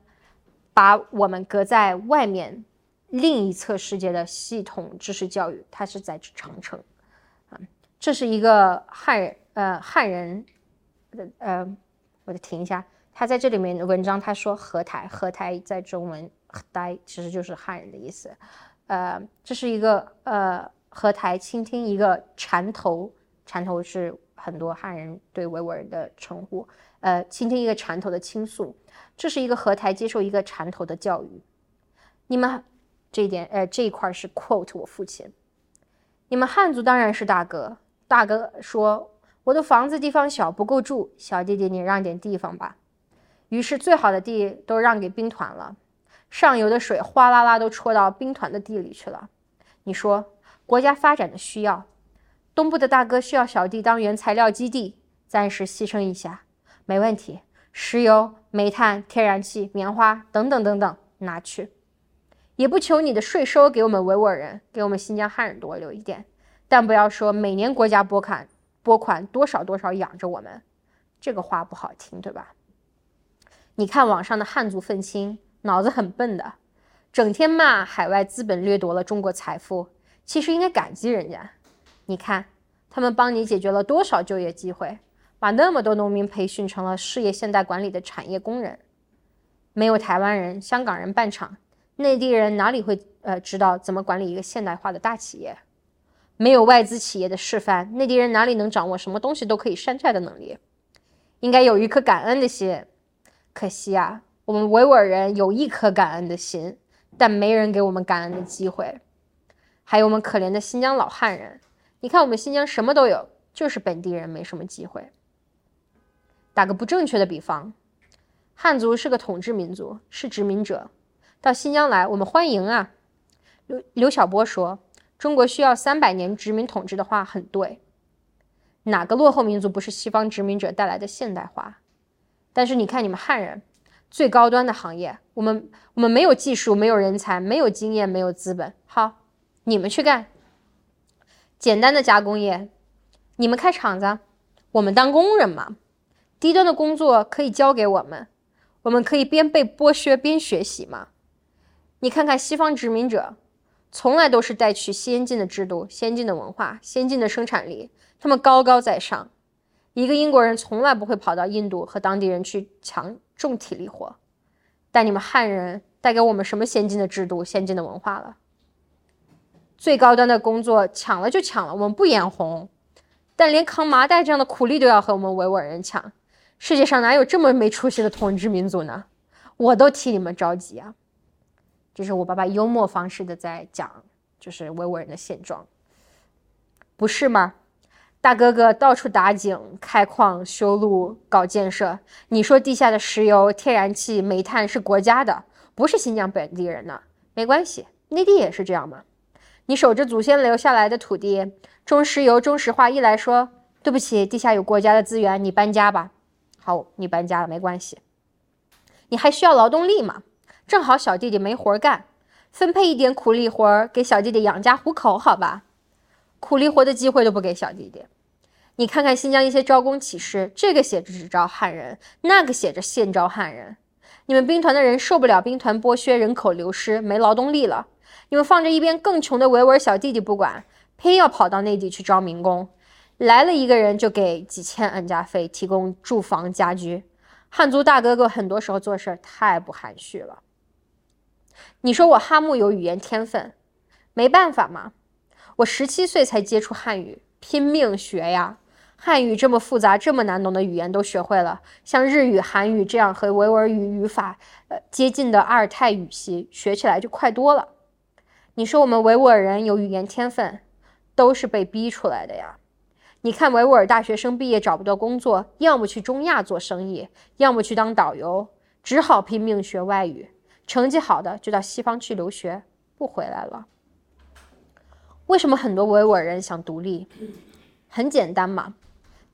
把我们隔在外面另一侧世界的系统知识教育，它是在长城啊，这是一个汉呃汉人的呃，我得停一下，他在这里面的文章他说合台合台在中文呆其实就是汉人的意思，呃，这是一个呃和台倾听一个禅头，禅头是很多汉人对维吾尔人的称呼，呃，倾听一个禅头的倾诉。这是一个和台接受一个禅头的教育，你们这一点，呃，这一块是 quote 我父亲。你们汉族当然是大哥，大哥说我的房子地方小不够住，小弟弟你让点地方吧。于是最好的地都让给兵团了，上游的水哗啦啦都戳到兵团的地里去了。你说国家发展的需要，东部的大哥需要小弟当原材料基地，暂时牺牲一下，没问题。石油、煤炭、天然气、棉花等等等等，拿去，也不求你的税收给我们维吾尔人、给我们新疆汉人多留一点，但不要说每年国家拨款拨款多少多少养着我们，这个话不好听，对吧？你看网上的汉族愤青，脑子很笨的，整天骂海外资本掠夺了中国财富，其实应该感激人家。你看，他们帮你解决了多少就业机会。把那么多农民培训成了事业现代管理的产业工人，没有台湾人、香港人办厂，内地人哪里会呃知道怎么管理一个现代化的大企业？没有外资企业的示范，内地人哪里能掌握什么东西都可以山寨的能力？应该有一颗感恩的心，可惜啊，我们维吾尔人有一颗感恩的心，但没人给我们感恩的机会。还有我们可怜的新疆老汉人，你看我们新疆什么都有，就是本地人没什么机会。打个不正确的比方，汉族是个统治民族，是殖民者。到新疆来，我们欢迎啊。刘刘晓波说：“中国需要三百年殖民统治的话，很对。哪个落后民族不是西方殖民者带来的现代化？但是你看你们汉人，最高端的行业，我们我们没有技术，没有人才，没有经验，没有资本。好，你们去干简单的加工业，你们开厂子，我们当工人嘛。”低端的工作可以交给我们，我们可以边被剥削边学习嘛？你看看西方殖民者，从来都是带去先进的制度、先进的文化、先进的生产力，他们高高在上。一个英国人从来不会跑到印度和当地人去抢重体力活，但你们汉人带给我们什么先进的制度、先进的文化了？最高端的工作抢了就抢了，我们不眼红，但连扛麻袋这样的苦力都要和我们维吾尔人抢。世界上哪有这么没出息的统治民族呢？我都替你们着急啊！这是我爸爸幽默方式的在讲，就是维吾尔人的现状，不是吗？大哥哥到处打井、开矿、修路、搞建设，你说地下的石油、天然气、煤炭是国家的，不是新疆本地人的，没关系，内地也是这样嘛。你守着祖先留下来的土地，中石油、中石化，一来说对不起，地下有国家的资源，你搬家吧。好，你搬家了没关系，你还需要劳动力吗？正好小弟弟没活干，分配一点苦力活给小弟弟养家糊口，好吧？苦力活的机会都不给小弟弟。你看看新疆一些招工启事，这个写着只招汉人，那个写着现招汉人。你们兵团的人受不了兵团剥削，人口流失，没劳动力了，你们放着一边更穷的维吾尔小弟弟不管，偏要跑到内地去招民工。来了一个人就给几千安家费，提供住房家居。汉族大哥哥很多时候做事太不含蓄了。你说我哈木有语言天分，没办法嘛。我十七岁才接触汉语，拼命学呀。汉语这么复杂、这么难懂的语言都学会了，像日语、韩语这样和维吾尔语语法呃接近的阿尔泰语系，学起来就快多了。你说我们维吾尔人有语言天分，都是被逼出来的呀。你看，维吾尔大学生毕业找不到工作，要么去中亚做生意，要么去当导游，只好拼命学外语。成绩好的就到西方去留学，不回来了。为什么很多维吾尔人想独立？很简单嘛，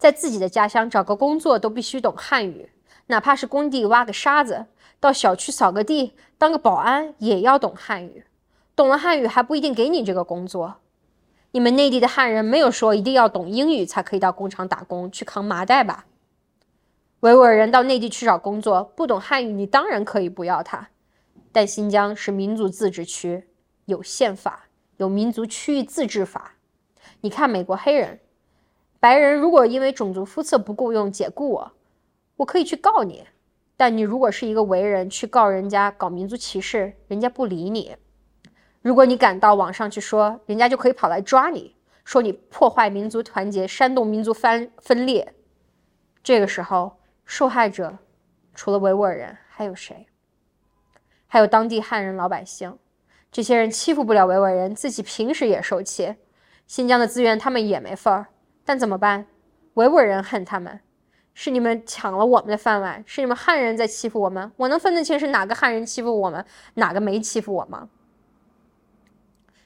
在自己的家乡找个工作都必须懂汉语，哪怕是工地挖个沙子，到小区扫个地，当个保安也要懂汉语。懂了汉语还不一定给你这个工作。你们内地的汉人没有说一定要懂英语才可以到工厂打工去扛麻袋吧？维吾尔人到内地去找工作，不懂汉语，你当然可以不要他。但新疆是民族自治区，有宪法，有民族区域自治法。你看美国黑人、白人，如果因为种族肤色不够用解雇我，我可以去告你。但你如果是一个维人去告人家搞民族歧视，人家不理你。如果你敢到网上去说，人家就可以跑来抓你，说你破坏民族团结，煽动民族分分裂。这个时候，受害者除了维吾尔人还有谁？还有当地汉人老百姓，这些人欺负不了维吾尔人，自己平时也受气。新疆的资源他们也没份儿，但怎么办？维吾尔人恨他们，是你们抢了我们的饭碗，是你们汉人在欺负我们。我能分得清是哪个汉人欺负我们，哪个没欺负我吗？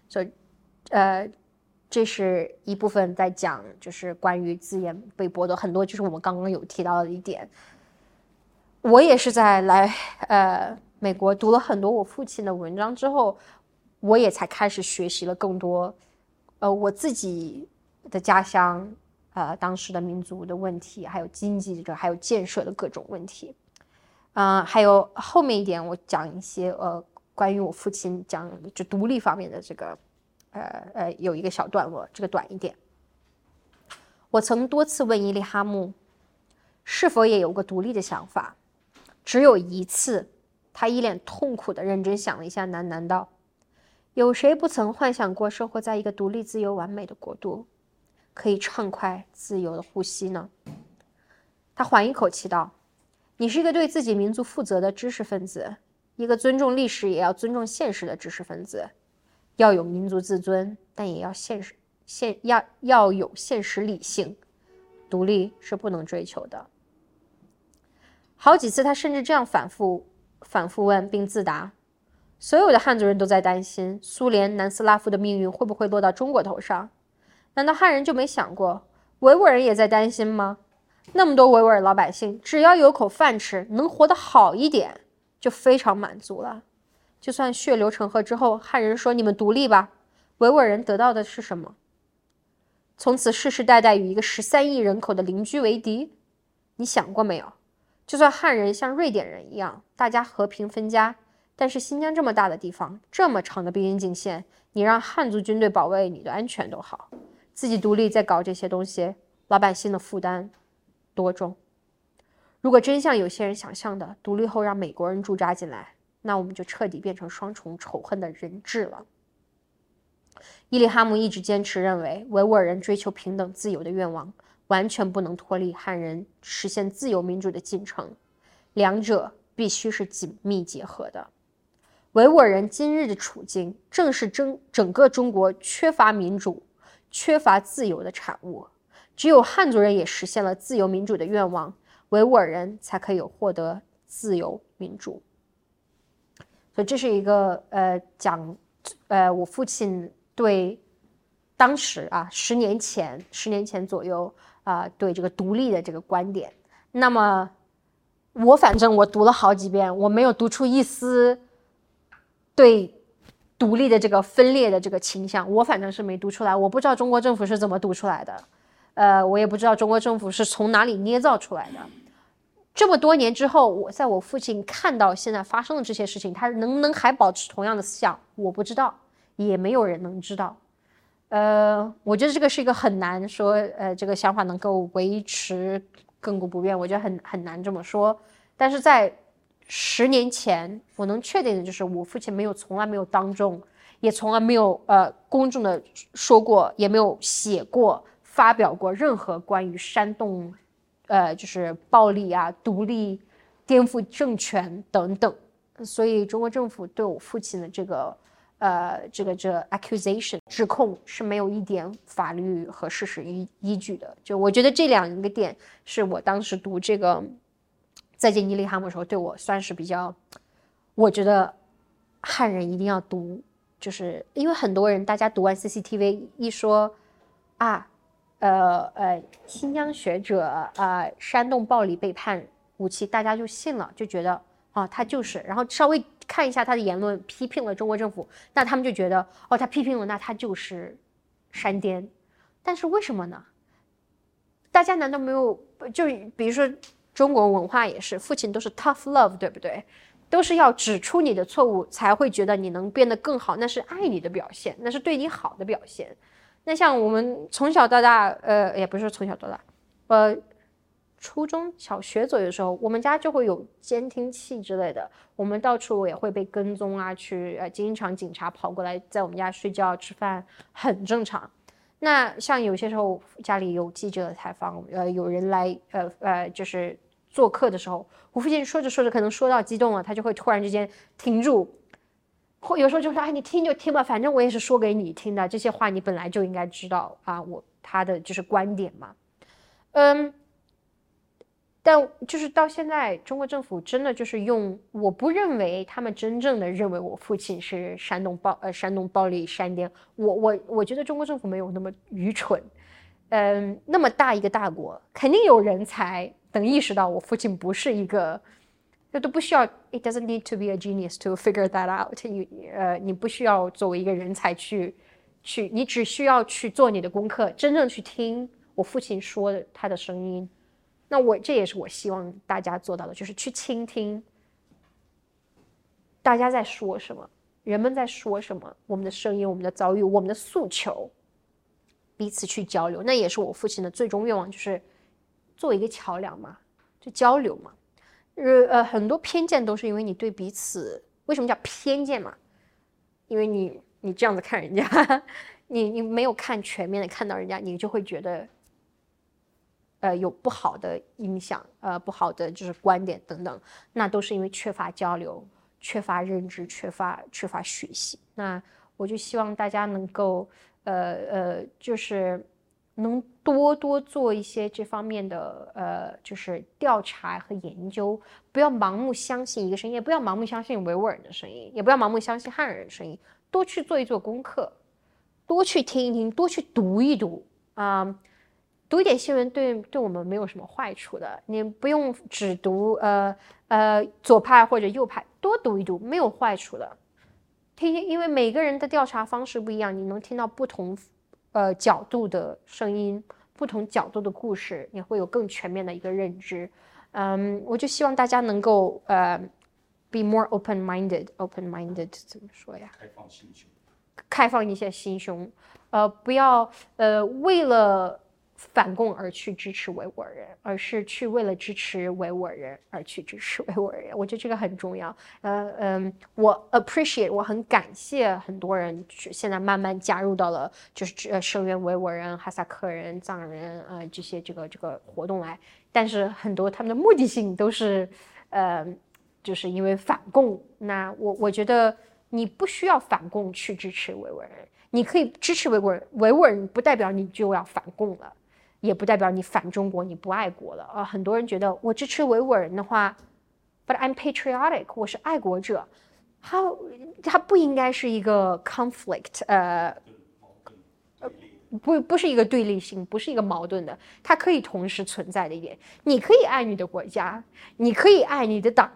所以，呃，这是一部分在讲，就是关于资源被剥夺，很多就是我们刚刚有提到的一点。我也是在来呃美国读了很多我父亲的文章之后，我也才开始学习了更多，呃，我自己的家乡，呃，当时的民族的问题，还有经济的，还有建设的各种问题，嗯，还有后面一点我讲一些呃。关于我父亲讲就独立方面的这个，呃呃，有一个小段落，这个短一点。我曾多次问伊利哈木，是否也有个独立的想法，只有一次，他一脸痛苦的认真想了一下，喃喃道：“有谁不曾幻想过生活在一个独立、自由、完美的国度，可以畅快、自由的呼吸呢？”他缓一口气道：“你是一个对自己民族负责的知识分子。”一个尊重历史也要尊重现实的知识分子，要有民族自尊，但也要现实现要要有现实理性，独立是不能追求的。好几次，他甚至这样反复反复问，并自答：所有的汉族人都在担心苏联南斯拉夫的命运会不会落到中国头上？难道汉人就没想过维吾尔人也在担心吗？那么多维吾尔老百姓，只要有口饭吃，能活得好一点。就非常满足了。就算血流成河之后，汉人说你们独立吧，维吾尔人得到的是什么？从此世世代代与一个十三亿人口的邻居为敌。你想过没有？就算汉人像瑞典人一样，大家和平分家，但是新疆这么大的地方，这么长的边境线，你让汉族军队保卫你的安全都好，自己独立在搞这些东西，老百姓的负担多重？如果真像有些人想象的，独立后让美国人驻扎进来，那我们就彻底变成双重仇恨的人质了。伊利哈姆一直坚持认为，维吾尔人追求平等自由的愿望完全不能脱离汉人实现自由民主的进程，两者必须是紧密结合的。维吾尔人今日的处境，正是整整个中国缺乏民主、缺乏自由的产物。只有汉族人也实现了自由民主的愿望。维吾尔人才可以获得自由民主，所以这是一个呃讲呃我父亲对当时啊十年前十年前左右啊对这个独立的这个观点。那么我反正我读了好几遍，我没有读出一丝对独立的这个分裂的这个倾向，我反正是没读出来。我不知道中国政府是怎么读出来的，呃，我也不知道中国政府是从哪里捏造出来的。这么多年之后，我在我父亲看到现在发生的这些事情，他能不能还保持同样的思想，我不知道，也没有人能知道。呃，我觉得这个是一个很难说，呃，这个想法能够维持亘古不变，我觉得很很难这么说。但是在十年前，我能确定的就是，我父亲没有从来没有当众，也从来没有呃公众的说过，也没有写过、发表过任何关于煽动。呃，就是暴力啊，独立、颠覆政权等等，所以中国政府对我父亲的这个，呃，这个这 accusation 指控是没有一点法律和事实依依据的。就我觉得这两个点是我当时读这个《再见伊利哈姆的》时候，对我算是比较，我觉得汉人一定要读，就是因为很多人大家读完 CCTV 一说啊，呃呃，新疆学者啊，煽动暴力背叛武器，大家就信了，就觉得啊，他就是，然后稍微看一下他的言论，批评了中国政府，那他们就觉得哦，他批评了，那他就是山巅。但是为什么呢？大家难道没有就比如说中国文化也是，父亲都是 tough love，对不对？都是要指出你的错误，才会觉得你能变得更好，那是爱你的表现，那是对你好的表现。那像我们从小到大，呃，也不是从小到大，呃，初中小学左右的时候，我们家就会有监听器之类的，我们到处也会被跟踪啊，去呃，经常警察跑过来在我们家睡觉吃饭，很正常。那像有些时候家里有记者采访，呃，有人来，呃呃，就是做客的时候，我父亲说着说着可能说到激动了，他就会突然之间停住，或有时候就说：“哎，你听就听吧，反正我也是说给你听的，这些话你本来就应该知道啊，我他的就是观点嘛，嗯。”但就是到现在，中国政府真的就是用，我不认为他们真正的认为我父亲是煽动暴呃煽动暴力煽颠，我我我觉得中国政府没有那么愚蠢，嗯，那么大一个大国，肯定有人才能意识到我父亲不是一个，这都不需要，it doesn't need to be a genius to figure that out，你呃你不需要作为一个人才去去，你只需要去做你的功课，真正去听我父亲说的他的声音。那我这也是我希望大家做到的，就是去倾听大家在说什么，人们在说什么，我们的声音、我们的遭遇、我们的诉求，彼此去交流。那也是我父亲的最终愿望，就是做一个桥梁嘛，就交流嘛。呃呃，很多偏见都是因为你对彼此，为什么叫偏见嘛？因为你你这样子看人家，你你没有看全面的看到人家，你就会觉得。呃，有不好的影响，呃，不好的就是观点等等，那都是因为缺乏交流、缺乏认知、缺乏缺乏学习。那我就希望大家能够，呃呃，就是能多多做一些这方面的，呃，就是调查和研究，不要盲目相信一个声音，也不要盲目相信维吾尔人的声音，也不要盲目相信汉人的声音，多去做一做功课，多去听一听，多去读一读啊。读一点新闻对对我们没有什么坏处的，你不用只读呃呃左派或者右派，多读一读没有坏处的。听，因为每个人的调查方式不一样，你能听到不同呃角度的声音，不同角度的故事，你会有更全面的一个认知。嗯，我就希望大家能够呃 be more open-minded，open minded 怎么说呀？开放心胸，开放一些心胸，呃，不要呃为了。反共而去支持维吾尔人，而是去为了支持维吾尔人而去支持维吾尔人。我觉得这个很重要。呃嗯，我 appreciate，我很感谢很多人现在慢慢加入到了就是呃声援维吾尔人、哈萨克人、藏人呃这些这个这个活动来。但是很多他们的目的性都是呃就是因为反共。那我我觉得你不需要反共去支持维吾尔人，你可以支持维吾尔维吾尔人，不代表你就要反共了。也不代表你反中国，你不爱国了啊！很多人觉得我支持维吾尔人的话，But I'm patriotic，我是爱国者。它它不应该是一个 conflict，呃，不不是一个对立性，不是一个矛盾的，它可以同时存在的一点。你可以爱你的国家，你可以爱你的党，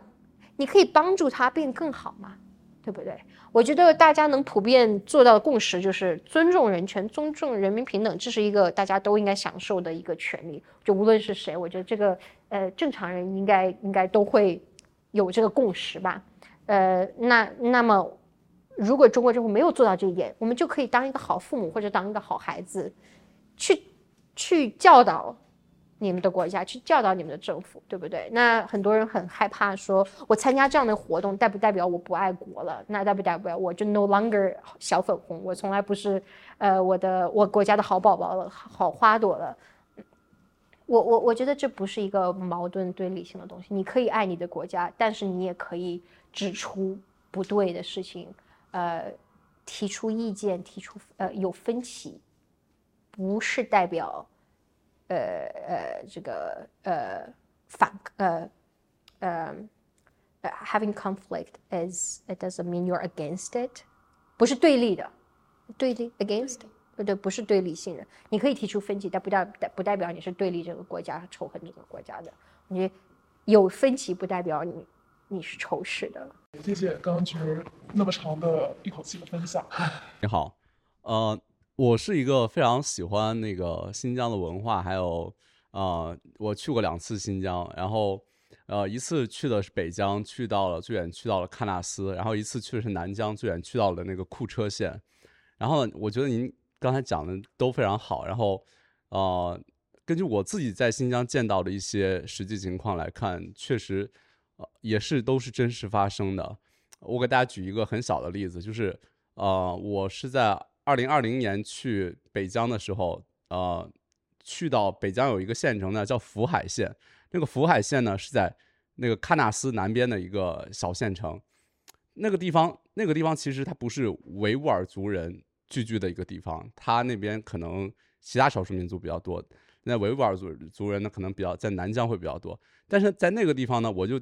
你可以帮助它变更好嘛，对不对？我觉得大家能普遍做到的共识就是尊重人权、尊重人民平等，这是一个大家都应该享受的一个权利。就无论是谁，我觉得这个呃正常人应该应该都会有这个共识吧。呃，那那么如果中国政府没有做到这一点，我们就可以当一个好父母或者当一个好孩子，去去教导。你们的国家去教导你们的政府，对不对？那很多人很害怕，说我参加这样的活动，代不代表我不爱国了？那代不代表我就 no longer 小粉红？我从来不是，呃，我的我国家的好宝宝了，好花朵了。我我我觉得这不是一个矛盾对立性的东西。你可以爱你的国家，但是你也可以指出不对的事情，呃，提出意见，提出呃有分歧，不是代表。呃呃，这个呃反呃呃 uh, having conflict is it doesn't mean you're against it，不是对立的，对立 against，对对，不是对立性的。你可以提出分歧，但不代不代表你是对立这个国家、仇恨这个国家的。你有分歧不代表你你是仇视的。谢谢刚刚菊儿那么长的一口气的分享。你好，呃，我是一个非常喜欢那个新疆的文化，还有呃，我去过两次新疆，然后呃，一次去的是北疆，去到了最远去到了喀纳斯，然后一次去的是南疆，最远去到了那个库车县。然后我觉得您刚才讲的都非常好，然后呃，根据我自己在新疆见到的一些实际情况来看，确实。呃，也是都是真实发生的。我给大家举一个很小的例子，就是呃，我是在二零二零年去北疆的时候，呃，去到北疆有一个县城呢，叫福海县。那个福海县呢，是在那个喀纳斯南边的一个小县城。那个地方，那个地方其实它不是维吾尔族人聚居的一个地方，它那边可能其他少数民族比较多。那维吾尔族族人呢，可能比较在南疆会比较多。但是在那个地方呢，我就。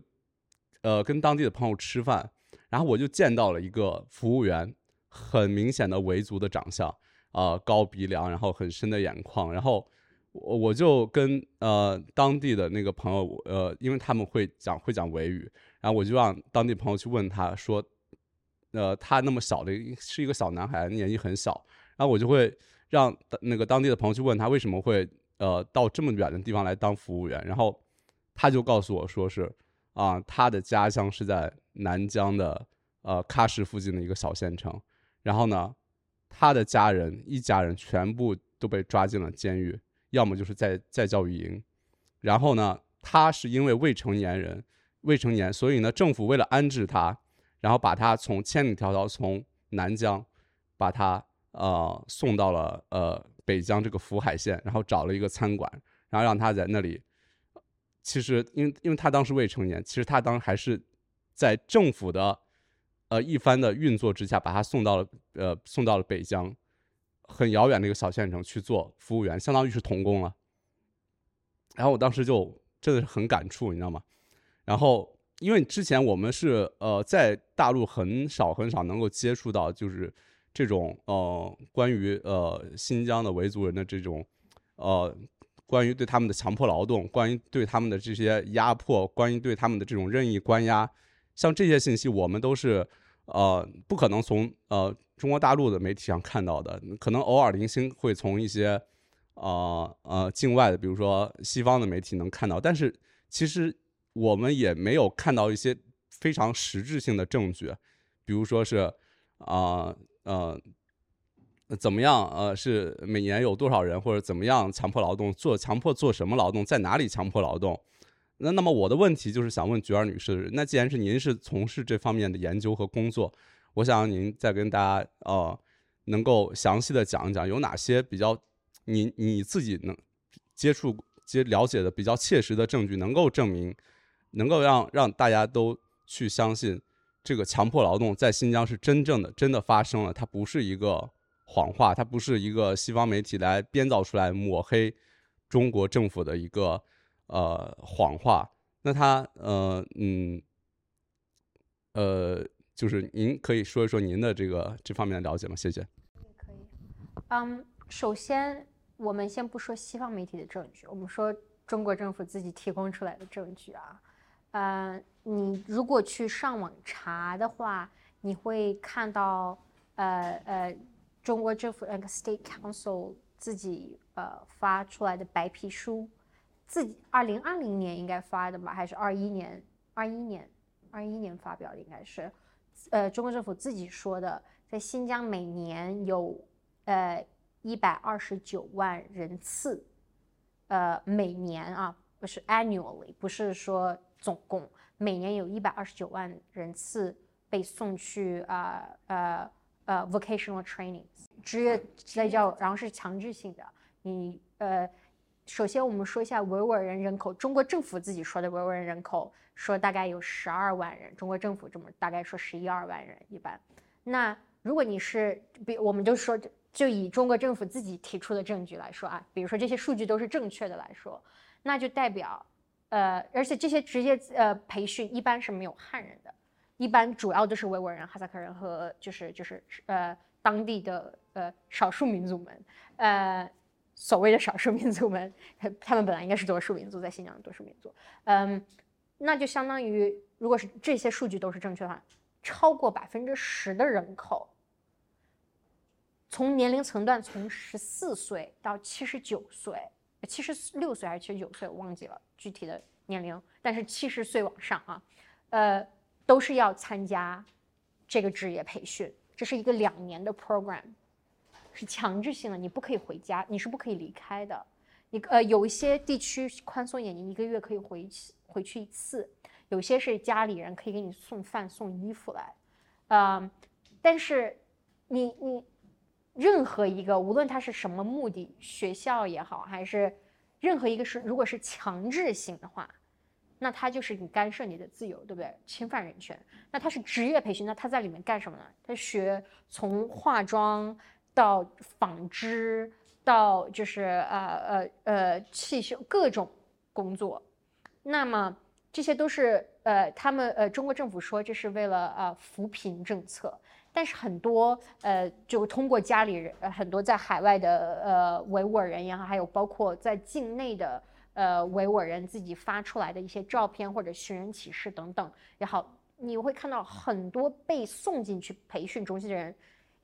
呃，跟当地的朋友吃饭，然后我就见到了一个服务员，很明显的维族的长相，啊，高鼻梁，然后很深的眼眶，然后我我就跟呃当地的那个朋友，呃，因为他们会讲会讲维语，然后我就让当地朋友去问他说，呃，他那么小的是一个小男孩，年纪很小，然后我就会让那个当地的朋友去问他为什么会呃到这么远的地方来当服务员，然后他就告诉我说是。啊，他的家乡是在南疆的呃喀什附近的一个小县城，然后呢，他的家人一家人全部都被抓进了监狱，要么就是在在教育营，然后呢，他是因为未成年人，未成年，所以呢，政府为了安置他，然后把他从千里迢迢从南疆，把他呃送到了呃北疆这个福海县，然后找了一个餐馆，然后让他在那里。其实，因为因为他当时未成年，其实他当时还是在政府的呃一番的运作之下，把他送到了呃送到了北疆，很遥远的一个小县城去做服务员，相当于是童工了。然后我当时就真的是很感触，你知道吗？然后因为之前我们是呃在大陆很少很少能够接触到，就是这种呃关于呃新疆的维族人的这种呃。关于对他们的强迫劳动，关于对他们的这些压迫，关于对他们的这种任意关押，像这些信息，我们都是呃不可能从呃中国大陆的媒体上看到的，可能偶尔零星会从一些呃呃境外的，比如说西方的媒体能看到，但是其实我们也没有看到一些非常实质性的证据，比如说是啊呃。怎么样？呃，是每年有多少人，或者怎么样强迫劳动？做强迫做什么劳动？在哪里强迫劳动？那那么我的问题就是想问菊儿女士，那既然是您是从事这方面的研究和工作，我想您再跟大家呃，能够详细的讲一讲，有哪些比较你你自己能接触接了解的比较切实的证据，能够证明，能够让让大家都去相信这个强迫劳动在新疆是真正的真的发生了，它不是一个。谎话，它不是一个西方媒体来编造出来抹黑中国政府的一个呃谎话。那他呃嗯呃，就是您可以说一说您的这个这方面的了解吗？谢谢。可以。嗯，首先我们先不说西方媒体的证据，我们说中国政府自己提供出来的证据啊。呃，你如果去上网查的话，你会看到呃呃。中国政府那个 State Council 自己呃发出来的白皮书，自己二零二零年应该发的吧，还是二一年？二一年，二一年发表的应该是，呃，中国政府自己说的，在新疆每年有呃一百二十九万人次，呃，每年啊，不是 annually，不是说总共，每年有一百二十九万人次被送去啊呃。呃，vocational training，职业在教，然后是强制性的。你呃，首先我们说一下维吾尔人人口，中国政府自己说的维吾尔人人口说大概有十二万人，中国政府这么大概说十一二万人一般。那如果你是比，我们就说就以中国政府自己提出的证据来说啊，比如说这些数据都是正确的来说，那就代表，呃，而且这些职业呃培训一般是没有汉人的，一般主要都是维吾尔人、哈萨克人和就是就是呃当地的呃少数民族们，呃所谓的少数民族们，他们本来应该是多数民族，在新疆的多数民族，嗯，那就相当于如果是这些数据都是正确的话，超过百分之十的人口。从年龄层段从十四岁到七十九岁，七十六岁还是七十九岁，我忘记了具体的年龄，但是七十岁往上啊，呃，都是要参加这个职业培训，这是一个两年的 program，是强制性的，你不可以回家，你是不可以离开的。你呃，有一些地区宽松一点，你一个月可以回去回去一次，有些是家里人可以给你送饭送衣服来，嗯，但是你你。任何一个，无论他是什么目的，学校也好，还是任何一个是，如果是强制性的话，那他就是你干涉你的自由，对不对？侵犯人权。那他是职业培训，那他在里面干什么呢？他学从化妆到纺织，到就是呃呃呃汽修各种工作。那么这些都是呃他们呃中国政府说这是为了呃扶贫政策。但是很多呃，就通过家里人，很多在海外的呃维吾尔人也好，还有包括在境内的呃维吾尔人自己发出来的一些照片或者寻人启事等等也好，你会看到很多被送进去培训中心的人，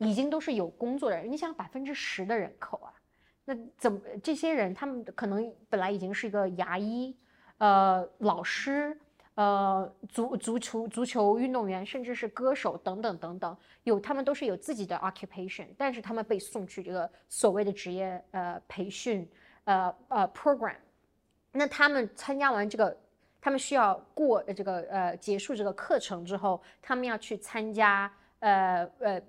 已经都是有工作的人。你想百分之十的人口啊，那怎么这些人他们可能本来已经是一个牙医，呃老师。呃，足足球足球运动员，甚至是歌手等等等等，有他们都是有自己的 occupation，但是他们被送去这个所谓的职业呃培训呃呃 program，那他们参加完这个，他们需要过这个呃结束这个课程之后，他们要去参加呃呃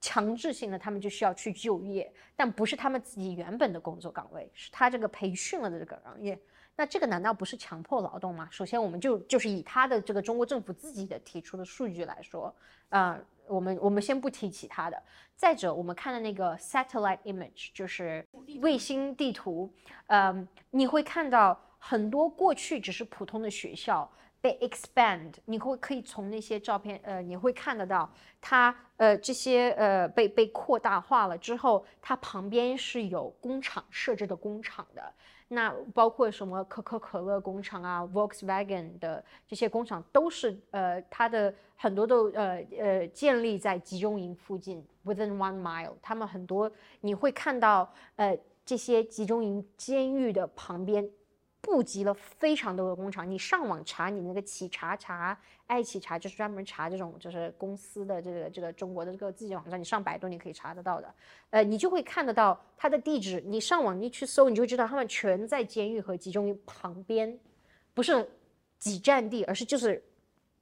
强制性的，他们就需要去就业，但不是他们自己原本的工作岗位，是他这个培训了的这个行业。那这个难道不是强迫劳动吗？首先，我们就就是以他的这个中国政府自己的提出的数据来说，啊，我们我们先不提其他的。再者，我们看的那个 satellite image 就是卫星地图，嗯，你会看到很多过去只是普通的学校被 expand，你会可以从那些照片，呃，你会看得到它，呃，这些呃被被扩大化了之后，它旁边是有工厂设置的工厂的。那包括什么可口可乐工厂啊，Volkswagen 的这些工厂都是呃，它的很多都呃呃建立在集中营附近，within one mile。他们很多你会看到呃这些集中营监狱的旁边。布集了非常多的工厂，你上网查，你那个企查查、爱企查，就是专门查这种就是公司的这个这个中国的这个自己网站，你上百度你可以查得到的，呃，你就会看得到它的地址，你上网一去搜，你就知道他们全在监狱和集中营旁边，不是几站地，而是就是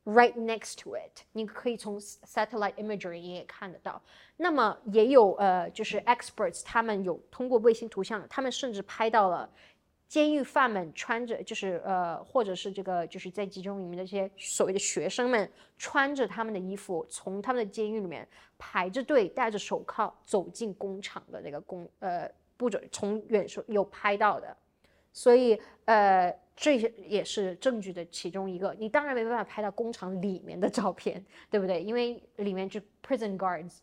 right next to it，你可以从 satellite imagery 你也看得到。那么也有呃，就是 experts 他们有通过卫星图像，他们甚至拍到了。监狱犯们穿着，就是呃，或者是这个，就是在集中营里面的这些所谓的学生们，穿着他们的衣服，从他们的监狱里面排着队，戴着手铐走进工厂的那个工，呃，不准从远处有拍到的，所以呃，这些也是证据的其中一个。你当然没办法拍到工厂里面的照片，对不对？因为里面就 prison guards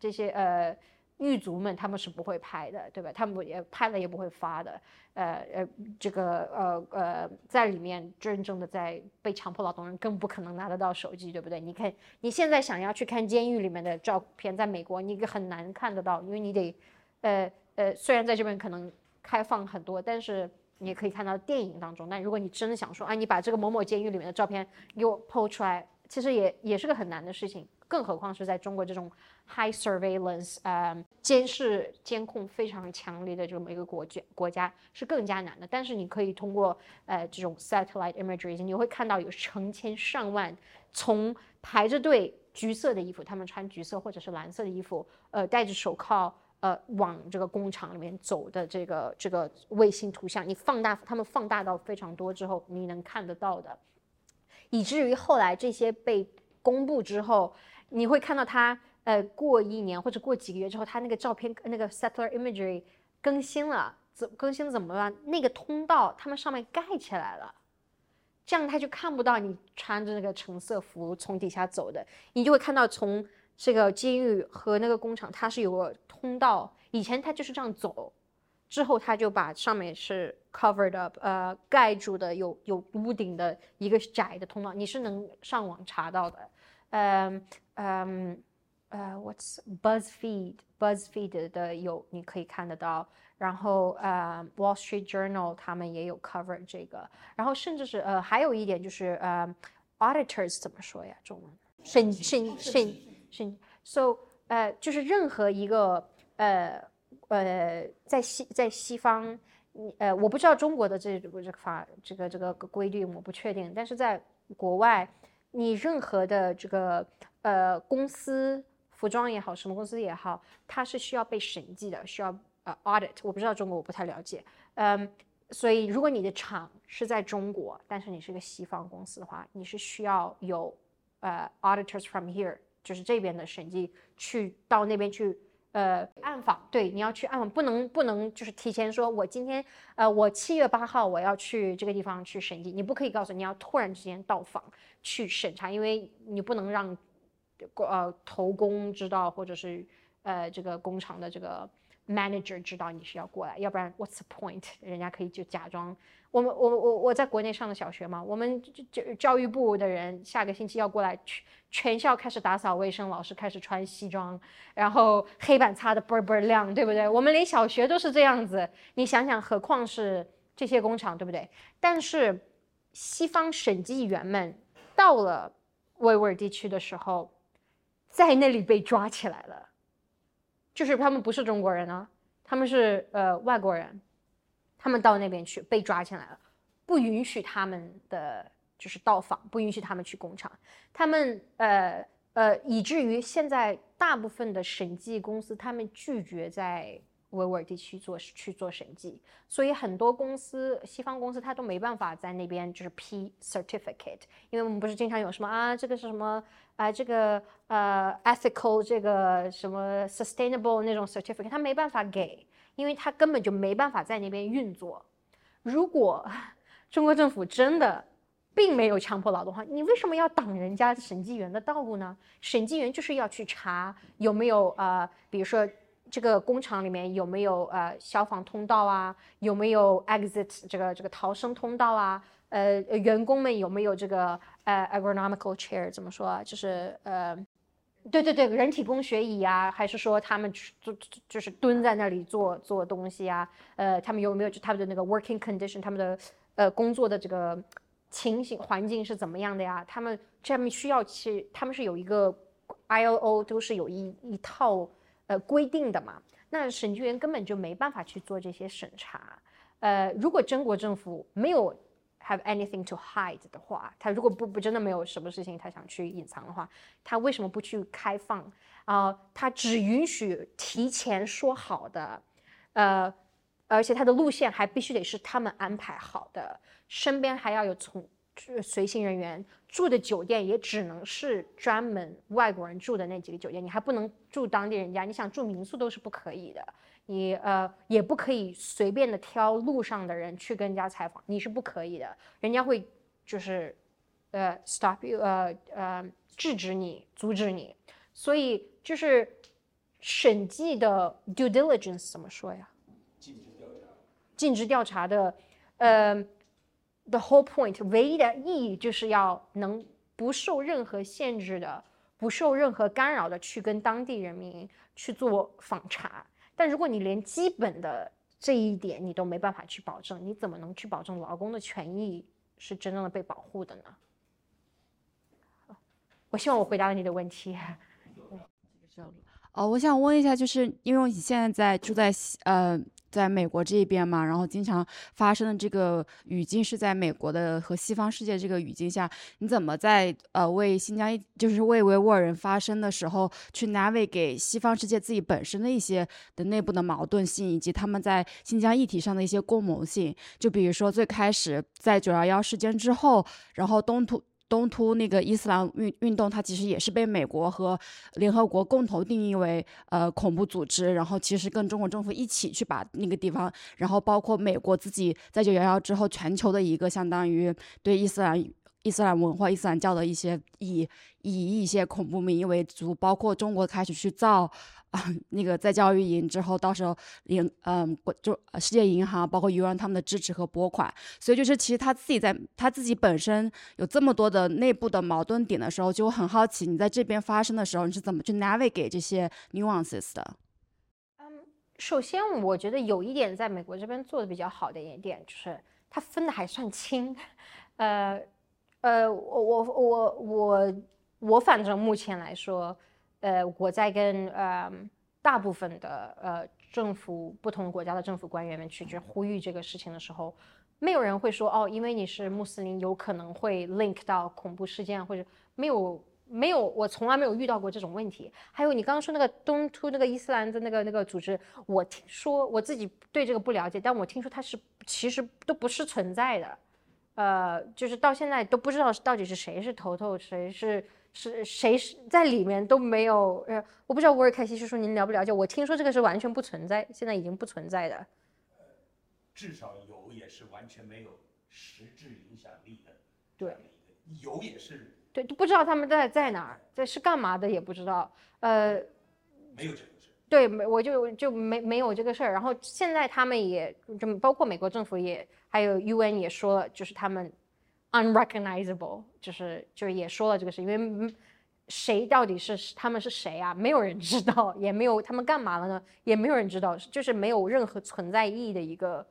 这些呃。狱卒们他们是不会拍的，对吧？他们也拍了也不会发的。呃呃，这个呃呃，在里面真正的在被强迫劳动人更不可能拿得到手机，对不对？你看你现在想要去看监狱里面的照片，在美国你很难看得到，因为你得，呃呃，虽然在这边可能开放很多，但是你也可以看到电影当中。但如果你真的想说，啊，你把这个某某监狱里面的照片给我 PO 出来，其实也也是个很难的事情。更何况是在中国这种 high surveillance，呃，监视监控非常强烈的这么一个国家，国家是更加难的。但是你可以通过呃这种 satellite imagery，你会看到有成千上万从排着队，橘色的衣服，他们穿橘色或者是蓝色的衣服，呃，戴着手铐，呃，往这个工厂里面走的这个这个卫星图像，你放大，他们放大到非常多之后，你能看得到的，以至于后来这些被公布之后。你会看到他，呃，过一年或者过几个月之后，他那个照片那个 settler imagery 更新了，怎更新怎么了？那个通道他们上面盖起来了，这样他就看不到你穿着那个橙色服从底下走的，你就会看到从这个监狱和那个工厂它是有个通道，以前它就是这样走，之后他就把上面是 covered up，呃，盖住的有有屋顶的一个窄的通道，你是能上网查到的，嗯嗯。呃，What's BuzzFeed？BuzzFeed 的有你可以看得到，然后呃，Wall Street Journal 他们也有 cover 这个，然后甚至是呃，还有一点就是呃，auditors 怎么说呀？中文审审审审，so 呃，就是任何一个呃呃，在西在西方，你呃，我不知道中国的这这个法这个这个规律，我不确定，但是在国外，你任何的这个呃公司。服装也好，什么公司也好，它是需要被审计的，需要呃 audit。我不知道中国，我不太了解。嗯，所以如果你的厂是在中国，但是你是个西方公司的话，你是需要有呃 auditors from here，就是这边的审计去到那边去呃暗访。对，你要去暗访，不能不能就是提前说，我今天呃我七月八号我要去这个地方去审计，你不可以告诉你要突然之间到访去审查，因为你不能让。呃，头工知道，或者是呃，这个工厂的这个 manager 知道你是要过来，要不然 what's the point？人家可以就假装我们我我我在国内上的小学嘛，我们教教育部的人下个星期要过来，全全校开始打扫卫生，老师开始穿西装，然后黑板擦的倍儿倍儿亮，对不对？我们连小学都是这样子，你想想，何况是这些工厂，对不对？但是西方审计员们到了维吾尔地区的时候。在那里被抓起来了，就是他们不是中国人啊，他们是呃外国人，他们到那边去被抓起来了，不允许他们的就是到访，不允许他们去工厂，他们呃呃以至于现在大部分的审计公司他们拒绝在。维吾尔地区做去做审计，所以很多公司，西方公司它都没办法在那边就是批 certificate，因为我们不是经常有什么啊，这个是什么啊，这个呃 ethical 这个什么 sustainable 那种 certificate，他没办法给，因为他根本就没办法在那边运作。如果中国政府真的并没有强迫劳动的话，你为什么要挡人家审计员的道路呢？审计员就是要去查有没有呃，比如说。这个工厂里面有没有呃消防通道啊？有没有 exit 这个这个逃生通道啊？呃，员工们有没有这个呃 ergonomical chair 怎么说啊？就是呃，对对对，人体工学椅啊？还是说他们就就是蹲在那里做做东西啊？呃，他们有没有就他们的那个 working condition？他们的呃工作的这个情形环境是怎么样的呀？他们这边需要去，他们是有一个 ILO 都是有一一套。呃，规定的嘛，那审计员根本就没办法去做这些审查。呃，如果中国政府没有 have anything to hide 的话，他如果不不真的没有什么事情他想去隐藏的话，他为什么不去开放啊？他只允许提前说好的，呃，而且他的路线还必须得是他们安排好的，身边还要有从。随行人员住的酒店也只能是专门外国人住的那几个酒店，你还不能住当地人家。你想住民宿都是不可以的，你呃也不可以随便的挑路上的人去跟人家采访，你是不可以的，人家会就是呃 stop you 呃呃制止你，阻止你。所以就是审计的 due diligence 怎么说呀？尽职调查。尽职调查的，呃。The whole point，唯一的意义就是要能不受任何限制的、不受任何干扰的去跟当地人民去做访查。但如果你连基本的这一点你都没办法去保证，你怎么能去保证劳工的权益是真正的被保护的呢？我希望我回答了你的问题。哦，我想问一下，就是因为你现在在住在呃。在美国这边嘛，然后经常发生的这个语境是在美国的和西方世界这个语境下，你怎么在呃为新疆就是为维吾尔人发声的时候，去拿捏给西方世界自己本身的一些的内部的矛盾性，以及他们在新疆议题上的一些共谋性？就比如说最开始在九幺幺事件之后，然后东突。东突那个伊斯兰运运动，它其实也是被美国和联合国共同定义为呃恐怖组织，然后其实跟中国政府一起去把那个地方，然后包括美国自己在九幺幺之后，全球的一个相当于对伊斯兰。伊斯兰文化、伊斯兰教的一些以以一些恐怖名义为主，包括中国开始去造啊 那个在教育营之后，到时候银嗯就世界银行包括 UN 他们的支持和拨款，所以就是其实他自己在他自己本身有这么多的内部的矛盾点的时候，就很好奇你在这边发生的时候你是怎么去 navigate 这些 nuances 的？嗯，首先我觉得有一点在美国这边做的比较好的一点就是它分的还算清，呃。呃，我我我我我反正目前来说，呃，我在跟呃大部分的呃政府不同国家的政府官员们去去呼吁这个事情的时候，没有人会说哦，因为你是穆斯林，有可能会 link 到恐怖事件，或者没有没有，我从来没有遇到过这种问题。还有你刚刚说那个东突那个伊斯兰的那个那个组织，我听说我自己对这个不了解，但我听说它是其实都不是存在的。呃，就是到现在都不知道到底是谁是头头，谁是是谁是在里面都没有。呃，我不知道沃尔凯西叔叔您了不了解？我听说这个是完全不存在，现在已经不存在的。至少有也是完全没有实质影响力的。对，有也是。对，都不知道他们在在哪儿，在是干嘛的也不知道。呃，没有这个事。对，没我就就没没有这个事儿。然后现在他们也就包括美国政府也还有 UN 也说了，就是他们 unrecognizable，就是就是也说了这个事，因为谁到底是他们是谁啊？没有人知道，也没有他们干嘛了呢？也没有人知道，就是没有任何存在意义的一个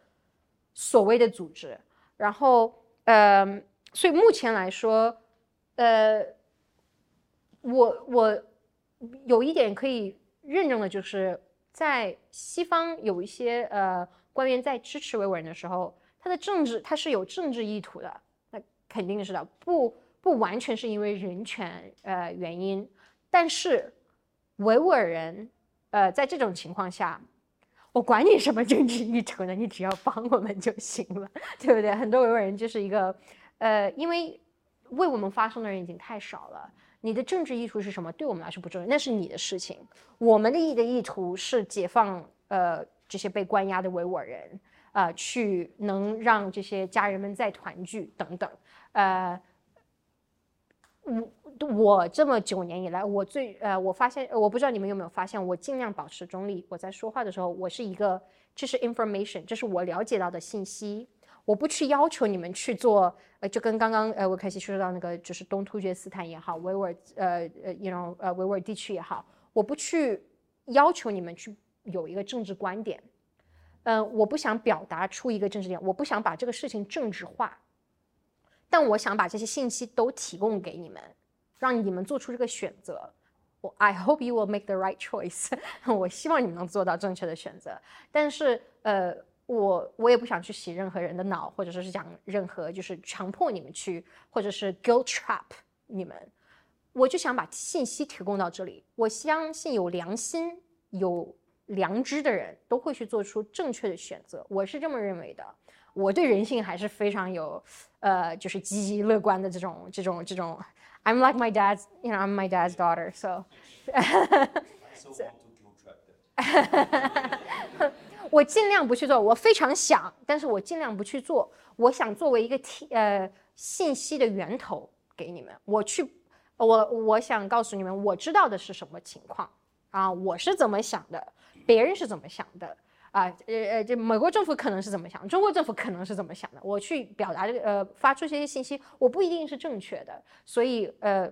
所谓的组织。然后呃，所以目前来说，呃，我我有一点可以。认证的就是在西方有一些呃官员在支持维吾尔人的时候，他的政治他是有政治意图的，肯定是的，不不完全是因为人权呃原因，但是维吾尔人呃在这种情况下，我管你什么政治意图呢，你只要帮我们就行了，对不对？很多维吾尔人就是一个呃，因为为我们发声的人已经太少了。你的政治意图是什么？对我们来说不重要，那是你的事情。我们的意的意图是解放呃这些被关押的维吾尔人，啊，去能让这些家人们再团聚等等。呃，我我这么九年以来，我最呃，我发现我不知道你们有没有发现，我尽量保持中立。我在说话的时候，我是一个这是 information，这是我了解到的信息。我不去要求你们去做，呃，就跟刚刚呃，我开始说到那个，就是东突厥斯坦也好，维吾尔呃呃，you know，呃，维吾尔地区也好，我不去要求你们去有一个政治观点，嗯，我不想表达出一个政治点，我不想把这个事情政治化，但我想把这些信息都提供给你们，让你们做出这个选择。我 I hope you will make the right choice，我希望你们能做到正确的选择，但是呃。我我也不想去洗任何人的脑，或者说是讲任何就是强迫你们去，或者是 guilt trap 你们。我就想把信息提供到这里。我相信有良心、有良知的人都会去做出正确的选择。我是这么认为的。我对人性还是非常有，呃，就是积极乐观的这种这种这种。I'm like my dad's，you know，I'm my dad's daughter，so。我尽量不去做，我非常想，但是我尽量不去做。我想作为一个提呃信息的源头给你们，我去，我我想告诉你们，我知道的是什么情况啊，我是怎么想的，别人是怎么想的啊，呃呃，这美国政府可能是怎么想，中国政府可能是怎么想的，我去表达这个呃发出这些信息，我不一定是正确的，所以呃，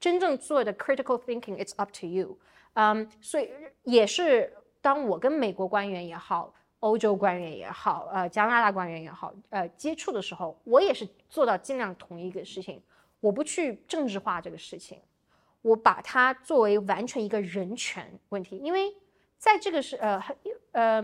真正做的 critical thinking is up to you，嗯，所以也是。当我跟美国官员也好，欧洲官员也好，呃，加拿大官员也好，呃，接触的时候，我也是做到尽量同一个事情，我不去政治化这个事情，我把它作为完全一个人权问题，因为在这个是呃呃，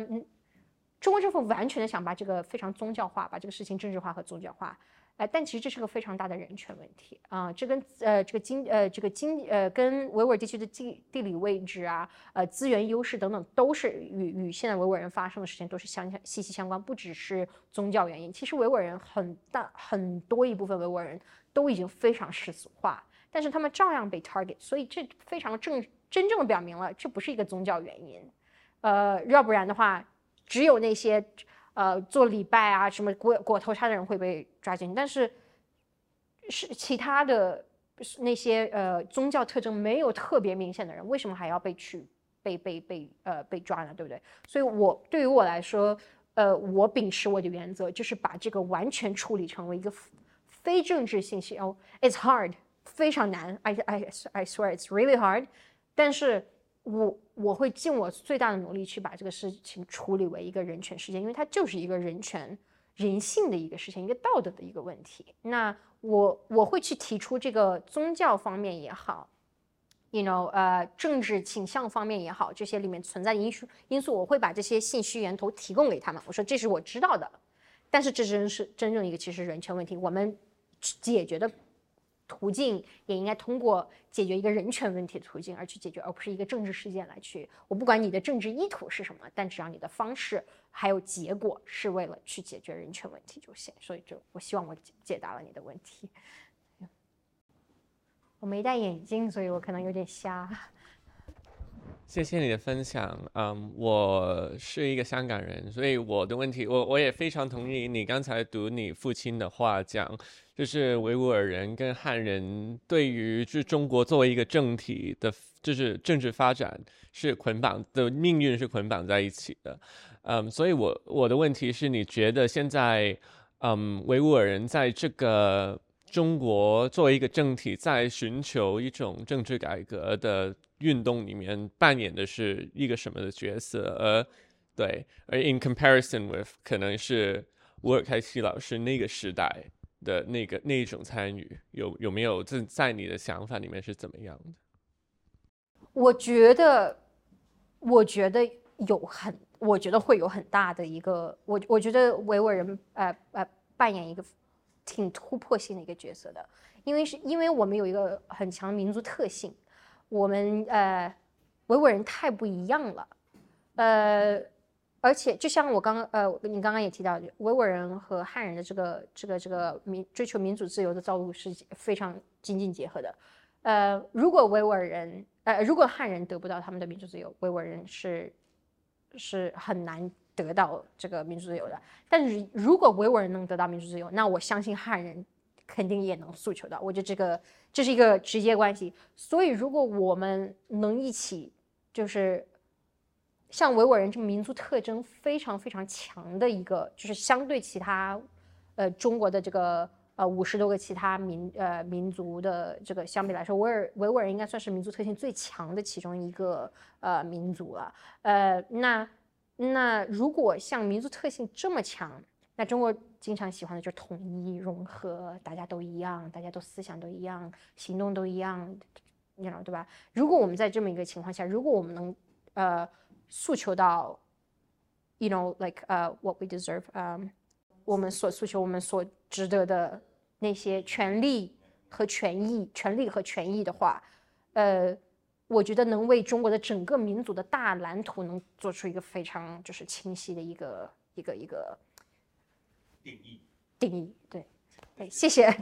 中国政府完全的想把这个非常宗教化，把这个事情政治化和宗教化。哎，但其实这是个非常大的人权问题啊！这跟呃这个经呃这个经呃跟维吾尔地区的地地理位置啊、呃资源优势等等，都是与与现在维吾尔人发生的事情都是相相息息相关，不只是宗教原因。其实维吾尔人很大很多一部分维吾尔人都已经非常世俗化，但是他们照样被 target，所以这非常正真正表明了这不是一个宗教原因，呃，要不然的话，只有那些呃做礼拜啊什么裹裹头纱的人会被抓进去，但是是其他的那些呃宗教特征没有特别明显的人，为什么还要被去被被被呃被抓呢？对不对？所以我对于我来说。呃，我秉持我的原则，就是把这个完全处理成为一个非政治信息哦。It's hard，非常难。I I I swear it's really hard。但是我我会尽我最大的努力去把这个事情处理为一个人权事件，因为它就是一个人权、人性的一个事情，一个道德的一个问题。那我我会去提出这个宗教方面也好。you know，呃，政治倾向方面也好，这些里面存在的因素因素，我会把这些信息源头提供给他们。我说这是我知道的，但是这真是真正一个其实人权问题，我们解决的途径也应该通过解决一个人权问题的途径而去解决，而不是一个政治事件来去。我不管你的政治意图是什么，但只要你的方式还有结果是为了去解决人权问题就行。所以就我希望我解答了你的问题。我没戴眼镜，所以我可能有点瞎。谢谢你的分享。嗯，我是一个香港人，所以我的问题，我我也非常同意你刚才读你父亲的话讲，就是维吾尔人跟汉人对于就中国作为一个政体的，就是政治发展是捆绑的命运是捆绑在一起的。嗯，所以我我的问题是你觉得现在，嗯，维吾尔人在这个。中国作为一个政体，在寻求一种政治改革的运动里面扮演的是一个什么的角色？而对，而 in comparison with 可能是乌尔开西老师那个时代的那个那一种参与，有有没有在在你的想法里面是怎么样的？我觉得，我觉得有很，我觉得会有很大的一个，我我觉得维吾尔人呃呃扮演一个。挺突破性的一个角色的，因为是因为我们有一个很强民族特性，我们呃维吾尔人太不一样了，呃，而且就像我刚刚呃你刚刚也提到，维吾尔人和汉人的这个这个这个民追求民主自由的道路是非常紧紧结合的，呃，如果维吾尔人呃如果汉人得不到他们的民主自由，维吾尔人是是很难。得到这个民主自由的，但是如果维吾尔人能得到民主自由，那我相信汉人肯定也能诉求到。我觉得这个这是一个直接关系。所以，如果我们能一起，就是像维吾尔人这么民族特征非常非常强的一个，就是相对其他呃中国的这个呃五十多个其他民呃民族的这个相比来说，维尔维吾尔人应该算是民族特性最强的其中一个呃民族了。呃，那。那如果像民族特性这么强，那中国经常喜欢的就是统一融合，大家都一样，大家都思想都一样，行动都一样，你知道对吧？如果我们在这么一个情况下，如果我们能呃诉求到，you know like 呃 what we deserve，嗯，我们所诉求我们所值得的那些权利和权益，权利和权益的话，呃。我觉得能为中国的整个民族的大蓝图能做出一个非常就是清晰的一个一个一个定义定义对对谢谢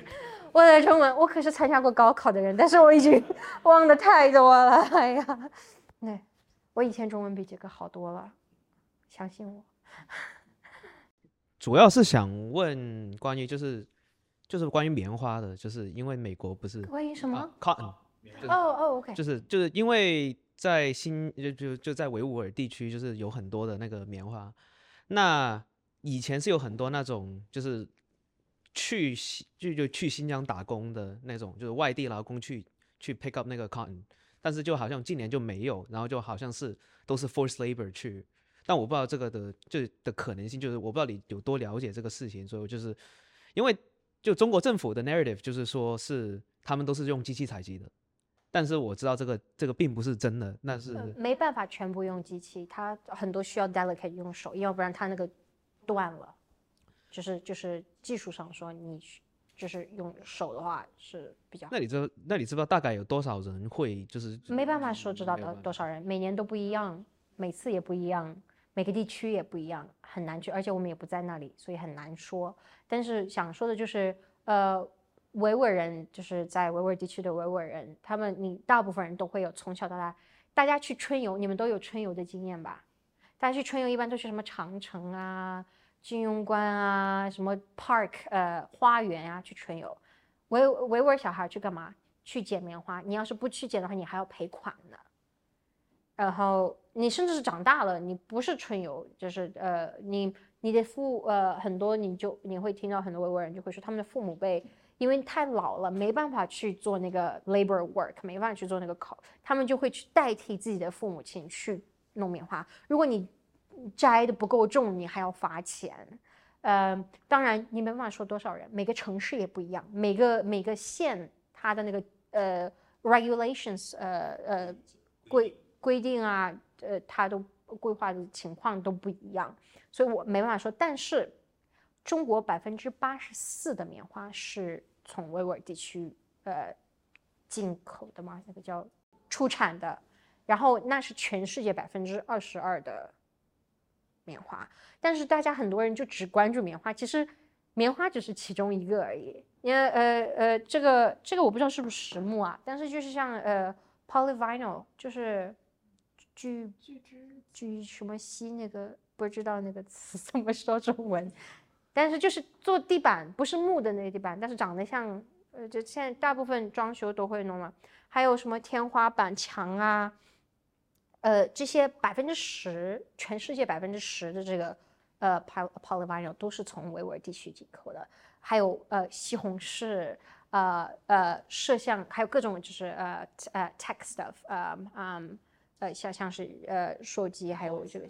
我的中文我可是参加过高考的人，但是我已经 忘的太多了哎呀，对我以前中文比这个好多了，相信我。主要是想问关于就是就是关于棉花的，就是因为美国不是关于什么 cotton。哦哦，OK，就是就是因为在新就就就在维吾尔地区，就是有很多的那个棉花。那以前是有很多那种就是去就就去新疆打工的那种，就是外地劳工去去 pick up 那个 cotton，但是就好像近年就没有，然后就好像是都是 forced labor 去。但我不知道这个的就的可能性，就是我不知道你有多了解这个事情，所以我就是因为就中国政府的 narrative 就是说是他们都是用机器采集的。但是我知道这个这个并不是真的，那是没办法全部用机器，它很多需要 delicate 用手，要不然它那个断了，就是就是技术上说你就是用手的话是比较。那你知那你知不知道大概有多少人会就是没办法说知道多多少人，每年都不一样，每次也不一样，每个地区也不一样，很难去，而且我们也不在那里，所以很难说。但是想说的就是，呃。维吾尔人就是在维吾尔地区的维吾尔人，他们你大部分人都会有从小到大，大家去春游，你们都有春游的经验吧？大家去春游一般都去什么长城啊、金庸关啊、什么 park 呃花园啊去春游。维维吾尔小孩去干嘛？去捡棉花。你要是不去捡的话，你还要赔款呢。然后你甚至是长大了，你不是春游，就是呃你你的父呃很多你就你会听到很多维吾尔人就会说他们的父母辈因为太老了没办法去做那个 labor work，没办法去做那个考，他们就会去代替自己的父母亲去弄棉花。如果你摘的不够重，你还要罚钱。呃，当然你没办法说多少人，每个城市也不一样，每个每个县它的那个呃 regulations 呃呃规规定啊，呃它都规划的情况都不一样，所以我没办法说。但是中国百分之八十四的棉花是从维吾尔地区呃进口的嘛，那个叫出产的，然后那是全世界百分之二十二的。棉花，但是大家很多人就只关注棉花，其实棉花只是其中一个而已。因为呃呃，这个这个我不知道是不是实木啊，但是就是像呃 polyvinyl，就是聚聚聚什么烯那个不知道那个词 怎么说中文，但是就是做地板不是木的那个地板，但是长得像呃，就现在大部分装修都会弄嘛，还有什么天花板墙啊。呃，这些百分之十，全世界百分之十的这个呃 poly polyvinyl 都是从维吾尔地区进口的，还有呃西红柿，呃呃摄像，还有各种就是呃呃 tech stuff，呃嗯呃像像是呃手机，还有这个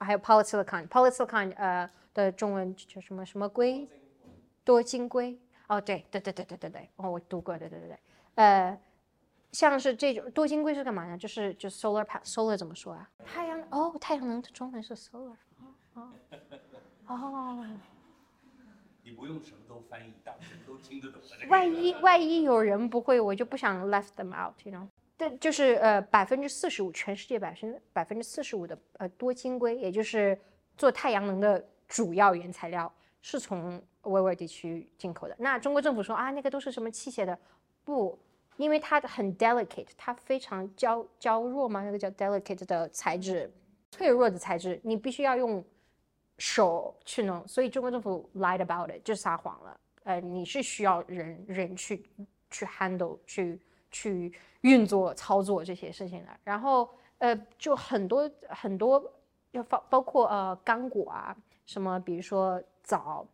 还有 polysilicon，polysilicon 呃的中文叫什么什么硅，多晶硅，哦对对对对对对对，哦我读过，对对对对，呃。像是这种多晶硅是干嘛呢？就是就 solar solar 怎么说啊？太阳哦，太阳能的中文是 solar 哦哦。你不用什么都翻译，大部分都听得懂的。万一万一有人不会，我就不想 left them out，you know？对，就是呃百分之四十五，全世界百分百分之四十五的呃多晶硅，也就是做太阳能的主要原材料，是从维吾尔地区进口的。那中国政府说啊，那个都是什么器械的？不。因为它很 delicate，它非常娇娇弱嘛，那个叫 delicate 的材质，脆弱的材质，你必须要用手去弄，所以中国政府 lied about it 就撒谎了。呃，你是需要人人去去 handle 去去运作操作这些事情的。然后呃，就很多很多要包包括呃干果啊，什么比如说枣。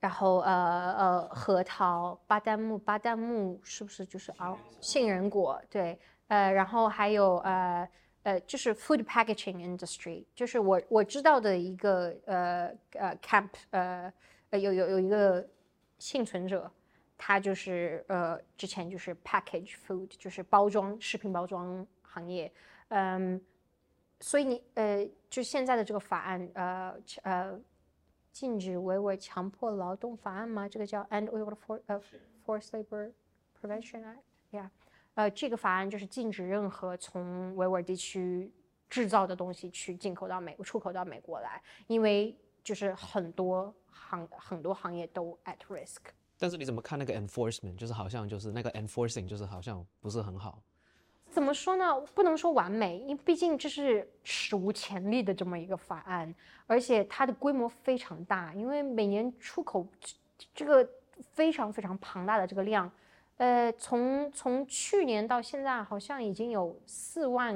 然后呃呃核桃、巴旦木、巴旦木是不是就是啊杏仁果？对，呃，然后还有呃呃就是 food packaging industry，就是我我知道的一个呃呃 camp，呃呃有有有一个幸存者，他就是呃之前就是 package food，就是包装食品包装行业，嗯，所以你呃就现在的这个法案呃呃。禁止维吾尔强迫劳动法案吗？这个叫 End of For 呃 Forced Labor Prevention Act，yeah，呃，这个法案就是禁止任何从维吾尔地区制造的东西去进口到美出口到美国来，因为就是很多行很多行业都 at risk。但是你怎么看那个 enforcement？就是好像就是那个 enforcing，就是好像不是很好。怎么说呢？不能说完美，因为毕竟这是史无前例的这么一个法案，而且它的规模非常大，因为每年出口这个非常非常庞大的这个量，呃，从从去年到现在，好像已经有四万，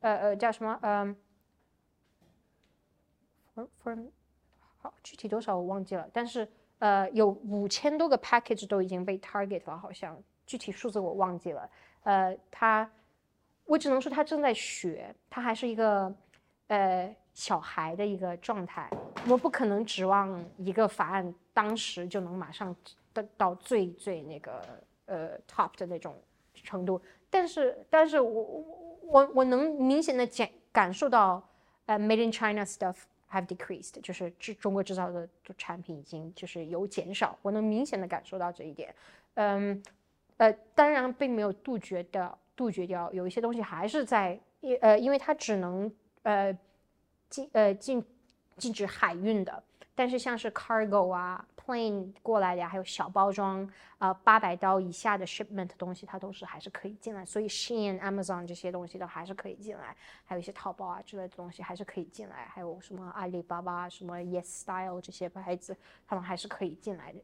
呃呃，叫什么？嗯好，具体多少我忘记了，但是呃，有五千多个 package 都已经被 target 了，好像具体数字我忘记了。呃，他，我只能说他正在学，他还是一个呃小孩的一个状态。我不可能指望一个法案当时就能马上到到最最那个呃 top 的那种程度。但是，但是我我我能明显的感感受到，呃，made in China stuff have decreased，就是制中国制造的产品已经就是有减少。我能明显的感受到这一点，嗯。呃，当然并没有杜绝掉，杜绝掉有一些东西还是在，呃，因为它只能呃禁呃禁禁止海运的，但是像是 cargo 啊 plan 过来的呀，还有小包装，呃，八百刀以下的 shipment 东西，它都是还是可以进来。所以 Shein、Amazon 这些东西都还是可以进来，还有一些淘宝啊之类的东西还是可以进来，还有什么阿里巴巴、什么 Yes Style 这些牌子，他们还是可以进来的。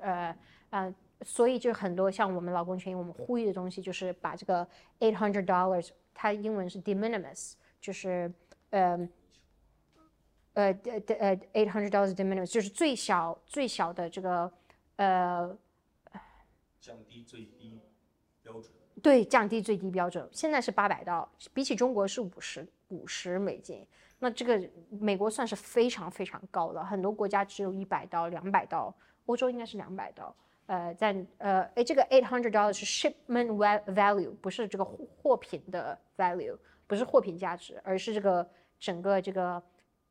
呃呃，所以就很多像我们劳工权益，我们呼吁的东西就是把这个 eight hundred dollars，它英文是 de minimis，就是呃。呃的的呃，eight hundred dollars de minimis 就是最小最小的这个呃降低最低标准。对，降低最低标准。现在是八百刀，比起中国是五十五十美金。那这个美国算是非常非常高了，很多国家只有一百刀、两百刀，欧洲应该是两百刀。呃，在呃，哎，这个 eight hundred dollars 是 shipment value，不是这个货货品的 value，不是货品价值，而是这个整个这个。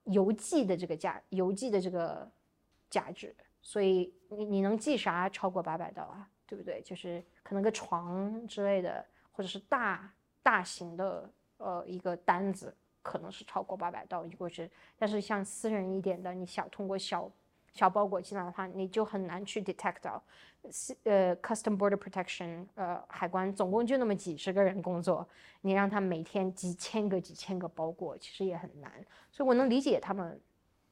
邮寄的这个价，邮寄的这个价值，所以你你能寄啥超过八百刀啊？对不对？就是可能个床之类的，或者是大大型的呃一个单子，可能是超过八百刀如果是。但是像私人一点的，你想通过小小包裹进来的话，你就很难去 detect 到。呃，custom border protection，呃，海关总共就那么几十个人工作，你让他每天几千个、几千个包裹，其实也很难。所以我能理解他们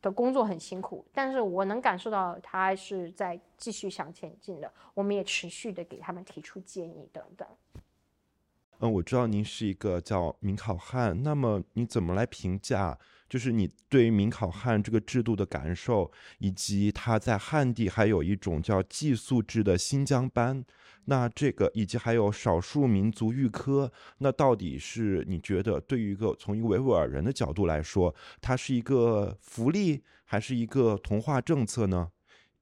的工作很辛苦，但是我能感受到他是在继续向前进的。我们也持续的给他们提出建议等等。嗯，我知道您是一个叫明考汉，那么你怎么来评价？就是你对于民考汉这个制度的感受，以及他在汉地还有一种叫寄宿制的新疆班，那这个以及还有少数民族预科，那到底是你觉得对于一个从一个维吾尔人的角度来说，它是一个福利还是一个同化政策呢？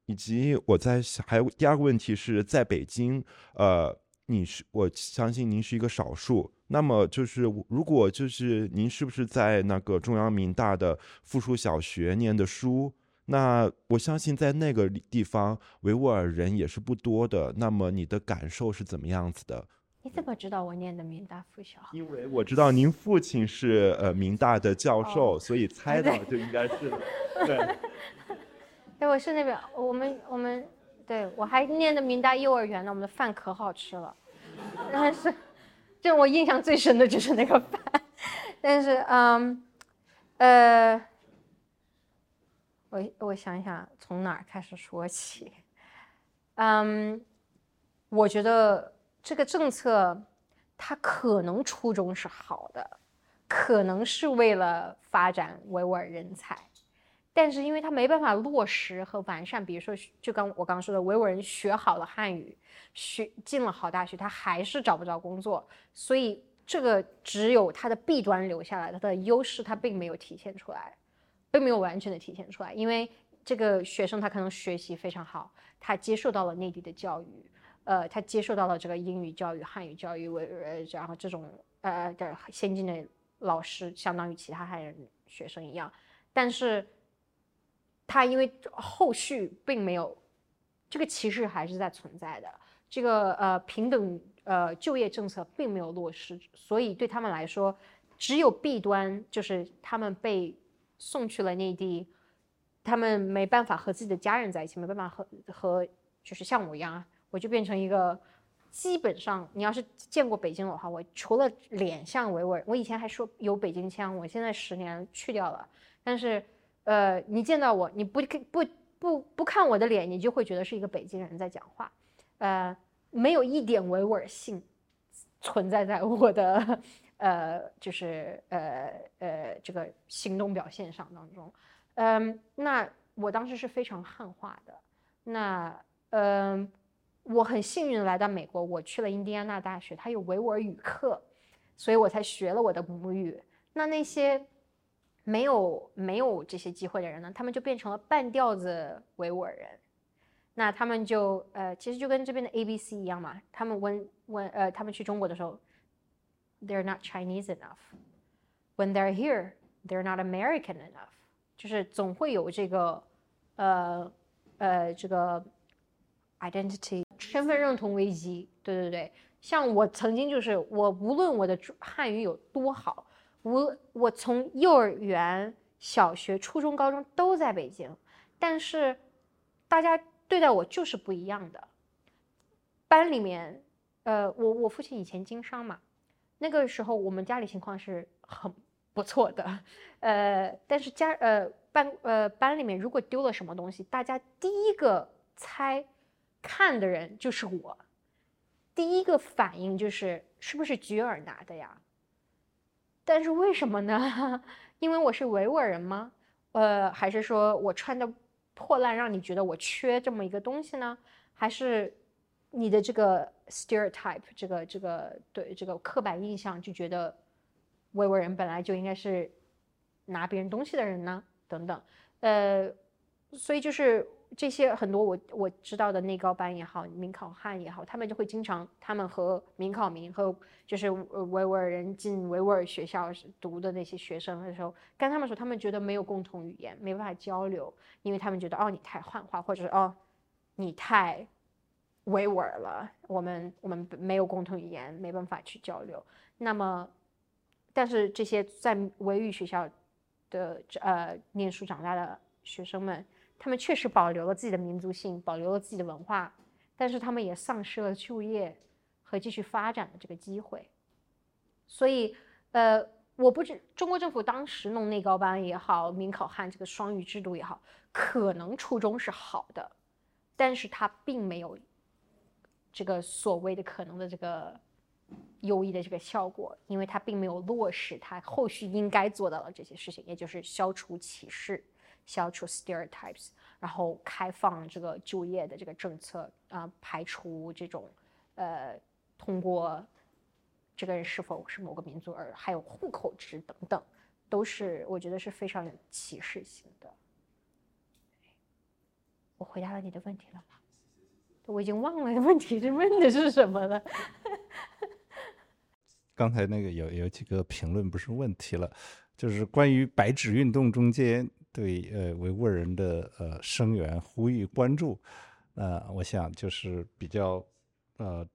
以及我在想，还有第二个问题是在北京，呃。你是我相信您是一个少数，那么就是如果就是您是不是在那个中央民大的附属小学念的书？那我相信在那个地方维吾尔人也是不多的。那么你的感受是怎么样子的？你怎么知道我念的民大附小？因为我知道您父亲是呃民大的教授，所以猜到就应该是 对。对，我是那边，我们我们。对我还念的民大幼儿园呢，我们的饭可好吃了，但是，就我印象最深的就是那个饭，但是嗯，呃，我我想想从哪儿开始说起，嗯，我觉得这个政策它可能初衷是好的，可能是为了发展维吾尔人才。但是因为他没办法落实和完善，比如说，就刚我刚刚说的，维吾尔人学好了汉语，学进了好大学，他还是找不着工作，所以这个只有他的弊端留下来，他的优势他并没有体现出来，并没有完全的体现出来。因为这个学生他可能学习非常好，他接受到了内地的教育，呃，他接受到了这个英语教育、汉语教育，维呃，然后这种呃的先进的老师，相当于其他汉人学生一样，但是。他因为后续并没有这个歧视还是在存在的，这个呃平等呃就业政策并没有落实，所以对他们来说，只有弊端就是他们被送去了内地，他们没办法和自己的家人在一起，没办法和和就是像我一样，我就变成一个基本上你要是见过北京的话，我除了脸像维吾尔，我以前还说有北京腔，我现在十年去掉了，但是。呃，你见到我，你不不不不看我的脸，你就会觉得是一个北京人在讲话，呃，没有一点维吾尔性存在在我的呃，就是呃呃这个行动表现上当中，嗯，那我当时是非常汉化的，那嗯，我很幸运来到美国，我去了印第安纳大学，它有维吾尔语课，所以我才学了我的母语。那那些。没有没有这些机会的人呢，他们就变成了半吊子维吾尔人，那他们就呃，其实就跟这边的 A B C 一样嘛。他们问问呃，他们去中国的时候，they're not Chinese enough. When they're here, they're not American enough. 就是总会有这个呃呃这个 identity 身份认同危机。对对对，像我曾经就是我无论我的汉语有多好。我我从幼儿园、小学、初中、高中都在北京，但是大家对待我就是不一样的。班里面，呃，我我父亲以前经商嘛，那个时候我们家里情况是很不错的，呃，但是家呃班呃班里面如果丢了什么东西，大家第一个猜看的人就是我，第一个反应就是是不是菊儿拿的呀？但是为什么呢？因为我是维吾尔人吗？呃，还是说我穿的破烂让你觉得我缺这么一个东西呢？还是你的这个 stereotype 这个这个对这个刻板印象就觉得维吾尔人本来就应该是拿别人东西的人呢？等等，呃，所以就是这些很多我我知道的内高班也好，民考汉也好，他们就会经常他们和民考民和就是维吾尔人进维吾尔学校读的那些学生的时候，跟他们说，他们觉得没有共同语言，没办法交流，因为他们觉得哦你太汉化，或者是哦你太维吾尔了，我们我们没有共同语言，没办法去交流。那么，但是这些在维语学校的呃念书长大的学生们，他们确实保留了自己的民族性，保留了自己的文化，但是他们也丧失了就业和继续发展的这个机会。所以，呃，我不知中国政府当时弄内高班也好，民考汉这个双语制度也好，可能初衷是好的，但是它并没有这个所谓的可能的这个优异的这个效果，因为它并没有落实它后续应该做到的这些事情，也就是消除歧视、消除 stereotypes，然后开放这个就业的这个政策啊、排除这种呃通过这个人是否是某个民族而还有户口制等等，都是我觉得是非常有歧视性的。我回答了你的问题了吗？我已经忘了问题是问的是什么了。刚才那个有有几个评论不是问题了，就是关于白纸运动中间对呃维吾尔人的呃声援、呼吁、关注，呃，我想就是比较呃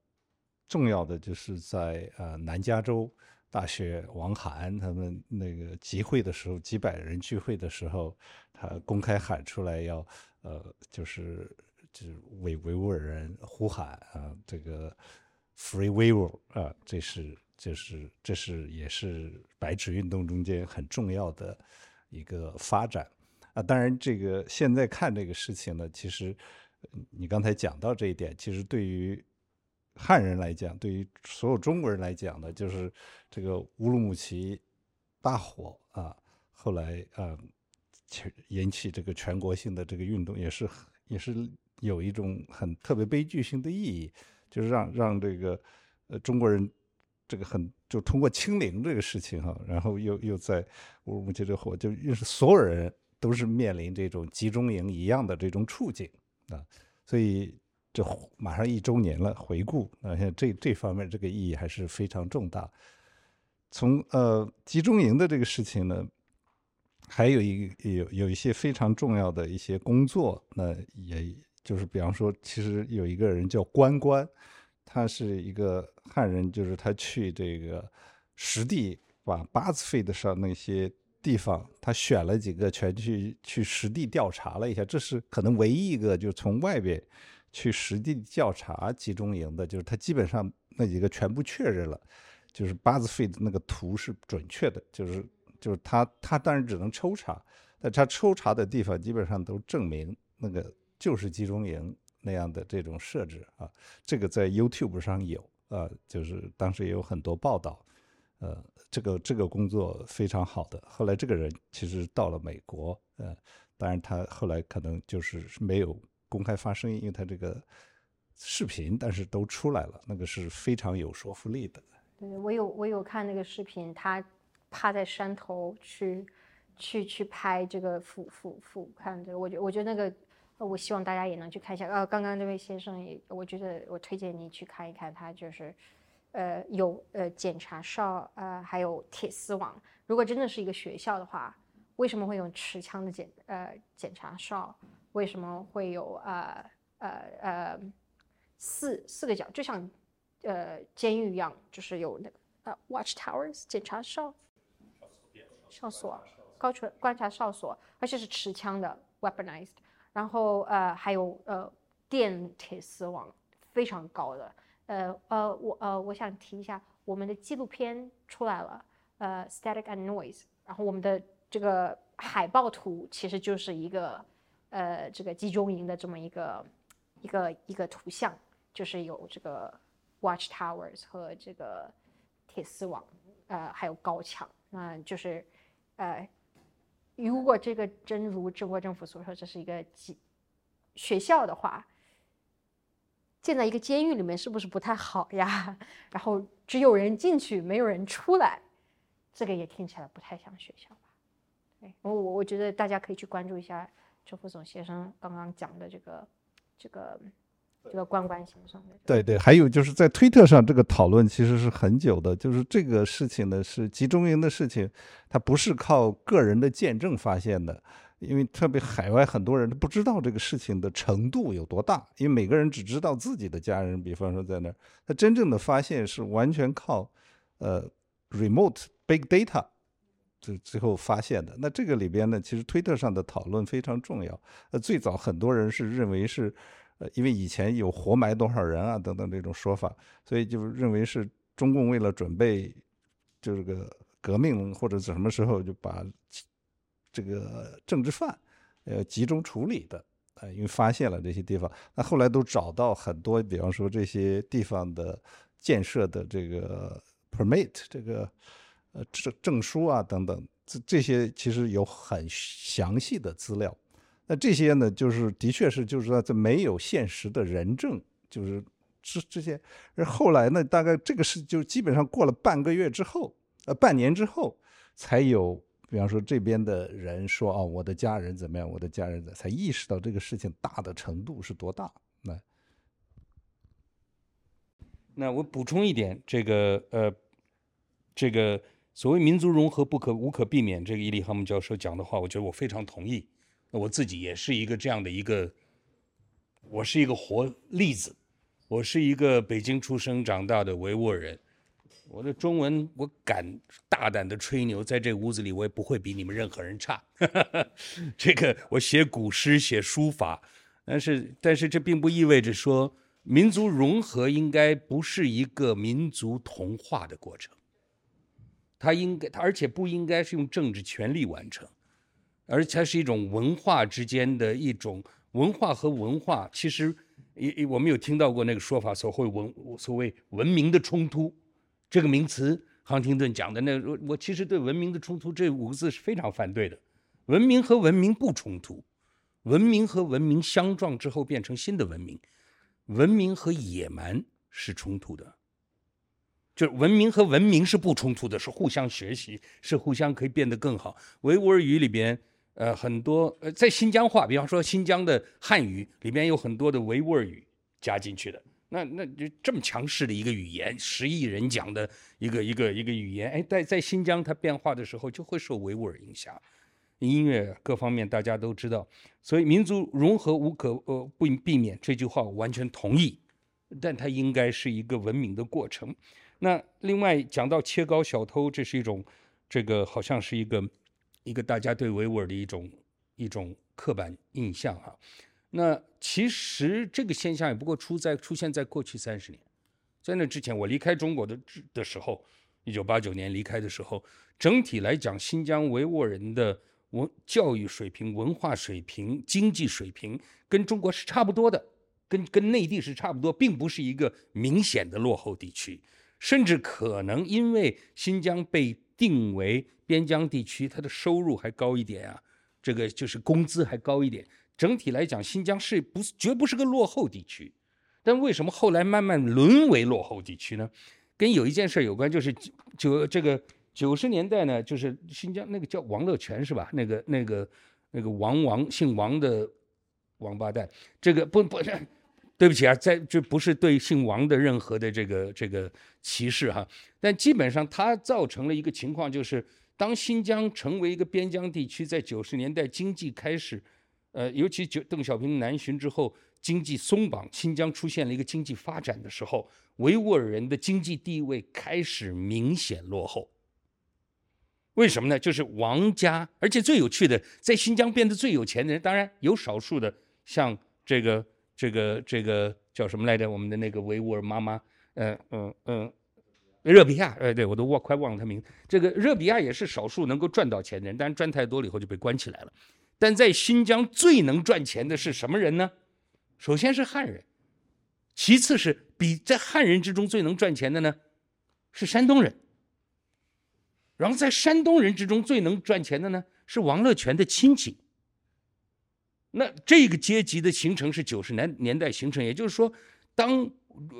重要的，就是在呃南加州大学王涵他们那个集会的时候，几百人聚会的时候，他公开喊出来要呃就是就是为维吾尔人呼喊啊，这个 Free Weibo 啊，这是这是这是也是白纸运动中间很重要的一个发展啊。当然，这个现在看这个事情呢，其实你刚才讲到这一点，其实对于汉人来讲，对于所有中国人来讲呢，就是这个乌鲁木齐大火啊，后来啊，其引起这个全国性的这个运动，也是也是有一种很特别悲剧性的意义，就是让让这个呃中国人这个很就通过清零这个事情哈，然后又又在乌鲁木齐这火，就又是所有人都是面临这种集中营一样的这种处境啊，所以这马上一周年了，回顾啊，像这这方面这个意义还是非常重大。从呃集中营的这个事情呢，还有一有有一些非常重要的一些工作，那也就是比方说，其实有一个人叫关关，他是一个汉人，就是他去这个实地把八字费的上那些地方，他选了几个全去去实地调查了一下，这是可能唯一一个就从外边去实地调查集中营的，就是他基本上那几个全部确认了，就是八字费的那个图是准确的，就是就是他他当然只能抽查，但他抽查的地方基本上都证明那个就是集中营那样的这种设置啊，这个在 YouTube 上有啊，就是当时也有很多报道，呃，这个这个工作非常好的。后来这个人其实到了美国，呃，当然他后来可能就是没有公开发声音，因为他这个视频，但是都出来了，那个是非常有说服力的。对我有我有看那个视频，他趴在山头去去去拍这个俯俯俯看这个，我觉我觉得那个，呃我希望大家也能去看一下。呃，刚刚这位先生也，我觉得我推荐你去看一看，他就是，呃，有呃检查哨，呃，还有铁丝网。如果真的是一个学校的话，为什么会有持枪的检呃检查哨？为什么会有呃呃呃四四个角，就像呃监狱一样，就是有那个呃 watch towers 检查哨，哨所，高处观察哨所，而且是持枪的 weaponized，然后呃还有呃电铁丝网非常高的。呃呃，我呃我想提一下，我们的纪录片出来了，呃，Static and Noise，然后我们的这个海报图其实就是一个呃这个集中营的这么一个一个一个图像，就是有这个 Watch Towers 和这个铁丝网，呃，还有高墙，那就是呃，如果这个真如中国政府所说，这是一个几学校的话。建在一个监狱里面是不是不太好呀？然后只有人进去，没有人出来，这个也听起来不太像学校吧？对我我我觉得大家可以去关注一下周副总先生刚刚讲的这个这个这个官官形上的。对对，还有就是在推特上这个讨论其实是很久的，就是这个事情呢是集中营的事情，它不是靠个人的见证发现的。因为特别海外很多人都不知道这个事情的程度有多大，因为每个人只知道自己的家人，比方说在那儿，他真正的发现是完全靠，呃，remote big data，最最后发现的。那这个里边呢，其实推特上的讨论非常重要。呃，最早很多人是认为是，因为以前有活埋多少人啊等等这种说法，所以就认为是中共为了准备就这个革命或者什么时候就把。这个政治犯，呃，集中处理的，呃，因为发现了这些地方，那后来都找到很多，比方说这些地方的建设的这个 permit，这个呃证证书啊等等，这这些其实有很详细的资料。那这些呢，就是的确是就是说这没有现实的人证，就是这这些。而后来呢，大概这个事就基本上过了半个月之后，呃，半年之后才有。比方说这边的人说：“哦，我的家人怎么样？我的家人怎才意识到这个事情大的程度是多大。”那那我补充一点，这个呃，这个所谓民族融合不可无可避免，这个伊利哈姆教授讲的话，我觉得我非常同意。那我自己也是一个这样的一个，我是一个活例子，我是一个北京出生长大的维吾尔人。我的中文，我敢大胆的吹牛，在这屋子里，我也不会比你们任何人差。这个我写古诗，写书法，但是，但是这并不意味着说民族融合应该不是一个民族同化的过程。它应该，它而且不应该是用政治权力完成，而且是一种文化之间的一种文化和文化。其实，也我们有听到过那个说法，所谓文所谓文明的冲突。这个名词，杭廷顿讲的那，我其实对“文明的冲突”这五个字是非常反对的。文明和文明不冲突，文明和文明相撞之后变成新的文明，文明和野蛮是冲突的。就是文明和文明是不冲突的，是互相学习，是互相可以变得更好。维吾尔语里边，呃，很多呃，在新疆话，比方说新疆的汉语里边有很多的维吾尔语加进去的。那那就这么强势的一个语言，十亿人讲的一个一个一个语言，哎，在在新疆它变化的时候就会受维吾尔影响，音乐各方面大家都知道，所以民族融合无可呃不避免这句话我完全同意，但它应该是一个文明的过程。那另外讲到切糕小偷，这是一种这个好像是一个一个大家对维吾尔的一种一种刻板印象哈。那其实这个现象也不过出在出现在过去三十年，在那之前，我离开中国的的时候，一九八九年离开的时候，整体来讲，新疆维吾尔人的文教育水平、文化水平、经济水平跟中国是差不多的，跟跟内地是差不多，并不是一个明显的落后地区，甚至可能因为新疆被定为边疆地区，它的收入还高一点啊，这个就是工资还高一点。整体来讲，新疆是不绝不是个落后地区？但为什么后来慢慢沦为落后地区呢？跟有一件事有关，就是九这个九十年代呢，就是新疆那个叫王乐泉是吧？那个那个那个王王姓王的王八蛋，这个不不是，对不起啊，在这不是对姓王的任何的这个这个歧视哈。但基本上他造成了一个情况，就是当新疆成为一个边疆地区，在九十年代经济开始。呃，尤其就邓小平南巡之后，经济松绑，新疆出现了一个经济发展的时候，维吾尔人的经济地位开始明显落后。为什么呢？就是王家，而且最有趣的，在新疆变得最有钱的人，当然有少数的，像这个这个这个叫什么来着？我们的那个维吾尔妈妈，嗯嗯嗯，热比亚，哎，对我都忘快忘了他名。这个热比亚也是少数能够赚到钱的人，但是赚太多了以后就被关起来了。但在新疆最能赚钱的是什么人呢？首先是汉人，其次是比在汉人之中最能赚钱的呢，是山东人。然后在山东人之中最能赚钱的呢，是王乐泉的亲戚。那这个阶级的形成是九十年年代形成，也就是说，当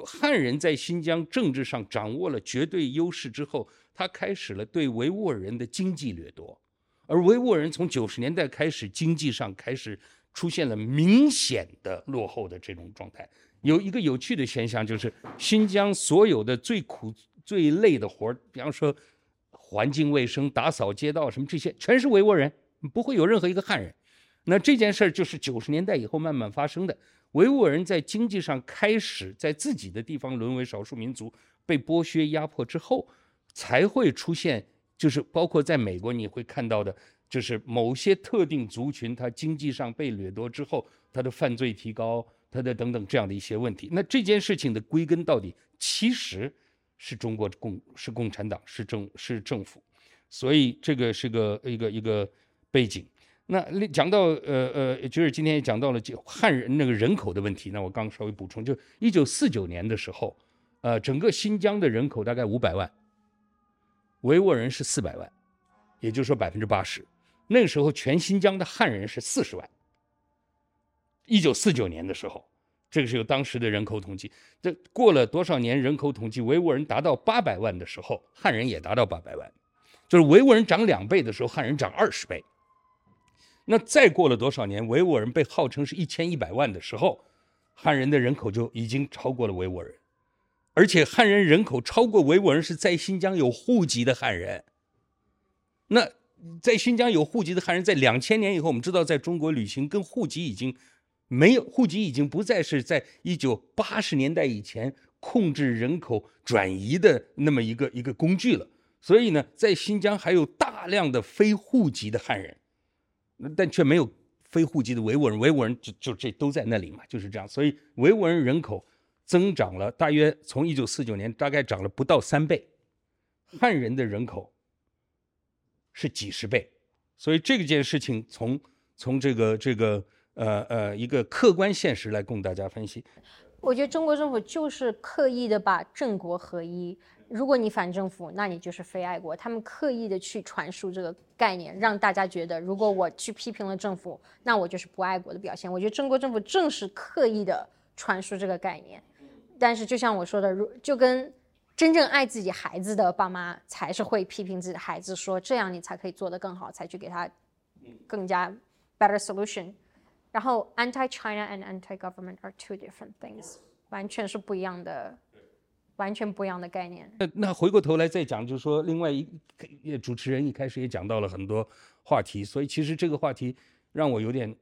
汉人在新疆政治上掌握了绝对优势之后，他开始了对维吾尔人的经济掠夺，而维吾尔人从九十年代开始经济上开始出现了明显的落后的这种状态。有一个有趣的现象就是，新疆所有的最苦最累的活儿，比方说环境卫生、打扫街道什么这些，全是维吾尔人，不会有任何一个汉人。那这件事儿就是九十年代以后慢慢发生的。维吾尔人在经济上开始在自己的地方沦为少数民族，被剥削压迫之后，才会出现，就是包括在美国你会看到的，就是某些特定族群，他经济上被掠夺之后，他的犯罪提高，他的等等这样的一些问题。那这件事情的归根到底，其实是中国共是共产党是政是政府，所以这个是个一个一个背景。那讲到呃呃，就是今天也讲到了就汉人那个人口的问题。那我刚稍微补充，就一九四九年的时候，呃，整个新疆的人口大概五百万，维吾尔人是四百万，也就是说百分之八十。那个时候全新疆的汉人是四十万。一九四九年的时候，这个是有当时的人口统计。这过了多少年人口统计，维吾尔人达到八百万的时候，汉人也达到八百万，就是维吾尔人涨两倍的时候，汉人涨二十倍。那再过了多少年，维吾尔人被号称是一千一百万的时候，汉人的人口就已经超过了维吾尔人，而且汉人人口超过维吾尔人是在新疆有户籍的汉人。那在新疆有户籍的汉人，在两千年以后，我们知道在中国旅行跟户籍已经没有户籍已经不再是在一九八十年代以前控制人口转移的那么一个一个工具了。所以呢，在新疆还有大量的非户籍的汉人。但却没有非户籍的维吾尔人，维吾尔人就就这都在那里嘛，就是这样。所以维吾尔人人口增长了，大约从一九四九年大概涨了不到三倍，汉人的人口是几十倍。所以这件事情从从这个这个呃呃一个客观现实来供大家分析。我觉得中国政府就是刻意的把政国合一。如果你反政府，那你就是非爱国。他们刻意的去传输这个概念，让大家觉得，如果我去批评了政府，那我就是不爱国的表现。我觉得中国政府正是刻意的传输这个概念。但是，就像我说的，如就跟真正爱自己孩子的爸妈，才是会批评自己的孩子，说这样你才可以做得更好，才去给他更加 better solution。然后，anti-China and anti-government are two different things，完全是不一样的。完全不一样的概念。那那回过头来再讲，就是说，另外一主持人一开始也讲到了很多话题，所以其实这个话题让我有点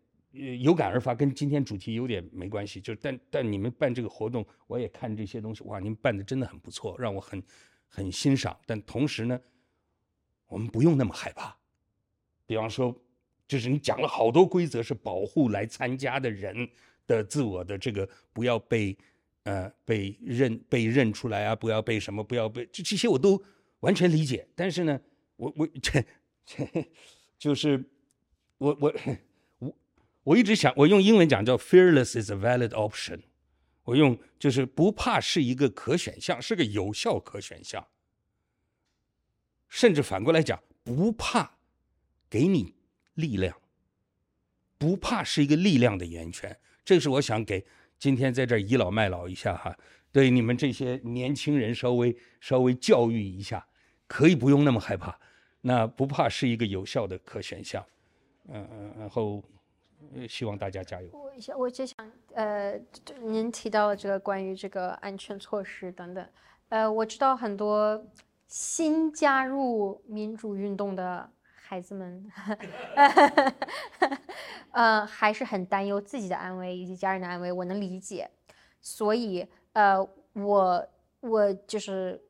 有感而发，跟今天主题有点没关系。就但但你们办这个活动，我也看这些东西，哇，您办的真的很不错，让我很很欣赏。但同时呢，我们不用那么害怕。比方说，就是你讲了好多规则，是保护来参加的人的自我的这个不要被。呃，被认被认出来啊！不要被什么，不要被这这些我都完全理解。但是呢，我我这这就是我我我我一直想，我用英文讲叫 “fearless is a valid option”。我用就是不怕是一个可选项，是个有效可选项。甚至反过来讲，不怕给你力量，不怕是一个力量的源泉。这是我想给。今天在这倚老卖老一下哈，对你们这些年轻人稍微稍微教育一下，可以不用那么害怕，那不怕是一个有效的可选项，嗯嗯，然后希望大家加油。我想，我就想，呃，您提到了这个关于这个安全措施等等，呃，我知道很多新加入民主运动的。孩子们，呃，还是很担忧自己的安危以及家人的安危，我能理解。所以，呃，我我就是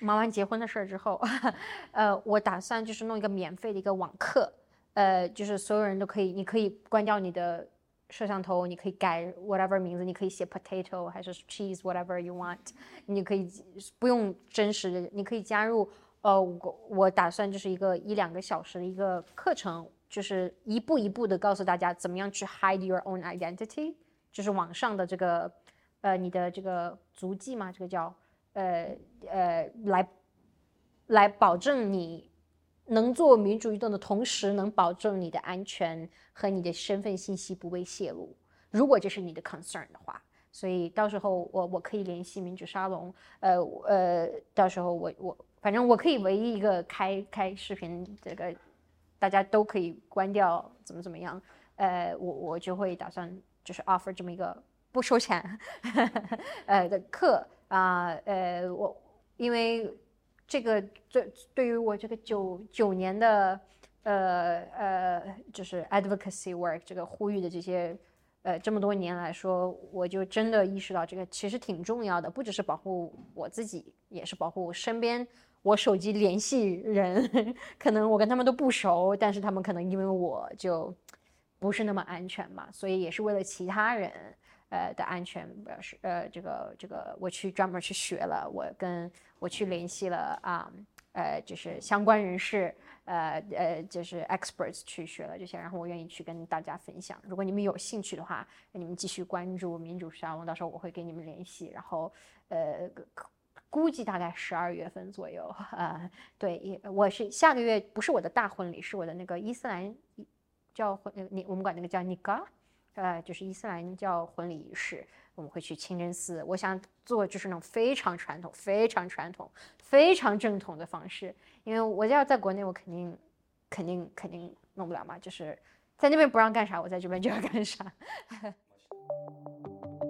忙完结婚的事儿之后，呃，我打算就是弄一个免费的一个网课，呃，就是所有人都可以，你可以关掉你的摄像头，你可以改 whatever 名字，你可以写 potato 还是 cheese whatever you want，你可以不用真实的，你可以加入。呃，我我打算就是一个一两个小时的一个课程，就是一步一步的告诉大家怎么样去 hide your own identity，就是网上的这个呃你的这个足迹嘛，这个叫呃呃来来保证你能做民主运动的同时，能保证你的安全和你的身份信息不被泄露。如果这是你的 concern 的话，所以到时候我我可以联系民主沙龙，呃呃，到时候我我。反正我可以唯一一个开开视频，这个大家都可以关掉，怎么怎么样？呃，我我就会打算就是 offer 这么一个不收钱呃的课啊，呃，我因为这个对对于我这个九九年的呃呃就是 advocacy work 这个呼吁的这些。呃，这么多年来说，我就真的意识到这个其实挺重要的，不只是保护我自己，也是保护我身边我手机联系人。可能我跟他们都不熟，但是他们可能因为我就不是那么安全嘛，所以也是为了其他人呃的安全，表示呃这个这个我去专门去学了，我跟我去联系了啊呃就是相关人士。呃呃，就是 experts 去学了这些，然后我愿意去跟大家分享。如果你们有兴趣的话，你们继续关注民主沙龙，到时候我会给你们联系。然后呃，估计大概十二月份左右，呃，对，也我是下个月不是我的大婚礼，是我的那个伊斯兰教婚，你我们管那个叫尼嘎，呃，就是伊斯兰教婚礼仪式。我们会去清真寺，我想做就是那种非常传统、非常传统、非常正统的方式，因为我要在国内，我肯定、肯定、肯定弄不了嘛，就是在那边不让干啥，我在这边就要干啥。